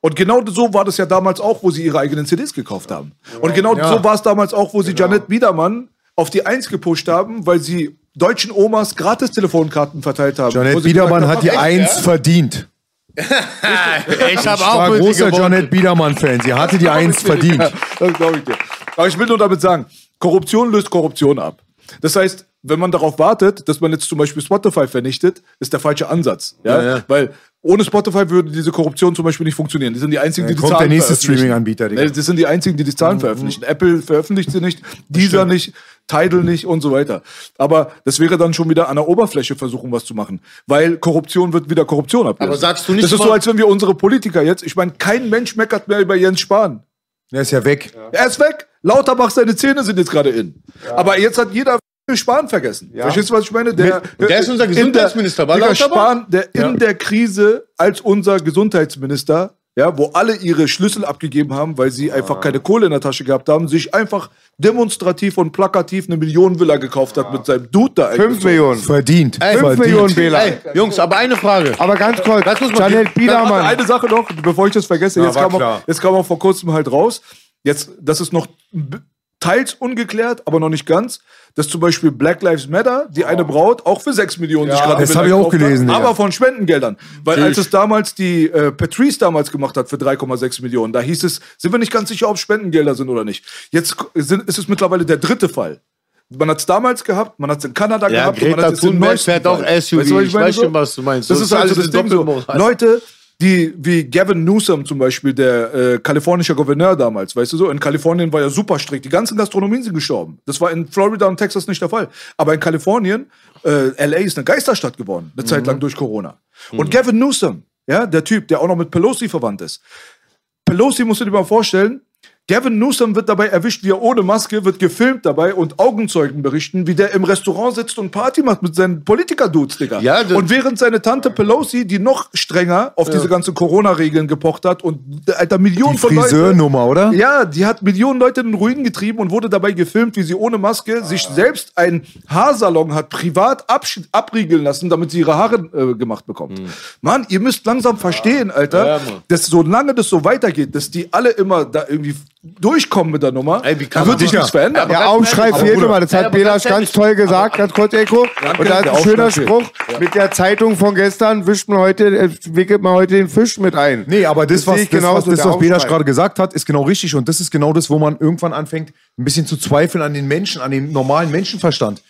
Und genau so war das ja damals auch, wo sie ihre eigenen CDs gekauft haben. Und genau so war es damals auch, wo sie Janet Biedermann auf die Eins gepusht haben, weil sie deutschen Omas gratis Telefonkarten verteilt haben. Janet Biedermann hat die Eins verdient. Ich habe Ich war großer Janet Biedermann-Fan. Sie hatte die Eins verdient. Ja, das glaube ich dir. Aber ich will nur damit sagen, Korruption löst Korruption ab. Das heißt, wenn man darauf wartet, dass man jetzt zum Beispiel Spotify vernichtet, ist der falsche Ansatz. Ja? Ja, ja. Weil ohne Spotify würde diese Korruption zum Beispiel nicht funktionieren. Die sind die einzigen, die die kommt Zahlen der nächste veröffentlichen. Streaming-Anbieter, Das sind die einzigen, die die Zahlen veröffentlichen. Apple veröffentlicht sie nicht, Deezer nicht, Tidal nicht und so weiter. Aber das wäre dann schon wieder an der Oberfläche versuchen, was zu machen. Weil Korruption wird wieder Korruption ablösen. Aber sagst du nicht Das ist so, als wenn wir unsere Politiker jetzt, ich meine, kein Mensch meckert mehr über Jens Spahn. Der ist ja weg. Er ist weg. Lauterbach, seine Zähne sind jetzt gerade in. Aber jetzt hat jeder Spahn vergessen. Verstehst du, was ich meine? Der, der ist unser in der- Gesundheitsminister, war? Spahn, der in der Krise als unser Gesundheitsminister, ja, wo alle ihre Schlüssel abgegeben haben, weil sie einfach keine Kohle in der Tasche gehabt haben, sich einfach demonstrativ und plakativ eine Millionenvilla gekauft hat mit seinem Dude da. Fünf Millionen. Verdient. Fünf Verdient. Millionen Wähler. Ey, Jungs, aber eine Frage. Aber ganz kurz, Das muss man- Janet Biedermann. Eine Sache noch, bevor ich das vergesse. Ja, jetzt, kam auch, jetzt kam auch vor kurzem halt raus. Jetzt, das ist noch teils ungeklärt, aber noch nicht ganz, dass zum Beispiel Black Lives Matter, die eine Braut, auch für 6 Millionen sich gerade das Villa hab ich auch gekauft hat, gelesen, Digga. Aber von Spendengeldern. Weil als es damals die äh, Patrice damals gemacht hat für 3,6 Millionen, da hieß es, sind wir nicht ganz sicher, ob es Spendengelder sind oder nicht. Jetzt sind, ist es mittlerweile der dritte Fall. Man hat es damals gehabt, man hat es in Kanada Ja, gehabt. und man Greta hat's Thunberg fährt auch. SUV. Weißt du, was Ich weiß schon, was du meinst. Das, Das ist also alles das Ding so. Leute, die wie Gavin Newsom zum Beispiel, der äh, kalifornischer Gouverneur damals, weißt du so, in Kalifornien war ja super strikt. Die ganzen Gastronomien sind gestorben. Das war in Florida und Texas nicht der Fall. Aber in Kalifornien, äh, LA ist eine Geisterstadt geworden, eine Zeit lang durch Corona. Und Gavin Newsom, ja, der Typ, der auch noch mit Pelosi verwandt ist. Pelosi musst du dir mal vorstellen, Gavin Newsom wird dabei erwischt, wie er ohne Maske wird gefilmt dabei und Augenzeugen berichten, wie der im Restaurant sitzt und Party macht mit seinen Politiker-Dudes, Digga. Ja, und während seine Tante Pelosi, die noch strenger auf diese ganzen Corona-Regeln gepocht hat und Alter Millionen Die von Leuten. Friseurnummer, oder? Ja, die hat Millionen Leute in den Ruin getrieben und wurde dabei gefilmt, wie sie ohne Maske sich selbst einen Haarsalon hat privat abriegeln lassen, damit sie ihre Haare äh, gemacht bekommt. Mann, ihr müsst langsam verstehen, Alter, Ja, dass solange das so weitergeht, dass die alle immer da irgendwie durchkommen mit der Nummer, Ey, wie kann da wird man- sich nichts verändern. Der Aufschrei fehlt immer, das Ey, hat aber Belasch ganz toll gesagt, ganz kurz Echo. Und da hat ein schöner Spruch, mit der Zeitung von gestern wischt man heute, äh, wickelt man heute den Fisch mit ein. Nee, aber das, Das was, das, was, das, was Aufschrei. gerade gesagt hat, ist genau richtig. Und das ist genau das, wo man irgendwann anfängt, ein bisschen zu zweifeln an den Menschen, an dem normalen Menschenverstand.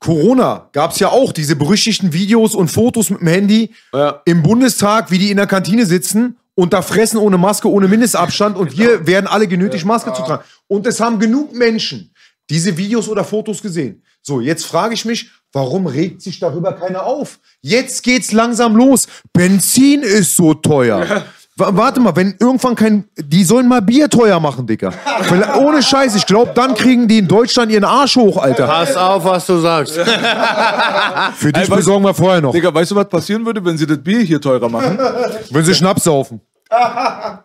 Corona gab es ja auch diese berüchtigten Videos und Fotos mit dem Handy Ja. im Bundestag, wie die in der Kantine sitzen und da fressen ohne Maske, ohne Mindestabstand und wir werden alle genötigt, Maske zu tragen. Und es haben genug Menschen diese Videos oder Fotos gesehen. So, jetzt frage ich mich, warum regt sich darüber keiner auf? Jetzt geht's langsam los. Benzin ist so teuer. Wa- Warte mal, wenn irgendwann kein. Die sollen mal Bier teuer machen, Dicker. Weil, ohne Scheiß, ich glaube, dann kriegen die in Deutschland ihren Arsch hoch, Alter. Pass auf, was du sagst. Für dich Ey, besorgen wir vorher noch. Digga, weißt du, was passieren würde, wenn sie das Bier hier teurer machen? Wenn sie Schnaps saufen.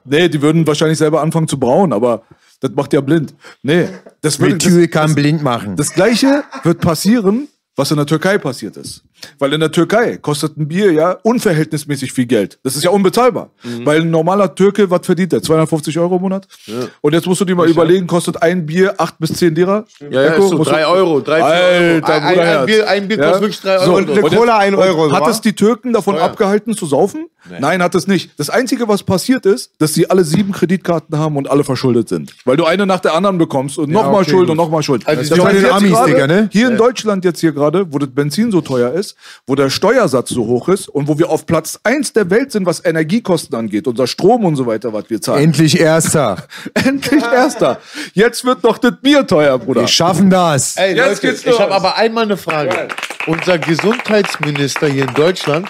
nee, die würden wahrscheinlich selber anfangen zu brauen, aber das macht ja blind. Nee, das würde, das, kann blind machen. Das gleiche wird passieren, was in der Türkei passiert ist. Weil in der Türkei kostet ein Bier ja unverhältnismäßig viel Geld. Das ist ja unbezahlbar. Mhm. Weil ein normaler Türke, was verdient der? 250 Euro im Monat? Und jetzt musst du dir mal überlegen, kostet ein Bier 8 bis 10 Lira? Ja, ja, Eko, ist so musst du- 3 Euro, 3, 4 Euro. Alter, Ein- ein, Bier, ein Bier Ja? kostet wirklich 3 Euro. So, Und eine Cola ein Euro. so, Hat es die Türken davon abgehalten zu saufen? Nein, hat es nicht. Das Einzige, was passiert ist, dass sie alle sieben Kreditkarten haben und alle verschuldet sind. Weil du eine nach der anderen bekommst und nochmal okay, Schuld gut. und nochmal Schuld. Also Das die heißt den Amis, gerade, Digga, ne? Hier in Deutschland jetzt hier gerade, wo das Benzin so teuer ist, wo der Steuersatz so hoch ist und wo wir auf Platz eins der Welt sind, was Energiekosten angeht, unser Strom und so weiter, was wir zahlen. Endlich Erster. Endlich erster. Jetzt wird doch das Bier teuer, Bruder. Wir schaffen das. Ey, Jetzt Leute, geht's los. ich habe aber einmal eine Frage. Unser Gesundheitsminister hier in Deutschland,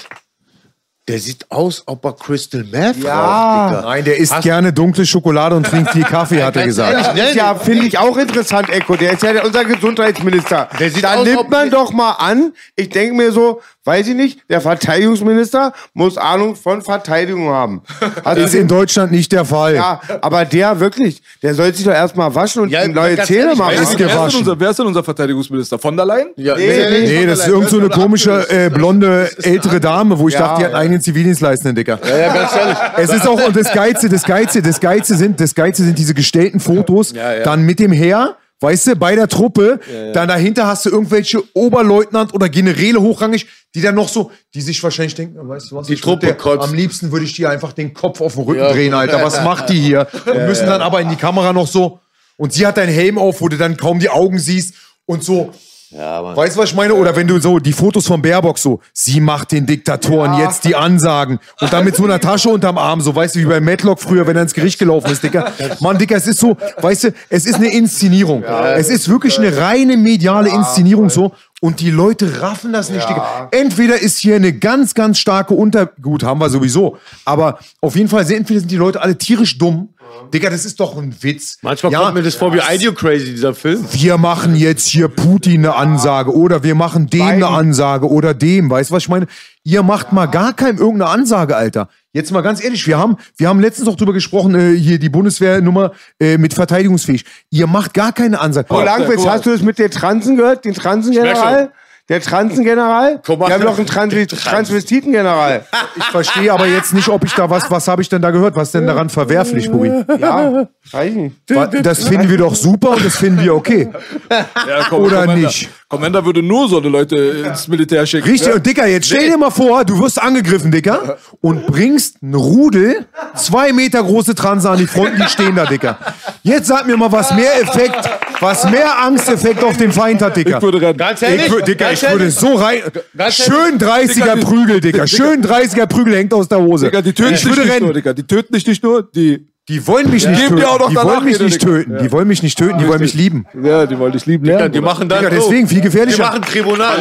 der sieht aus, ob er Crystal Meth Ja. raucht, Digga. Nein, der isst gerne dunkle Schokolade und trinkt viel Kaffee, hat er gesagt. ehrlich, ja, finde ich auch interessant, Echo. Der ist ja unser Gesundheitsminister. Der sieht da aus, nimmt man doch mal an. Ich denke mir so, weiß ich nicht, der Verteidigungsminister muss Ahnung von Verteidigung haben. Also Ist in Deutschland nicht der Fall. ja, aber der wirklich, der soll sich doch erstmal waschen und Ja, ihm neue Zähne machen. ist wer, ist unser, wer ist denn unser Verteidigungsminister? Von der Leyen? Ja, Nee, Nee, das ist irgend so eine komische äh, blonde ältere Dame, wo ich dachte, die hat einen eigenen Zivildienstleistenden, Dicker. Ja, ja, ganz ehrlich. Es ist auch und das Geilste, das Geilste, das Geilste sind, das Geilste sind diese gestellten Fotos, Ja, ja. dann mit dem Heer, weißt du, bei der Truppe, dann dahinter hast du irgendwelche Oberleutnant oder Generäle hochrangig, die dann noch so, die sich wahrscheinlich denken, weißt du was, Die Truppe der- kotzt. am liebsten würde ich dir einfach den Kopf auf den Rücken Ja. drehen, Alter, was macht die hier? Und müssen dann aber in die Kamera noch so, und sie hat deinen Helm auf, wo du dann kaum die Augen siehst und so, Weißt du, was ich meine? Oder wenn du so die Fotos von Baerbock so, sie macht den Diktatoren jetzt die Ansagen und dann mit so einer Tasche unterm Arm, so weißt du, wie bei Matlock früher, wenn er ins Gericht gelaufen ist, Dicker. Mann, Dicker, es ist so, weißt du, es ist eine Inszenierung. es ist wirklich eine reine mediale Inszenierung so und die Leute raffen das nicht, Dicker. Entweder ist hier eine ganz, ganz starke Unter... Gut, haben wir sowieso. Aber auf jeden Fall, entweder sind die Leute alle tierisch dumm. Digga, das ist doch ein Witz. Manchmal Ja, kommt mir das vor wie Ideo Crazy, dieser Film. wir machen jetzt hier Putin eine Ansage oder wir machen dem eine Ansage oder dem. Weißt du, was ich meine? Ihr macht mal gar keinem irgendeine Ansage, Alter. Jetzt mal ganz ehrlich, wir haben, wir haben letztens noch drüber gesprochen, äh, hier die Bundeswehrnummer äh, mit verteidigungsfähig. Ihr macht gar keine Ansage. Frau Langwitz, hast du das mit der Transen gehört? Den Transengeneral? Der Transengeneral? Mach Wir haben noch einen Transvi Transvestitengeneral. Ich verstehe aber jetzt nicht, ob ich da was, was habe ich denn da gehört? Was ist denn daran verwerflich, Buri? Ja, nicht. Wa- Das finden wir doch super und das finden wir okay. Ja, komm, Oder Commander. nicht? Commander würde nur so eine Leute ins Militär schicken. Richtig, und Dicker, jetzt stell dir mal vor, du wirst angegriffen, Dicker, und bringst ein Rudel, zwei Meter große Transe an die Front, die stehen da, Dicker. Jetzt sag mir mal, was mehr Effekt, was mehr Angsteffekt auf den Feind hat, Dicker. Ich würde rennen. Ganz ehrlich? Ich, Dicker, Ganz ich würde ehrlich? so rein. Ganz Schön 30er Dicker, die- Prügel, Dicker. Schön 30er Prügel hängt aus der Hose. Digga, die töten ich dich würde nicht nur, rennen. Digga. Die töten dich nicht nur, die. Die wollen mich nicht töten. dir auch noch Die wollen mich nicht töten. Die wollen mich nicht töten. Die wollen mich lieben. Ja, die wollen dich lieben Ja, lernen. die machen dann Digga, deswegen viel Die gefährlicher. machen Tribunal.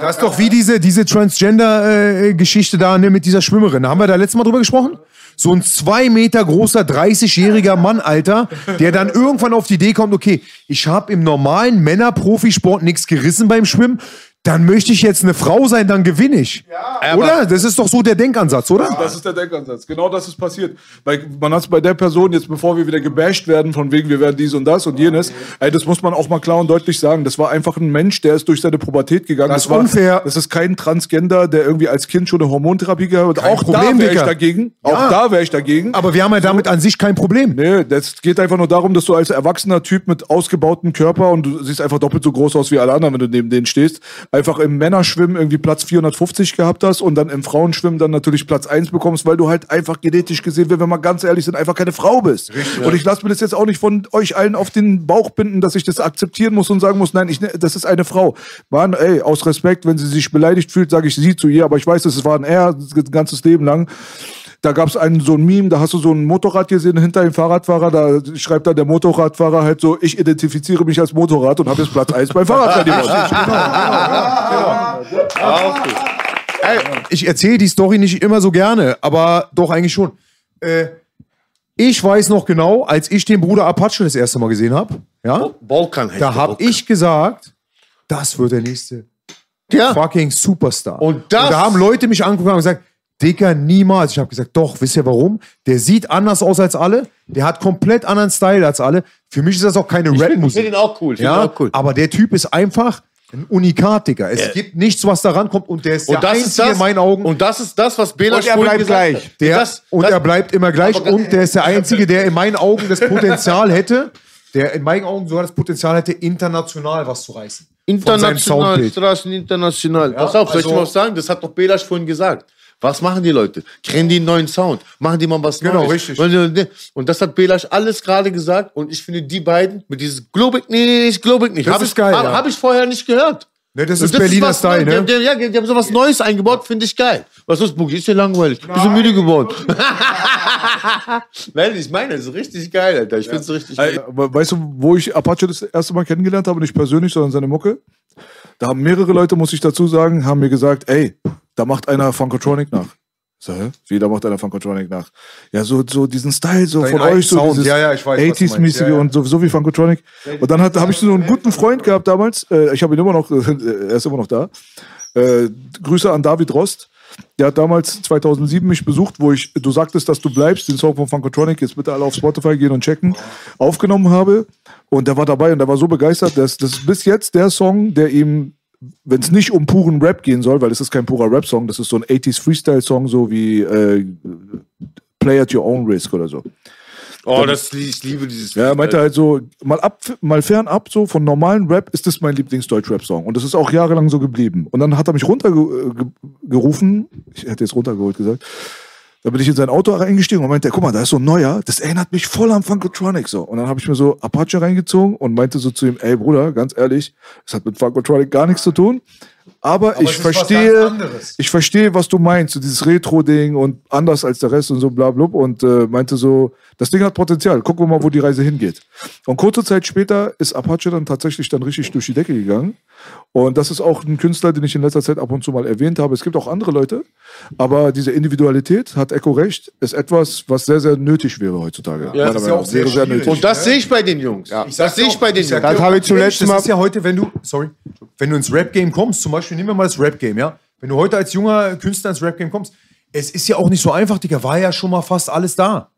Das ist doch wie diese, diese Transgender-Geschichte da ne, mit dieser Schwimmerin. Haben wir da letztes Mal drüber gesprochen? So ein zwei Meter großer, 30-jähriger Mann, Alter, der dann irgendwann auf die Idee kommt, okay, ich habe im normalen Männer-Profisport nichts gerissen beim Schwimmen, dann möchte ich jetzt eine Frau sein, dann gewinne ich. oder? Das ist doch so der Denkansatz, oder? Das ist der Denkansatz. Genau das ist passiert. Weil man hat es bei der Person, jetzt bevor wir wieder gebasht werden, von wegen, wir werden dies und das und jenes, ey, das muss man auch mal klar und deutlich sagen. Das war einfach ein Mensch, der ist durch seine Pubertät gegangen. Das ist war, unfair. Das ist kein Transgender, der irgendwie als Kind schon eine Hormontherapie gehabt hat. Auch Problem, da wäre ich dagegen. Ja. Auch da wäre ich dagegen. Aber wir haben ja damit an sich kein Problem. Nee, das geht einfach nur darum, dass du als erwachsener Typ mit ausgebautem Körper und du siehst einfach doppelt so groß aus wie alle anderen, wenn du neben denen stehst, einfach im Männerschwimmen irgendwie Platz 450 gehabt hast und dann im Frauenschwimmen dann natürlich Platz 1 bekommst, weil du halt einfach genetisch gesehen, wenn wir mal ganz ehrlich sind, einfach keine Frau bist. Und ich lasse mir das jetzt auch nicht von euch allen auf den Bauch binden, dass ich das akzeptieren muss und sagen muss, nein, ich, ne- das ist eine Frau. Mann, ey, aus Respekt, wenn sie sich beleidigt fühlt, sage ich sie zu ihr, aber ich weiß, es war ein er das ganzes Leben lang. Da gab es einen so ein Meme, da hast du so ein Motorrad gesehen hinter dem Fahrradfahrer, da schreibt dann der Motorradfahrer halt so, ich identifiziere mich als Motorrad und habe jetzt Platz 1 beim Fahrradfestival. Ich erzähle die Story nicht immer so gerne, aber doch eigentlich schon. Äh, ich weiß noch genau, als ich den Bruder Apache das erste Mal gesehen habe, ja, Balkan heißt da habe ich gesagt, das wird der nächste Ja. fucking Superstar. Und das- da haben Leute mich angeguckt und gesagt, Dicker, niemals. Ich habe gesagt, doch, wisst ihr warum? Der sieht anders aus als alle, der hat komplett anderen Style als alle. Für mich ist das auch keine Ich finde Rap-Musik. find ihn auch cool. Ja, auch cool. aber der Typ ist einfach Ein Unikat, Digga. Es gibt nichts, was da rankommt und der ist Und der das ist Einzige das, in meinen Augen. Und das ist das, was Bela Und er bleibt gesagt gleich. hat. Der, das, und das, er bleibt immer gleich und der ist der Einzige, der in meinen Augen das Potenzial hätte, der in meinen Augen sogar das Potenzial hätte, international was zu reißen. International. Straßen international. Ja, Pass auf, soll ich also- dir was sagen? Das hat doch Belasch vorhin gesagt. Was machen die Leute? Kennen die einen neuen Sound? Machen die mal was Genau, Neues? richtig. richtig. Und das hat Belasch alles gerade gesagt. Und ich finde, die beiden mit dieses Globig nicht, Globig nicht, Das habe ist ich, geil, hab, ja. hab ich vorher nicht gehört. Ne, das ist Berliner was Style, ne? Die, haben- die, die haben sowas Neues eingebaut, finde ich geil. Was ist, Boogie? Ist ja langweilig. Bist du müde geworden? Nein, ich meine, das ist richtig geil, Alter. Ich finde es richtig geil. we- weißt du, wo ich Apache das erste Mal kennengelernt habe? Nicht persönlich, sondern seine Mucke. Da haben mehrere Leute, muss ich dazu sagen, haben mir gesagt, ey, da macht einer Funkotronic nach. So? Wie, da macht einer Funkotronic nach? Ja, so, so diesen Style so Dein von euch, so Sound. dieses Ja, ja, ich weiß, was du meinst. 80s-mäßige Ja, ja. und so, so wie Funkotronic. Und dann habe ich so einen guten Freund gehabt damals, äh, ich habe ihn immer noch, er ist immer noch da. Äh, Grüße an David Rost. Der hat damals 2007 mich besucht, wo ich, du sagtest, dass du bleibst, den Song von Funkotronic, jetzt bitte alle auf Spotify gehen und checken, aufgenommen habe. Und der war dabei und der war so begeistert, dass das bis jetzt der Song, der ihm, wenn es nicht um puren Rap gehen soll, weil es ist kein purer Rap-Song, das ist so ein 80s Freestyle-Song, so wie äh, Play at Your Own Risk oder so. Oh, das, ich liebe dieses Ja, er meinte halt so, mal, ab, mal fernab so von normalen Rap ist das mein Lieblings-Deutsch-Rap-Song. Und das ist auch jahrelang so geblieben. Und dann hat er mich runtergerufen, ich hätte jetzt runtergeholt gesagt, da bin ich in sein Auto reingestiegen und meinte, guck mal, da ist so ein neuer, das erinnert mich voll an Funkotronic so. Und dann habe ich mir so Apache reingezogen und meinte so zu ihm, ey Bruder, ganz ehrlich, das hat mit Funkotronic gar nichts zu tun. Aber, ich es ist was verstehe, ich verstehe, was du meinst, so dieses Retro-Ding und anders als der Rest und so bla bla und äh, meinte so, das Ding hat Potenzial, gucken wir mal, wo die Reise hingeht. Und kurze Zeit später ist Apache dann tatsächlich dann richtig durch die Decke gegangen. Und das ist auch ein Künstler, den ich in letzter Zeit ab und zu mal erwähnt habe. Es gibt auch andere Leute, aber diese Individualität, hat Echo recht, ist etwas, was sehr, sehr nötig wäre heutzutage. Ja, das ist ja auch sehr sehr nötig. Und das sehe ich bei den Jungs. das sehe ich bei den Jungs. Das habe ich zuletzt mal- Das ist ja heute, wenn du, sorry, wenn du ins Rap-Game kommst, zum Beispiel nehmen wir mal das Rap-Game, ja. Wenn du heute als junger Künstler ins Rap-Game kommst, es ist ja auch nicht so einfach, Digga, war ja schon mal fast alles da.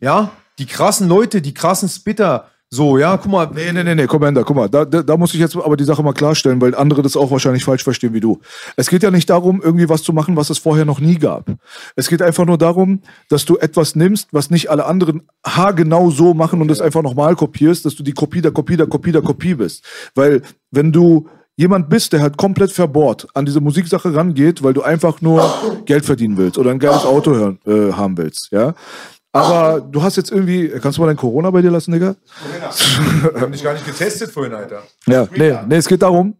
Ja, die krassen Leute, die krassen Spitter, so, ja, guck mal. Nee, nee, nee, nee, Commander, guck mal, da, da, da muss ich jetzt aber die Sache mal klarstellen, weil andere das auch wahrscheinlich falsch verstehen wie du. Es geht ja nicht darum, irgendwie was zu machen, was es vorher noch nie gab. Es geht einfach nur darum, dass du etwas nimmst, was nicht alle anderen haargenau so machen und es einfach nochmal kopierst, dass du die Kopie der Kopie der Kopie der Kopie bist. Weil, wenn du jemand bist, der halt komplett verbohrt an diese Musiksache rangeht, weil du einfach nur Geld verdienen willst oder ein geiles Auto hören, äh, haben willst, ja. Aber du hast jetzt irgendwie, kannst du mal dein Corona bei dir lassen, Digga? Wir haben dich gar nicht getestet vorhin, Alter. Ja, nee, nee, es geht darum,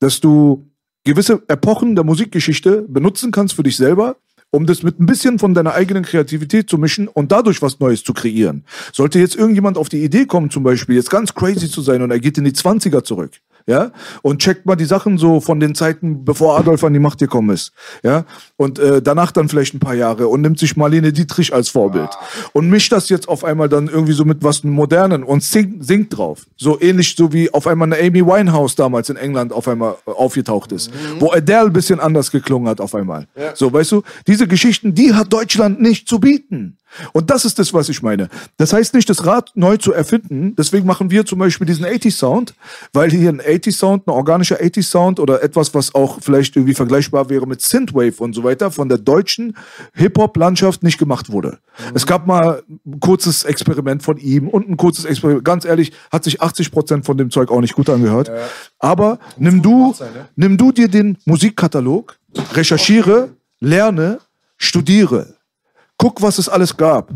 dass du gewisse Epochen der Musikgeschichte benutzen kannst für dich selber, um das mit ein bisschen von deiner eigenen Kreativität zu mischen und dadurch was Neues zu kreieren. Sollte jetzt irgendjemand auf die Idee kommen, zum Beispiel jetzt ganz crazy zu sein und er geht in die 20er zurück, ja, und checkt mal die Sachen so von den Zeiten, bevor Adolf an die Macht gekommen ist, ja, und äh, danach dann vielleicht ein paar Jahre und nimmt sich Marlene Dietrich als Vorbild. Und mischt das jetzt auf einmal dann irgendwie so mit was Modernen und singt, singt drauf. So ähnlich so wie auf einmal eine Amy Winehouse damals in England auf einmal äh, aufgetaucht ist, wo Adele ein bisschen anders geklungen hat auf einmal. So, weißt du, diese Geschichten, die hat Deutschland nicht zu bieten. Und das ist das, was ich meine. Das heißt nicht, das Rad neu zu erfinden. Deswegen machen wir zum Beispiel diesen 80 Sound, weil hier ein 80 Sound, ein organischer 80 Sound oder etwas, was auch vielleicht irgendwie vergleichbar wäre mit Synthwave und so weiter, von der deutschen Hip-Hop-Landschaft nicht gemacht wurde. Es gab mal ein kurzes Experiment von ihm und ein kurzes Experiment. Ganz ehrlich, hat sich 80 Prozent von dem Zeug auch nicht gut angehört. Aber nimm du, nimm du dir den Musikkatalog, recherchiere, lerne, studiere. Guck, was es alles gab.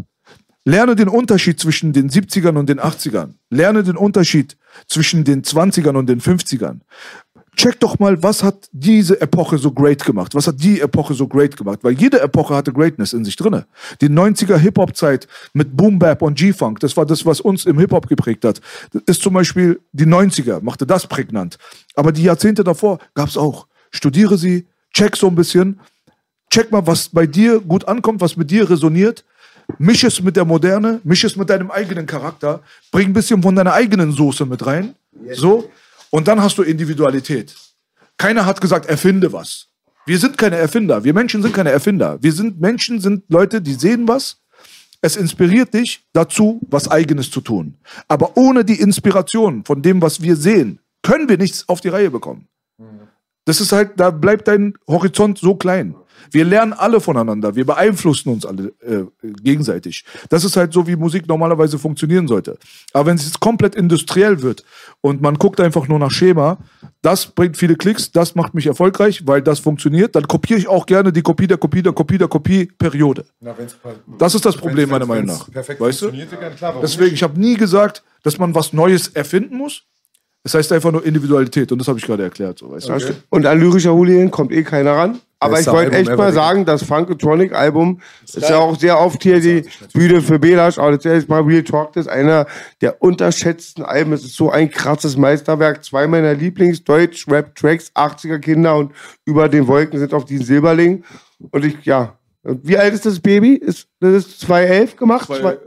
Lerne den Unterschied zwischen den 70ern und den 80ern. Lerne den Unterschied zwischen den 20ern und den 50ern. Check doch mal, was hat diese Epoche so great gemacht? Was hat die Epoche so great gemacht? Weil jede Epoche hatte Greatness in sich drinne. Die 90er Hip-Hop-Zeit mit Boom Bap und G-Funk, das war das, was uns im Hip-Hop geprägt hat. Das ist zum Beispiel die 90er, machte das prägnant. Aber die Jahrzehnte davor gab's auch. Studiere sie, check so ein bisschen, check mal, was bei dir gut ankommt, was mit dir resoniert. Misch es mit der Moderne, misch es mit deinem eigenen Charakter, bring ein bisschen von deiner eigenen Soße mit rein. So. Und dann hast du Individualität. Keiner hat gesagt, erfinde was. Wir sind keine Erfinder. Wir Menschen sind keine Erfinder. Wir sind Menschen, sind Leute, die sehen was. Es inspiriert dich dazu, was Eigenes zu tun. Aber ohne die Inspiration von dem, was wir sehen, können wir nichts auf die Reihe bekommen. Das ist halt, da bleibt dein Horizont so klein. Wir lernen alle voneinander, wir beeinflussen uns alle äh, gegenseitig. Das ist halt so, wie Musik normalerweise funktionieren sollte. Aber wenn es jetzt komplett industriell wird und man guckt einfach nur nach Schema, das bringt viele Klicks, das macht mich erfolgreich, weil das funktioniert, dann kopiere ich auch gerne die Kopie der Kopie der Kopie der Kopie Periode. Das ist das Problem meiner Meinung nach. Perfekt Weißt du? klar, warum Deswegen, nicht? ich habe nie gesagt, dass man was Neues erfinden muss. Es heißt einfach nur Individualität und das habe ich gerade erklärt. So, weißt du? Das stimmt. Und an lyrischer Hooligan kommt eh keiner ran. Aber ich wollte echt mal sagen, das Funkotronic-Album ist ja auch sehr oft hier die Bühne für Belasch. Aber das ist jetzt mal Real Talk, das ist einer der unterschätzten Alben. Es ist so ein krasses Meisterwerk. Zwei meiner Lieblings-Deutsch-Rap-Tracks, 80er Kinder und Über den Wolken sind auf diesen Silberling. Und ich, ja. Wie alt ist das Baby? Ist, das ist 2011 gemacht? Zwei-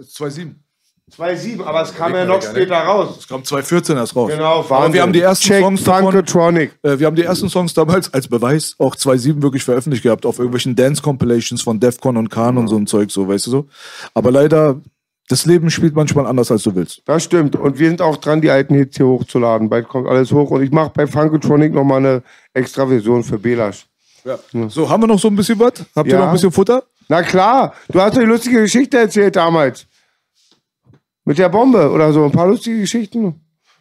2,7. 2007, aber es kam ja noch später raus. Es kam 2014 erst raus. Genau, Aber Wahnsinn. wir haben die ersten Check Songs davon, äh, wir haben die ersten Songs damals als Beweis auch 2.7 wirklich veröffentlicht gehabt auf irgendwelchen Dance-Compilations von Defcon und Khan und so ein Zeug, so, weißt du so. Aber leider, das Leben spielt manchmal anders, als du willst. Das stimmt. Und wir sind auch dran, die alten Hits hier hochzuladen. Bald kommt alles hoch. Und ich mache bei Funkotronic nochmal eine extra Version für Belasch. So, haben wir noch so ein bisschen was? Habt ihr Ja. noch ein bisschen Futter? Na klar, du hast die lustige Geschichte erzählt damals. Mit der Bombe oder so. Ein paar lustige Geschichten.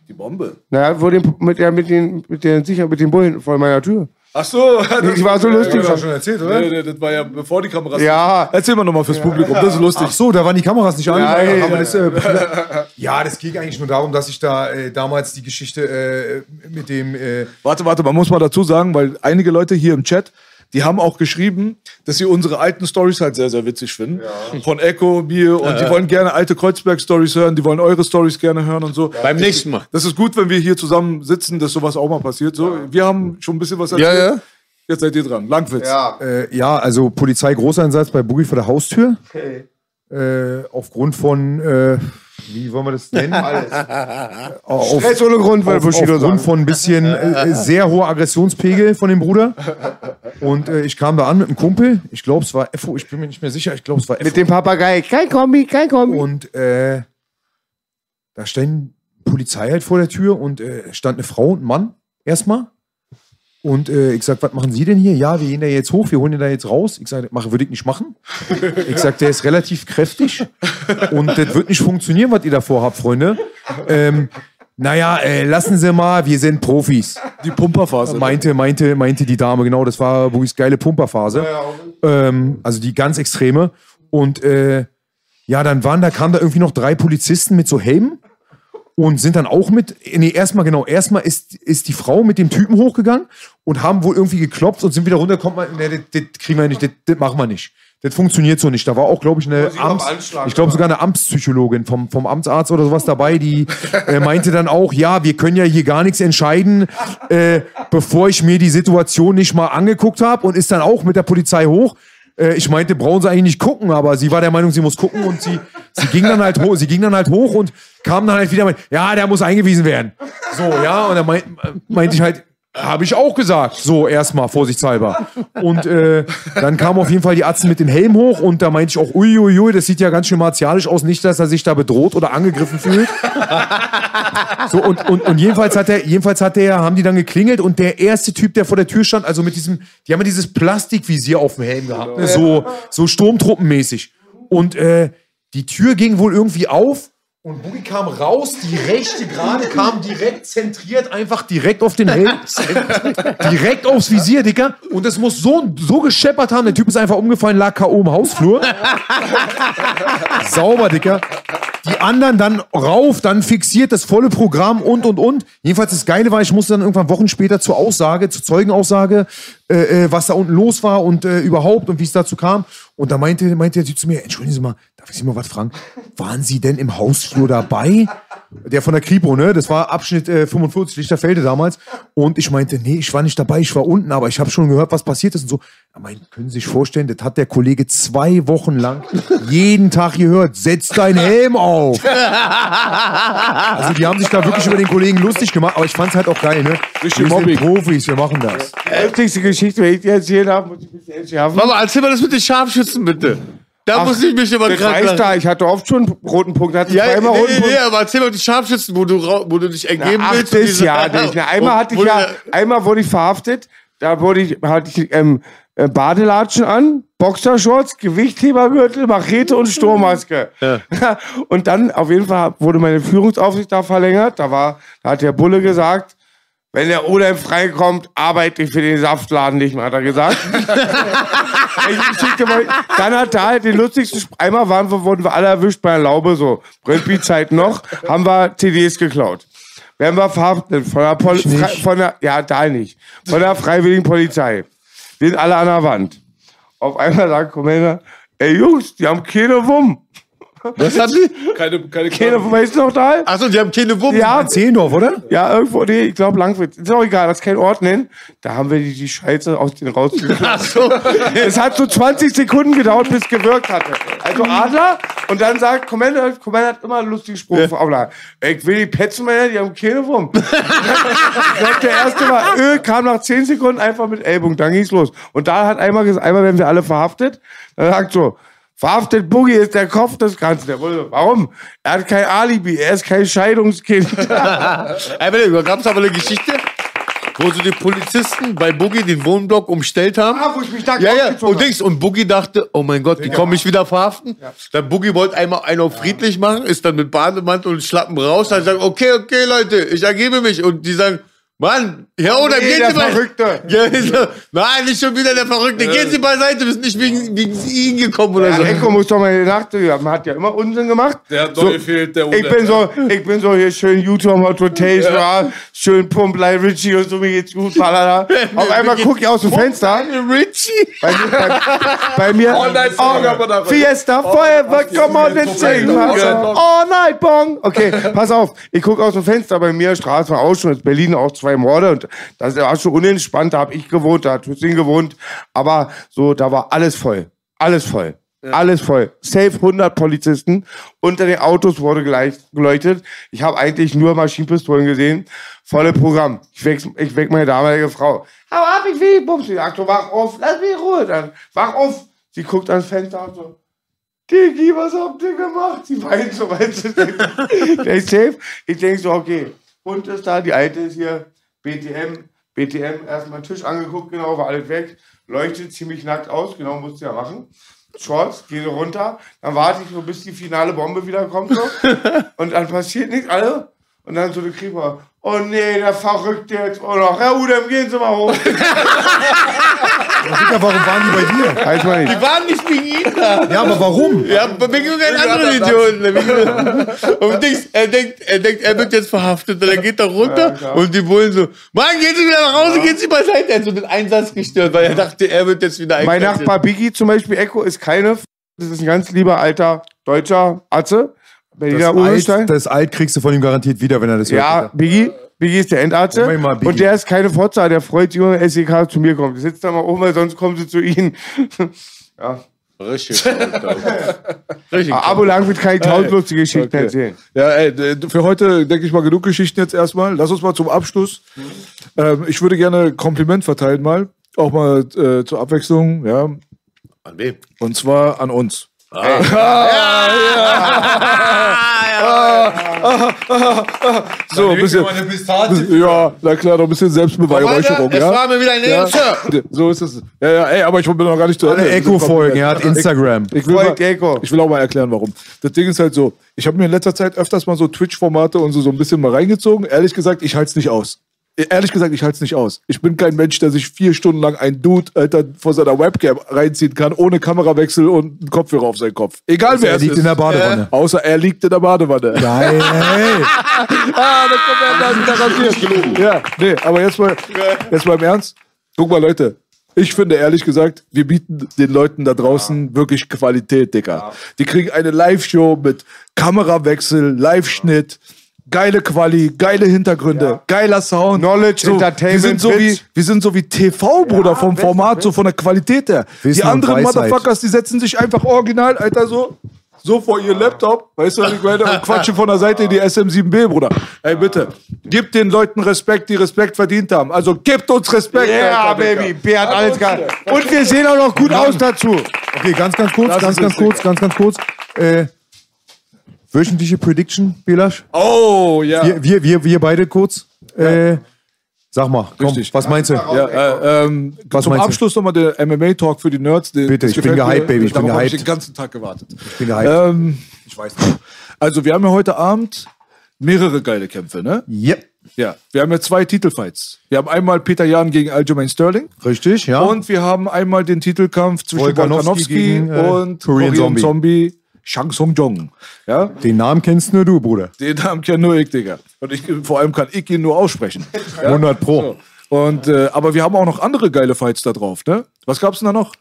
Die Bombe. Naja, wo den, mit, der, mit, den, mit, den, sicher, mit den Bullen vor meiner Tür. Ach so. Ich war so lustig. Du schon erzählt, oder? Nee, nee, das war ja bevor die Kameras. Ja. Erzähl mal nochmal fürs Publikum, das ist lustig. Ach so, da waren die Kameras nicht an. Ja, ja, ja. das, äh, ja, das ging eigentlich nur darum, dass ich da äh, damals die Geschichte äh, mit dem. Äh, Warte, warte, man muss mal dazu sagen, weil einige Leute hier im Chat, die haben auch geschrieben, dass sie unsere alten Stories halt sehr, sehr witzig finden. Von Echo, mir und die wollen gerne alte Kreuzberg-Stories hören, die wollen eure Stories gerne hören und so. Beim nächsten Mal. Das ist gut, wenn wir hier zusammen sitzen, dass sowas auch mal passiert. So, wir haben schon ein bisschen was erzählt. Ja, ja. Jetzt seid ihr dran. Langwitz. äh, ja, also Polizei Großeinsatz bei Boogie vor der Haustür. Äh, aufgrund von, äh, wie wollen wir das nennen? Alles. Auf, Stress ohne Grund, weil auf, Bushido aufgrund von ein bisschen äh, sehr hoher Aggressionspegel von dem Bruder. Und äh, ich kam da an mit einem Kumpel. Ich glaube, es war Effo. Ich bin mir nicht mehr sicher. Ich glaube, es war Effo. Mit dem Papagei. Kein Kombi, kein Kombi. Und äh, da stand Polizei halt vor der Tür und äh, stand eine Frau und ein Mann erstmal. Und äh, ich sag, was machen Sie denn hier? Ja, wir gehen da jetzt hoch, wir holen den da jetzt raus. Ich sag, mach, würde ich nicht machen. Ich sag, der ist relativ kräftig und das wird nicht funktionieren, was ihr da vorhabt, Freunde. Ähm, naja, äh, lassen Sie mal, wir sind Profis. Die Pumperphase. Meinte, meinte, meinte die Dame, genau, das war Bugis geile Pumperphase. Ähm, also die ganz extreme. Und äh, ja, dann waren da, kamen da irgendwie noch drei Polizisten mit so Helmen und sind dann auch mit, nee, erstmal genau, erstmal ist, ist die Frau mit dem Typen hochgegangen und haben wohl irgendwie geklopft und sind wieder runter, kommt man, nee, das, das kriegen wir nicht, das, das machen wir nicht. Das funktioniert so nicht. Da war auch, glaube ich, eine Amts, ich glaube sogar eine Amtspsychologin vom, vom Amtsarzt oder sowas dabei, die äh, meinte dann auch, ja, wir können ja hier gar nichts entscheiden, äh, bevor ich mir die Situation nicht mal angeguckt habe und ist dann auch mit der Polizei hoch. Äh, ich meinte, brauchen sie eigentlich nicht gucken, aber sie war der Meinung, sie muss gucken und sie, sie ging dann halt hoch, sie ging dann halt hoch und kam dann halt wieder mit, ja, der muss eingewiesen werden. So, ja, und dann meint, meinte ich halt, habe ich auch gesagt, so erstmal vorsichtshalber. Und äh, dann kam auf jeden Fall die Atzen mit dem Helm hoch und da meinte ich auch, uiuiui, ui, das sieht ja ganz schön martialisch aus, nicht, dass er sich da bedroht oder angegriffen fühlt. So, und, und, und jedenfalls hat er, jedenfalls hat der, haben die dann geklingelt und der erste Typ, der vor der Tür stand, also mit diesem, die haben ja dieses Plastikvisier auf dem Helm gehabt, ne? so, so Sturmtruppenmäßig. Und äh, die Tür ging wohl irgendwie auf und Boogie kam raus, die rechte gerade kam direkt zentriert, einfach direkt auf den Helm. direkt aufs Visier, Dicker. Und es muss so, so gescheppert haben, der Typ ist einfach umgefallen, lag K.O. im Hausflur. Sauber, Dicker. Die anderen dann rauf, dann fixiert das volle Programm und und und. Jedenfalls das Geile war, ich musste dann irgendwann Wochen später zur Aussage, zur Zeugenaussage, äh, äh, was da unten los war und äh, überhaupt und wie es dazu kam. Und da meinte, meinte der Typ zu mir, entschuldigen Sie mal, darf ich Sie mal was fragen? Waren Sie denn im Hausflur dabei? Der von der Kripo, ne? Das war Abschnitt äh, 45, Lichterfelde damals. Und ich meinte, nee, ich war nicht dabei, ich war unten, aber ich habe schon gehört, was passiert ist und so. Er meinte, können Sie sich vorstellen, das hat der Kollege zwei Wochen lang jeden Tag gehört. Setz deinen Helm auf. Also die haben sich da wirklich über den Kollegen lustig gemacht, aber ich fand's halt auch geil, ne? Wir sind Mobbing. Profis, wir machen das. Lustigste Geschichte, wenn ich die erzählt habe, muss ich ein bisschen. Mama, erzähl mal das mit den Scharfschützen, bitte. Da muss ich mich immer reicht lachen. da. Ich hatte oft schon einen roten Punkt. Hatte Ja, nee, roten nee, Punkt. nee, aber erzähl mal die Scharfschützen, wo du, wo du dich ergeben Ach, willst. das und diese- ja. Na, einmal hatte ich ja, einmal wurde ich verhaftet. Da wurde ich, hatte ich ähm, äh, Badelatschen an, Boxershorts, Gewichthebergürtel, Machete und Sturmmaske. und dann auf jeden Fall wurde meine Führungsaufsicht da verlängert. Da war, da hat der Bulle gesagt, wenn der Odem freikommt, arbeite ich für den Saftladen nicht mehr, hat er gesagt. Mal- Dann hat er halt den lustigsten, Sp- einmal waren wir, wurden wir alle erwischt bei einer Laube, so Brennspielzeit noch, haben wir CDs geklaut. Werden wir verhaftet von der, Pol von der, ja, da nicht, von der Freiwilligen Polizei. Wir sind alle an der Wand. Auf einmal sagt Commander, ey Jungs, die haben keine Wumm. Was hat sie? Keine, keine, Keine ist noch da? Achso, die haben keine Wumme. Ja, Zehendorf, oder? ja, irgendwo, nee, ich glaube Langwitz. Ist auch egal, das ist kein Ort nennen. Da haben wir die, die Scheiße aus den rausgeklaut. Achso. Es hat so 20 Sekunden gedauert, bis es gewirkt hatte. Also Adler und dann sagt Commander, Commander hat immer einen lustigen Spruch ja. Adler. Ich will die Petzenmänner, die haben keine Wumm. sagt der erste Mal, Öl kam nach 10 Sekunden einfach mit Ellbogen, dann ging's los. Und da hat einmal gesagt, einmal werden wir alle verhaftet. Dann sagt so, verhaftet Boogie ist der Kopf des Ganzen. Der wurde, warum? Er hat kein Alibi, er ist kein Scheidungskind. Da gab es aber eine Geschichte, wo so die Polizisten bei Boogie den Wohnblock umstellt haben. Ah, wo ich mich nackt Ja, ja, und Dings, und Boogie dachte, oh mein Gott, die kommen mich wieder verhaften. Dann Boogie wollte einmal einen auf friedlich machen, ist dann mit Bademantel und Schlappen raus, dann sagt, okay, okay, Leute, ich ergebe mich. Und die sagen, Mann, Herr Oder, Nee, gehen Sie mal. Verrückte. Ja, ich so, Nein, nicht schon wieder der Verrückte. Gehen Sie beiseite, wir sind nicht wegen, wegen Ihnen gekommen oder Ja, so. Echo muss doch mal in die Nacht, ja, man hat ja immer Unsinn gemacht. Der hat So, gefehlt, der Ich bin so, ich bin so hier schön YouTube Hot Rotation, ja. schön Pump like Richie und so, mir geht's gut, balala. Auf einmal guck ich aus dem Fenster. Richie. Bei mir, bei, bei mir All night aber da- Fiesta, Feuerwerk, come on and sing. All night bong. Okay, pass auf, ich guck aus dem Fenster bei mir, Straße war auch schon, ist Berlin auch zwei Morde und das war schon unentspannt, da hab ich gewohnt, da hat Hüssein gewohnt, aber so, da war alles voll, alles voll. Alles voll. Safe 100 Polizisten. Unter den Autos wurde geleuchtet. Ich habe eigentlich nur Maschinenpistolen gesehen. Volle Programm. Ich weck, ich weck meine damalige Frau. Hau ab, ich will Bums. Sie sagt so, wach auf, lass mich in Ruhe. Dann, wach auf. Sie guckt ans Fenster und so, Digi, was habt ihr gemacht? Sie weint so, weißt du. Der ist safe. Ich denke so, okay, Hund ist da, die Alte ist hier, BTM, BTM, erstmal Tisch angeguckt, genau, war alles weg. Leuchtet ziemlich nackt aus, genau, musste ja machen. Shorts, gehe so runter, dann warte ich so, bis die finale Bombe wieder kommt. So. Und dann passiert nichts, alle. Und dann so der Creeper, oh nee, der Verrückte jetzt auch noch. Herr Udem, gehen Sie mal hoch. Digga, warum waren die bei dir? Man nicht. Die waren nicht wegen ihn da. Ja, aber warum? Ja, wegen irgendeinem anderen Idioten. Und Dings, er denkt, er denkt, er wird jetzt verhaftet. Und er geht da runter und die wollen so, Mann, gehen Sie wieder nach Hause, gehen Sie beiseite. Er hat so den Einsatz gestört, weil er dachte, er wird jetzt wieder Mein einkassiert. Nachbar Biggie zum Beispiel, Echo, ist keine. F- Das ist ein ganz lieber alter deutscher Atze. Berliner Das Urgestein. Alt, das Alt kriegst du von ihm garantiert wieder, wenn er das Ja, hört. Biggie. Biggie ist der Endarzt. Moment mal, Biggie. Und der ist keine Fotze, der freut sich, wenn SEK zu mir kommt. Sitzt da mal oben, weil sonst kommen sie zu ihnen. ja. Richtig. Richtig. Abo lang wird keine tausend lustige Geschichten erzählen. Ja, ey, für heute denke ich mal genug Geschichten jetzt erstmal. Lass uns mal zum Abschluss. Ähm, ich würde gerne Kompliment verteilen mal. Auch mal äh, zur Abwechslung, ja. An wem? Und zwar an uns. So, ein bisschen. Ja, na klar, noch ein bisschen Selbstbeweihräucherung, Es ja. war mir wieder ein Ja, Ehrenschirr. so ist es. Ja, ja, ey, aber ich bin noch gar nicht zu Ende. Alle Echo folgen, er hat Instagram. Ich will, mal, ich will auch mal erklären, warum. Das Ding ist halt so, ich habe mir in letzter Zeit öfters mal so Twitch-Formate und so, so ein bisschen mal reingezogen. Ehrlich gesagt, ich halte es nicht aus. Ehrlich gesagt, ich halte es nicht aus. Ich bin kein Mensch, der sich vier Stunden lang ein Dude, Alter, vor seiner Webcam reinziehen kann, ohne Kamerawechsel und einen Kopfhörer auf seinen Kopf. Egal wer Er es liegt ist. in der Badewanne. Außer er liegt in der Badewanne. Geil. Ah, da kommt er dann garantiert. Ja, nee, aber jetzt mal, jetzt mal im Ernst. Guck mal, Leute. Ich finde ehrlich gesagt, wir bieten den Leuten da draußen wirklich Qualität, Digga. Die kriegen eine Live-Show mit Kamerawechsel, Live-Schnitt, geile Quali, geile Hintergründe, geiler Sound. Knowledge, wir Entertainment, sind so wie, wir sind so wie TV, Bruder, vom Witz, Format, Witz. so von der Qualität her. Wissen Die anderen. Motherfuckers, die setzen sich einfach original, Alter, so so vor ihr Laptop, weißt du, was ich meine, und quatschen von der Seite in die SM7B, Bruder. Ey, bitte, gebt den Leuten Respekt, die Respekt verdient haben. Also gebt uns Respekt, Ja, Digga. Baby. B hat alles gehabt. Und wir sehen auch noch gut aus dazu. Okay, ganz, ganz kurz, Das ganz, ganz jetzt kurz, ganz, ganz kurz. Äh, wöchentliche Prediction, Belasch? Oh, ja. Wir, wir, wir, wir beide kurz. Äh, sag mal, komm, Richtig. was meinst du? Ja, äh, ähm, Was zum meinst du? Abschluss nochmal der MMA-Talk für die Nerds. Der, Bitte, ich bin gehypt, mir. Baby, ich bin habe ich den ganzen Tag gewartet. Ich bin gehypt. Ähm, ich weiß nicht. Also, wir haben ja heute Abend mehrere geile Kämpfe, ne? Yep. Ja. Wir haben ja zwei Titelfights. Wir haben einmal Peter Jan gegen Aljamain Sterling. Richtig, ja. Und wir haben einmal den Titelkampf zwischen Volkanovski Volkanovski gegen, äh, und Korean Korean Zombie. Zombie. Shang Song Jong. Ja, Den Namen kennst nur du, Bruder. den Namen kenn nur ich, Digga. Und ich, vor allem kann ich ihn nur aussprechen. Ja? 100 Pro. So. Und, äh, aber wir haben auch noch andere geile Fights da drauf, ne? Was gab's denn da noch?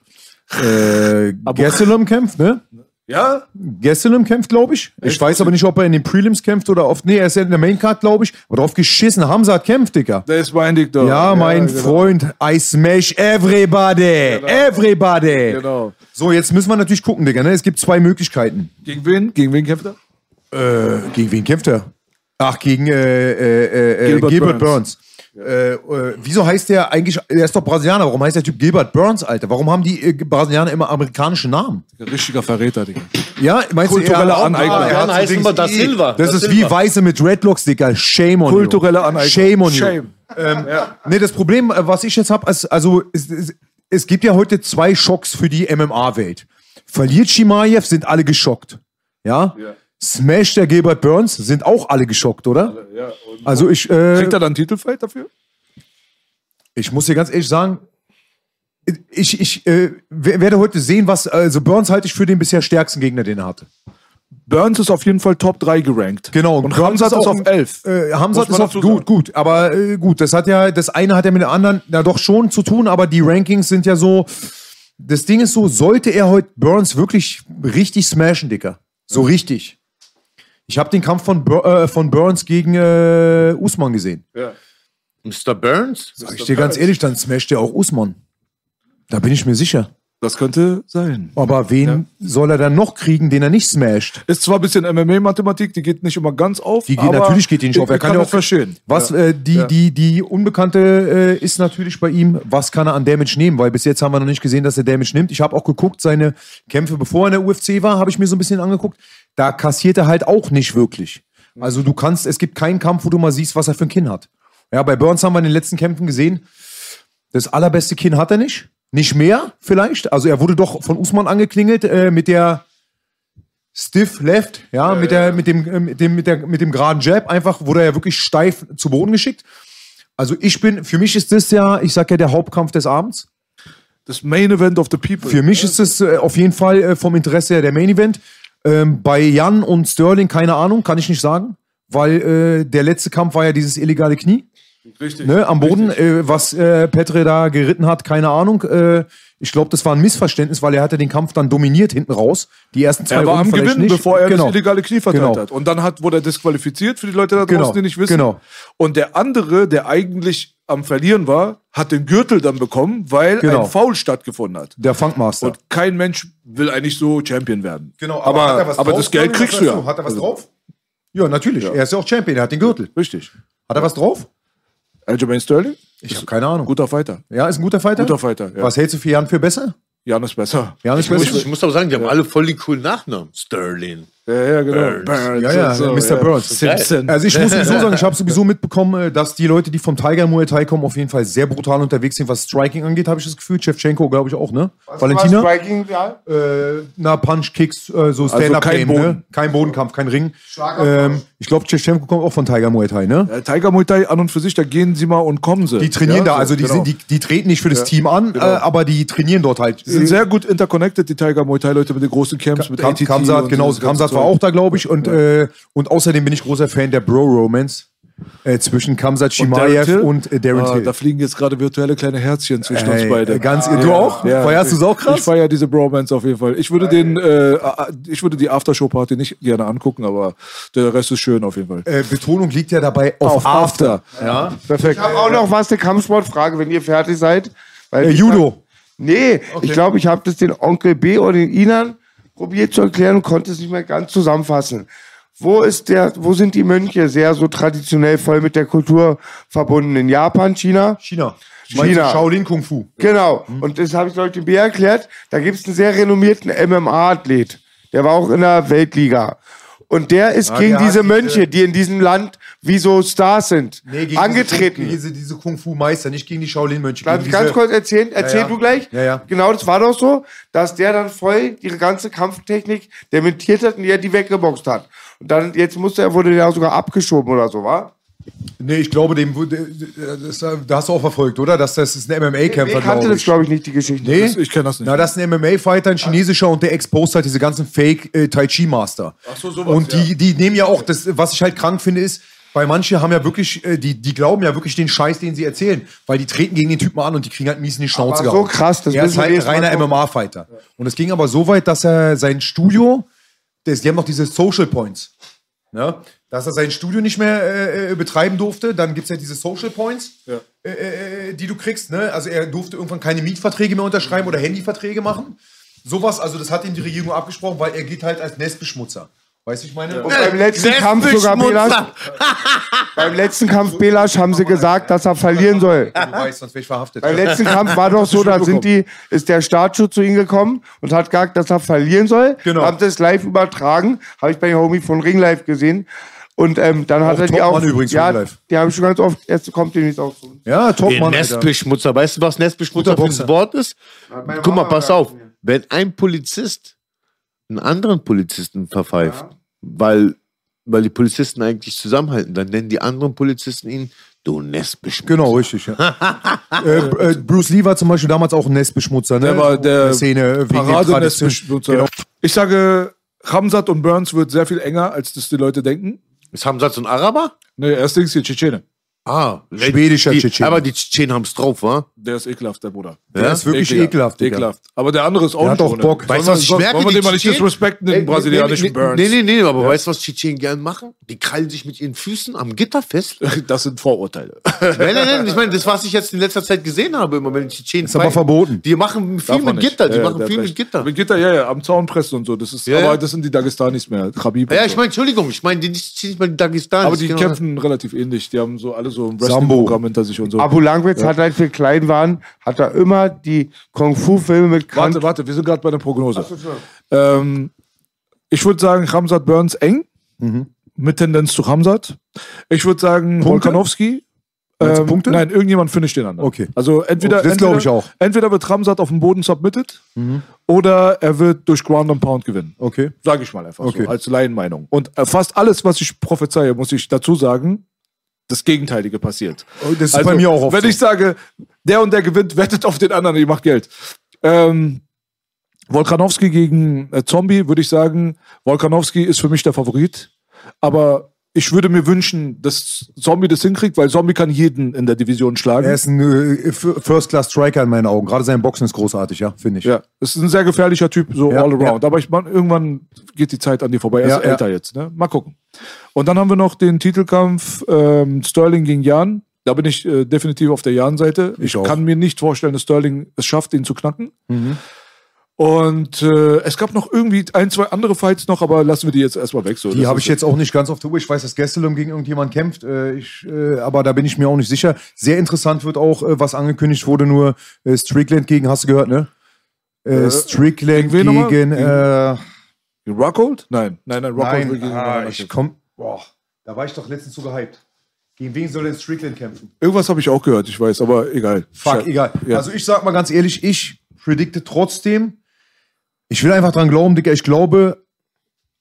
Äh, Gesselum kämpft, ne? Ja? Gesselum kämpft, glaube ich. Ich weiß aber nicht, ob er in den Prelims kämpft oder oft. Nee, er ist ja in der Maincard, glaube ich. Aber drauf geschissen. Hamza kämpft, Digga. Der ist mein Dick doch. Ja, mein genau. Freund, I smash everybody. Everybody. Genau. So, jetzt müssen wir natürlich gucken, Digga. Ne? Es gibt zwei Möglichkeiten. Gegen wen? Gegen wen kämpft er? Äh, gegen wen kämpft er? Ach, gegen äh, äh, äh, Gilbert Gilbert, Burns. Burns. Äh, äh, wieso heißt der eigentlich, er ist doch Brasilianer, warum heißt der Typ Gilbert Burns, Alter? Warum haben die äh, Brasilianer immer amerikanische Namen? Richtiger Verräter, Digga. Ja, meinst Kulturelle du, Aneignung. Ah, er hat heißt immer Dings- Da Silva. Das Da ist Silva. wie Weiße mit Dreadlocks, Digga. Shame on Kulturelle you. Aneignung. Shame on Shame. you. Ähm, Nee, das Problem, äh, was ich jetzt habe, ist, also es, es, es gibt ja heute zwei Schocks für die MMA-Welt. Verliert Shimaev, sind alle geschockt. Ja? Smash der Gilbert Burns, sind auch alle geschockt, oder? also ich, äh, Kriegt er dann Titelfight dafür? ich muss dir ganz ehrlich sagen, ich, ich äh, wer- werde heute sehen, was, also Burns halte ich für den bisher stärksten Gegner, den er hatte. Burns ist auf jeden Fall Top 3 gerankt. Genau, Und Burns Hamzat ist auch auf ein- 11. Äh, Hamzat ist auf gut, sagen. gut, aber äh, gut, das hat ja, das eine hat ja mit dem anderen na doch schon zu tun, aber die Rankings sind ja so. Das Ding ist so, sollte er heute Burns wirklich richtig smashen, Dicker. So richtig. Ich habe den Kampf von, Bur äh, von Burns gegen äh, Usman gesehen. Mr. Burns? Sag ich dir ganz ehrlich, dann smasht er auch Usman. Da bin ich mir sicher. Das könnte sein. Aber wen soll er dann noch kriegen, den er nicht smasht? Ist zwar ein bisschen MMA-Mathematik, die geht nicht immer ganz auf. Die geht aber natürlich geht die nicht ich- auf. Er ich kann ja auch verstehen. Was Ja. äh, die, die, die Unbekannte äh, ist natürlich bei ihm, was kann er an Damage nehmen? Weil bis jetzt haben wir noch nicht gesehen, dass er Damage nimmt. Ich habe auch geguckt, seine Kämpfe, bevor er in der UFC war, habe ich mir so ein bisschen angeguckt. Da kassiert er halt auch nicht wirklich. Also du kannst, es gibt keinen Kampf, wo du mal siehst, was er für ein Kinn hat. Ja, bei Burns haben wir in den letzten Kämpfen gesehen, das allerbeste Kinn hat er nicht. Nicht mehr, vielleicht. Also er wurde doch von Usman angeklingelt äh, mit der Stiff Left, ja, mit, der, mit, dem, äh, mit, dem, mit, der, mit dem geraden Jab. Einfach wurde er wirklich steif zu Boden geschickt. Also ich bin, für mich ist das ja, ich sag ja, der Hauptkampf des Abends. Das Main Event of the People. Für mich ist es äh, auf jeden Fall äh, vom Interesse her der Main Event. Ähm, bei Jan und Sterling, keine Ahnung, kann ich nicht sagen. Weil äh, der letzte Kampf war ja dieses illegale Knie. Richtig. Ne, am Boden, äh, was äh, Petre da geritten hat, keine Ahnung. Äh, ich glaube, das war ein Missverständnis, weil er hatte den Kampf dann dominiert hinten raus. Die ersten zwei Er war am Runden vielleicht Gewinnen, nicht. bevor er genau. das illegale Knie verteilt Genau. hat. Und dann hat, wurde er disqualifiziert für die Leute da draußen, Genau, die nicht wissen. genau. Und der andere, der eigentlich am Verlieren war, hat den Gürtel dann bekommen, weil Genau. ein Foul stattgefunden hat. Der Funkmaster. Und kein Mensch will eigentlich so Champion werden. Genau, aber, hat er was aber drauf, das Geld kriegst du ja. Hat er was drauf? Ja, natürlich. Er ist ja auch Champion, er hat den Gürtel. Richtig. Hat er was drauf? Aljamain Sterling? Ich habe keine Ahnung. Guter Fighter. Ja, ist ein guter Fighter? Guter Fighter, ja. Was hältst du für Jan für besser? Jan ist besser. Jan ist Ich muss, besser? ich muss aber sagen, die haben alle voll die coolen Nachnamen. Sterling. Ja, ja, genau. Burns. Burns Ja, ja, so, Mr. ja. Burns. Simpson. Also ich muss sowieso sagen, ich habe sowieso mitbekommen, äh, dass die Leute, die vom Tiger Muay Thai kommen, auf jeden Fall sehr brutal unterwegs sind, was Striking angeht, habe ich das Gefühl. Chevchenko, glaube ich, auch, ne? Valentina? Striking, ja. Äh, na, Punch, Kicks, äh, so Stand-Up kein Game, Boden. ne? Kein Bodenkampf, kein Ring. Ähm, ich glaube, Chevchenko kommt auch von Tiger Muay Thai, ne? Äh, Tiger Muay Thai an und für sich, da gehen sie mal und kommen sie. Die trainieren ja, da, so, also die, genau. sind, die, die treten nicht für das Team an, äh, aber die trainieren dort halt. Die sind sehr gut interconnected, die Tiger Muay Thai Leute mit den großen Camps, mit Kam, ATT. Kamsat, genau, Kamsat war auch da, glaube ich. Und, äh, und außerdem bin ich großer Fan der Bro-Romance äh, zwischen Kamsat Und Darren Shimaev Till? und äh, Darren Ah, Till. Da fliegen jetzt gerade virtuelle kleine Herzchen zwischen uns Ey, beide. äh, ganz- du auch? Feierst du's auch krass? Ich feiere diese Bromance auf jeden Fall. Ich würde den, äh, ich würde die Aftershow-Party nicht gerne angucken, aber der Rest ist schön auf jeden Fall. äh, Betonung liegt ja dabei auf, After. Ja. Perfekt. Ich habe auch noch was, eine Kampfsportfrage, wenn ihr fertig seid. Weil Äh, Judo. Nee, ich glaube, ich habe das den Onkel B oder den Inan probiert zu erklären und konnte es nicht mehr ganz zusammenfassen. Wo ist der, wo sind die Mönche sehr so traditionell voll mit der Kultur verbunden? In Japan, China? China. China. Shaolin Kung Fu. Genau. Und das habe ich Leute B erklärt. Da gibt es einen sehr renommierten MMA-Athlet. Der war auch in der Weltliga. Und der ist Ah, gegen der diese diese- Mönche, die in diesem Land wie so Stars sind, Nee, gegen angetreten. Diese, diese, diese Kung Fu Meister, nicht gegen die Shaolin Mönche. Darf gegen ich ganz diese- kurz erzählen? Erzähl ja. du gleich. Ja, ja. Genau, das war doch so, dass der dann voll ihre ganze Kampftechnik dementiert hat und er die weggeboxt hat. Und dann, jetzt musste er, wurde der sogar abgeschoben oder so, war? Nee, ich glaube, dem wurde, das, da hast du auch verfolgt, oder? Dass das ist ein MMA-Kämpfer, Ich kannte glaube das, glaube ich, nicht, die Geschichte. Nee, Das- ich kenn das nicht. Na, das ist ein MMA-Fighter, ein chinesischer und der exposed halt diese ganzen Fake äh, Tai Chi Master. Ach so, sowas, Und die, die nehmen ja auch, das, was ich halt krank finde, ist, weil manche haben ja wirklich, äh, die, die glauben ja wirklich den Scheiß, den sie erzählen. Weil die treten gegen den Typen an und die kriegen halt mies in die Schnauze Aber so krass, das Er ist müssen wir halt ein reiner. MMA-Fighter. Und es ging aber so weit, dass er sein Studio, das, die haben noch diese Social Points. Ne? Dass er sein Studio nicht mehr äh, äh, betreiben durfte. Dann gibt es ja diese Social Points, äh, äh, die du kriegst. Ne? Also er durfte irgendwann keine Mietverträge mehr unterschreiben oder Handyverträge machen. Sowas, also das hat ihm die Regierung abgesprochen, weil er geht halt als Nestbeschmutzer. Weißt du, ich meine? Und beim letzten Kampf sogar Belasch, beim letzten Kampf Belasch haben sie gesagt, dass er verlieren soll. Du weißt, sonst wäre ich verhaftet. Beim letzten Kampf war doch so, da sind die, ist der Staatsschutz zu ihm gekommen und hat gesagt, dass er verlieren soll. Genau. Haben das live übertragen. Habe ich bei Homie von Ring Live gesehen. Und ähm, dann hat Auch er die auch. Topmann übrigens, ja, Live. die haben schon ganz oft. Jetzt kommt demnächst auch zu uns. Ja, top, Der Mann. Alter. Nestbeschmutzer. Weißt du, was Nestbeschmutzer für ein Wort ist? Guck mal, pass auf. mir. Wenn ein Polizist einen anderen Polizisten verpfeift, weil, weil die Polizisten eigentlich zusammenhalten, dann nennen die anderen Polizisten ihn du Nestbeschmutzer. Genau, richtig. Ja. äh, äh, Bruce Lee war zum Beispiel damals auch ein Nestbeschmutzer. Ne? Der war der in Szene Tradition- Paradenestbeschmutzer. Genau. Ich sage, Ramsat und Burns wird sehr viel enger, als das die Leute denken. Ist Hamza so ein Araber? Nee, erst Dings hier, Tschetschene. Ah, Schwedischer die, Tschetschene. Aber die Tschetschenen haben es drauf, wa? Der ist ekelhaft, der Bruder. Der ist wirklich ekelhaft. Digga. Ekelhaft. Aber der andere ist auch Der nicht hat auch ohne. Bock. Weißt du, was ich merke? Wollen wir Die den mal nicht disrespekten, den Nee, brasilianischen nee, nee, Burns? Nee, nee, nee, aber weißt du, was Tschetschenen gern machen? Die krallen sich mit ihren Füßen am Gitter fest. Das sind Vorurteile. nein, nein, nein, ich meine, das, was ich jetzt in letzter Zeit gesehen habe, immer wenn die Tschetschenen Ist aber verboten. Die machen viel Darf mit. Gitter, die Ja, ja, machen viel mit. Gitter. Mit Gitter, ja, ja, am Zaun pressen und so. Das ist, Ja, aber ja. das sind die Dagestanis mehr. Khabib Ja, ich meine, Entschuldigung, ich meine, die nicht mal die Dagestanis. aber die genau. kämpfen relativ ähnlich. Die haben so alle so ein. Wrestling-Programm hinter sich und so. Abu Langwitz hat halt für klein waren, hat er immer die Kung-Fu-Filme mit Kant Warte, warte, wir sind gerade bei der Prognose. Ähm, ich würde sagen, Ramsat Burns eng. Mit Tendenz zu Ramsat. Ich würde sagen, Punkte? Du Ähm, Punkte? Nein, irgendjemand finisht den anderen. Okay. Also entweder, Das entweder, ich auch. entweder wird Ramsat auf dem Boden submitted oder er wird durch Ground and Pound gewinnen. Okay. Sage ich mal einfach Okay. so, als Laienmeinung. Und äh, fast alles, was ich prophezeie, muss ich dazu sagen, das Gegenteilige passiert. Oh, Das ist bei mir auch oft Wenn so. ich sage, der und der gewinnt, wettet auf den anderen, ihr macht Geld. Ähm, Volkanowski gegen äh, Zombie, würde ich sagen, Volkanowski ist für mich der Favorit. Aber ich würde mir wünschen, dass Zombie das hinkriegt, weil Zombie kann jeden in der Division schlagen. Er ist ein äh, First-Class-Striker in meinen Augen. Gerade sein Boxen ist großartig, ja, finde ich. Ja, es ist ein sehr gefährlicher Typ, so Ja, all around. Aber ich meine, irgendwann geht die Zeit an dir vorbei. Er Ja, ist ja. älter jetzt, ne? Mal gucken. Und dann haben wir noch den Titelkampf ähm, Sterling gegen Jan. Da bin ich äh, definitiv auf der Jan-Seite. Ich, auch. kann mir nicht vorstellen, dass Sterling es schafft, ihn zu knacken. Und äh, es gab noch irgendwie ein, zwei andere Fights noch, aber lassen wir die jetzt erstmal weg. So. Die habe ich jetzt auch nicht ganz auf der Uhr. Ich weiß, dass Gastelum gegen irgendjemand kämpft, äh, ich, äh, aber da bin ich mir auch nicht sicher. Sehr interessant wird auch, äh, was angekündigt wurde, nur äh, Strickland gegen, hast du gehört, ne? Äh, Strickland gegen gegen, äh, Gegen Rockhold? Nein, nein, nein, Rockhold nein, gegen ah, ich komm, boah, da war ich doch letztens so gehypt. Gegen wen soll denn Strickland kämpfen? Irgendwas habe ich auch gehört, ich weiß, aber egal. Fuck, Scheiße. egal. Ja. Also ich sag mal ganz ehrlich, ich predikte trotzdem, ich will einfach dran glauben, Digga, ich glaube,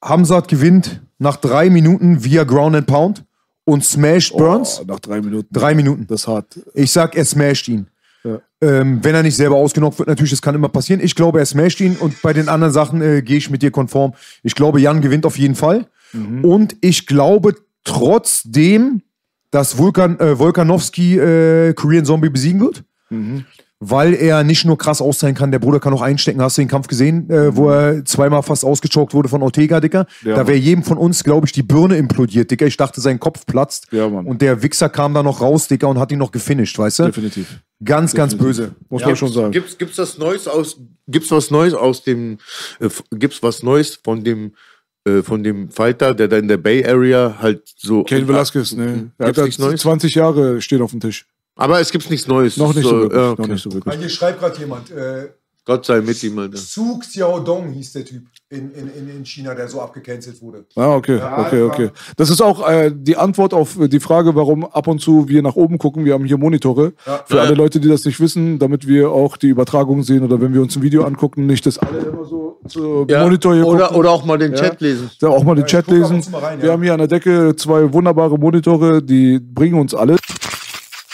Hamzat gewinnt nach drei Minuten via Ground and Pound und smashed Burns. Oh, nach drei Minuten. Drei Minuten. Das ist hart. Ich sag, er smasht ihn. Ja. Ähm, wenn er nicht selber ausgenockt wird, natürlich, das kann immer passieren. Ich glaube, er smasht ihn und bei den anderen Sachen äh, gehe ich mit dir konform. Ich glaube, Jan gewinnt auf jeden Fall. Und ich glaube trotzdem, dass Vulkan, äh, Volkanowski äh, Korean Zombie besiegen wird. Weil er nicht nur krass auszahlen kann, der Bruder kann auch einstecken. Hast du den Kampf gesehen, äh, wo er zweimal fast ausgechoked wurde von Ortega, Dicker? Ja, da wäre jedem von uns, glaube ich, die Birne implodiert, Dicker. Ich dachte, sein Kopf platzt. Ja, Mann. Und der Wichser kam da noch raus, Dicker, und hat ihn noch gefinisht, weißt du? Definitiv. Ganz, ganz böse. Muss man schon sagen. Gibt's, gibt's das Neues aus, gibt's was Neues aus dem, äh, gibt's was Neues von dem, äh, von dem Fighter, der da in der Bay Area halt so. Ken Velasquez, ne? Er hat Gibt's nichts halt Neues? 20 Jahre stehen auf dem Tisch. Aber es gibt nichts Neues. Noch nicht so, wirklich. ja, okay. Noch nicht so wirklich. Hier schreibt gerade jemand, äh, Gott sei mit ihm, Alter. Zug Xiaodong hieß der Typ in, in, in, in China, der so abgecancelt wurde. Ah, okay, okay, okay. Das ist auch äh, die Antwort auf die Frage, warum ab und zu wir nach oben gucken. Wir haben hier Monitore. Für alle Leute, die das nicht wissen, damit wir auch die Übertragung sehen oder wenn wir uns ein Video angucken, nicht, dass alle immer so zu Ja, Monitor hier oder, gucken. oder auch mal den Ja. Chat lesen. Ja, auch mal den Chat lesen. mal rein, wir ja. haben hier an der Decke zwei wunderbare Monitore, die bringen uns alles.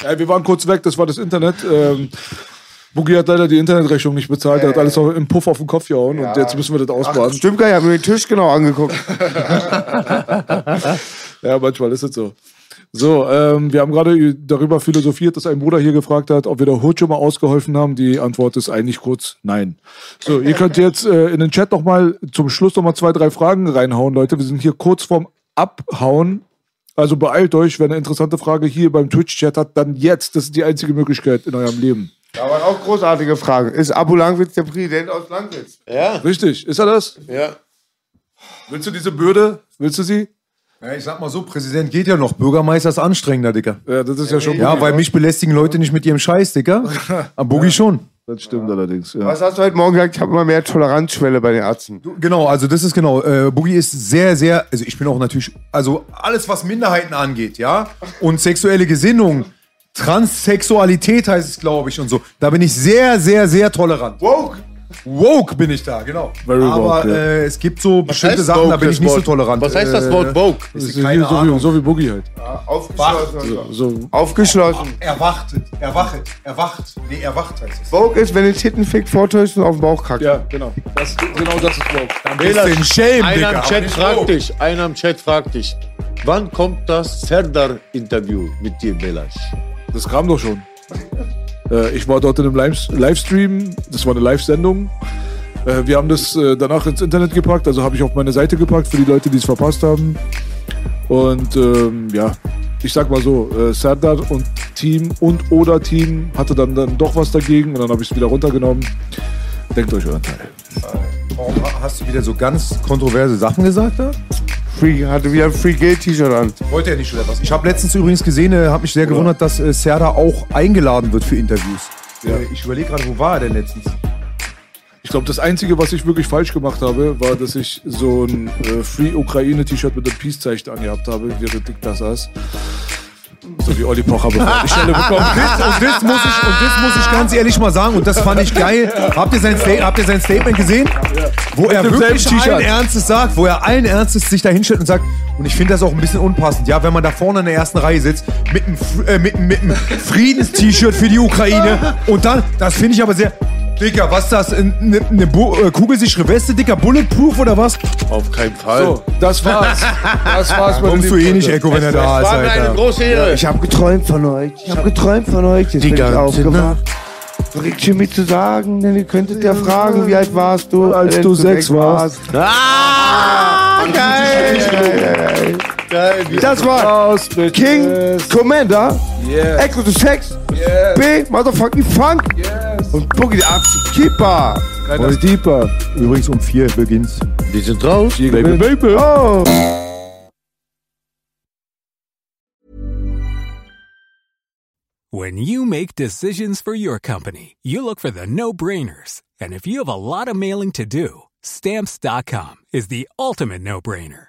Ja, wir waren kurz weg, das war das Internet. Ähm, Boogie hat leider die Internetrechnung nicht bezahlt, er hat alles auch im Puff auf den Kopf gehauen und jetzt müssen wir das ausbaden. Stimmt gar nicht, ich habe mir den Tisch genau angeguckt. Ja, manchmal ist es so. So, ähm, wir haben gerade darüber philosophiert, dass ein Bruder hier gefragt hat, ob wir der Hood schon mal ausgeholfen haben. Die Antwort ist eigentlich kurz nein. So, ihr könnt jetzt äh, in den Chat noch mal zum Schluss noch mal zwei, drei Fragen reinhauen, Leute. Wir sind hier kurz vorm Abhauen. Also beeilt euch, wenn eine interessante Frage hier beim Twitch-Chat hat, dann jetzt. Das ist die einzige Möglichkeit in eurem Leben. Da waren auch großartige Fragen. Ist Abu Langwitz der Präsident aus Langwitz? Richtig, ist er das? Ja. Willst du diese Bürde? Willst du sie? Ja, ich sag mal so, Präsident geht ja noch, Bürgermeister ist anstrengender, Dicker. Ja, das ist ja schon. Ja, weil mich belästigen Leute nicht mit ihrem Scheiß, Dicker. Am Boogie schon. Das stimmt allerdings. Ja. Was hast du heute Morgen gesagt? Ich habe immer mehr Toleranzschwelle bei den Ärzten. Genau, also das ist genau. Äh, Boogie ist sehr, sehr, also ich bin auch natürlich, also alles, was Minderheiten angeht, ja, und sexuelle Gesinnung, Transsexualität heißt es, glaube ich, und so. Da bin ich sehr, sehr, sehr tolerant. Woke! Woke bin ich da, genau. Very Aber woke, ja. äh, es gibt so bestimmte heißt Sachen, da woke, bin das ich nicht so Wort? tolerant. Was heißt das Äh, Wort Vogue? Das ist keine so, wie, Ahnung. so wie Boogie halt. Aufgeschlossen. So, Aufgeschlossen. Erwachtet, erwachet, erwacht. Nee, erwacht heißt es. Vogue ist, wenn du Tittenfick vortäuscht und auf den Bauch kackt. ja, genau. Das, genau das ist Vogue. Bisschen Shame, Einer im aber Chat fragt woke. dich, einer im Chat fragt dich, wann kommt das Serdar-Interview mit dir, Belasch? Das kam doch schon. Äh, ich war dort in einem Live Livestream, das war eine Live-Sendung. Äh, wir haben das äh, danach ins Internet gepackt, also habe ich auf meine Seite gepackt für die Leute, die es verpasst haben. Und ähm, ja, ich sag mal so, äh, Serdar und Team und oder Team hatte dann, dann doch was dagegen und dann habe ich es wieder runtergenommen. Denkt euch euren Teil. Warum hast du wieder so ganz kontroverse Sachen gesagt da? Free, hatte wieder ein Free Gate T-Shirt an. Wollte er nicht schon etwas. Ich habe letztens übrigens gesehen, äh, habe mich sehr gewundert, dass äh, Serda auch eingeladen wird für Interviews. Äh, ich überlege gerade, wo war er denn letztens? Ich glaube, das Einzige, was ich wirklich falsch gemacht habe, war, dass ich so ein äh, Free Ukraine-T-Shirt mit einem Peace-Zeichen angehabt habe, während ich da saß. So wie Olli Pocher bevor die Stelle bekommen. Das, und, das muss ich, und das muss ich ganz ehrlich mal sagen, und das fand ich geil. Habt ihr sein, Sta habt ihr sein Statement gesehen? Wo er wirklich allen Ernstes sagt, wo er allen Ernstes sich da hinstellt und sagt, und ich finde das auch ein bisschen unpassend, ja, wenn man da vorne in der ersten Reihe sitzt, mit einem, äh, mit, mit einem Friedens-T-Shirt für die Ukraine, und dann, das finde ich aber sehr, Dicker, was ist das? Eine ne, Bu- äh, kugelsichere Weste, Dicker, Bulletproof oder was? Auf keinen Fall. So, das war's. Das war's. meine Kommst du eh nicht. Echo, wenn er da ist, war mir eine Alter. große Ehre. Ich habe geträumt von euch. Ich habe geträumt von euch. Jetzt bin ich aufgewacht. Regt mir zu sagen, denn ihr könntet ja fragen, wie alt warst du, Als du sechs warst. Ah, geil. Geil, wie Das war Raus mit King. Commander, Yeah. Echo the Sex, Yeah. B, Motherfucking Funk Yes. und Boogie the Absolute Keeper. Keiner ist deeper. Übrigens um vier beginnt's. Die sind raus. Baby, baby. Oh. When you make decisions for your company, you look for the no brainers. And if you have a lot of mailing to do, stamps.com is the ultimate no brainer.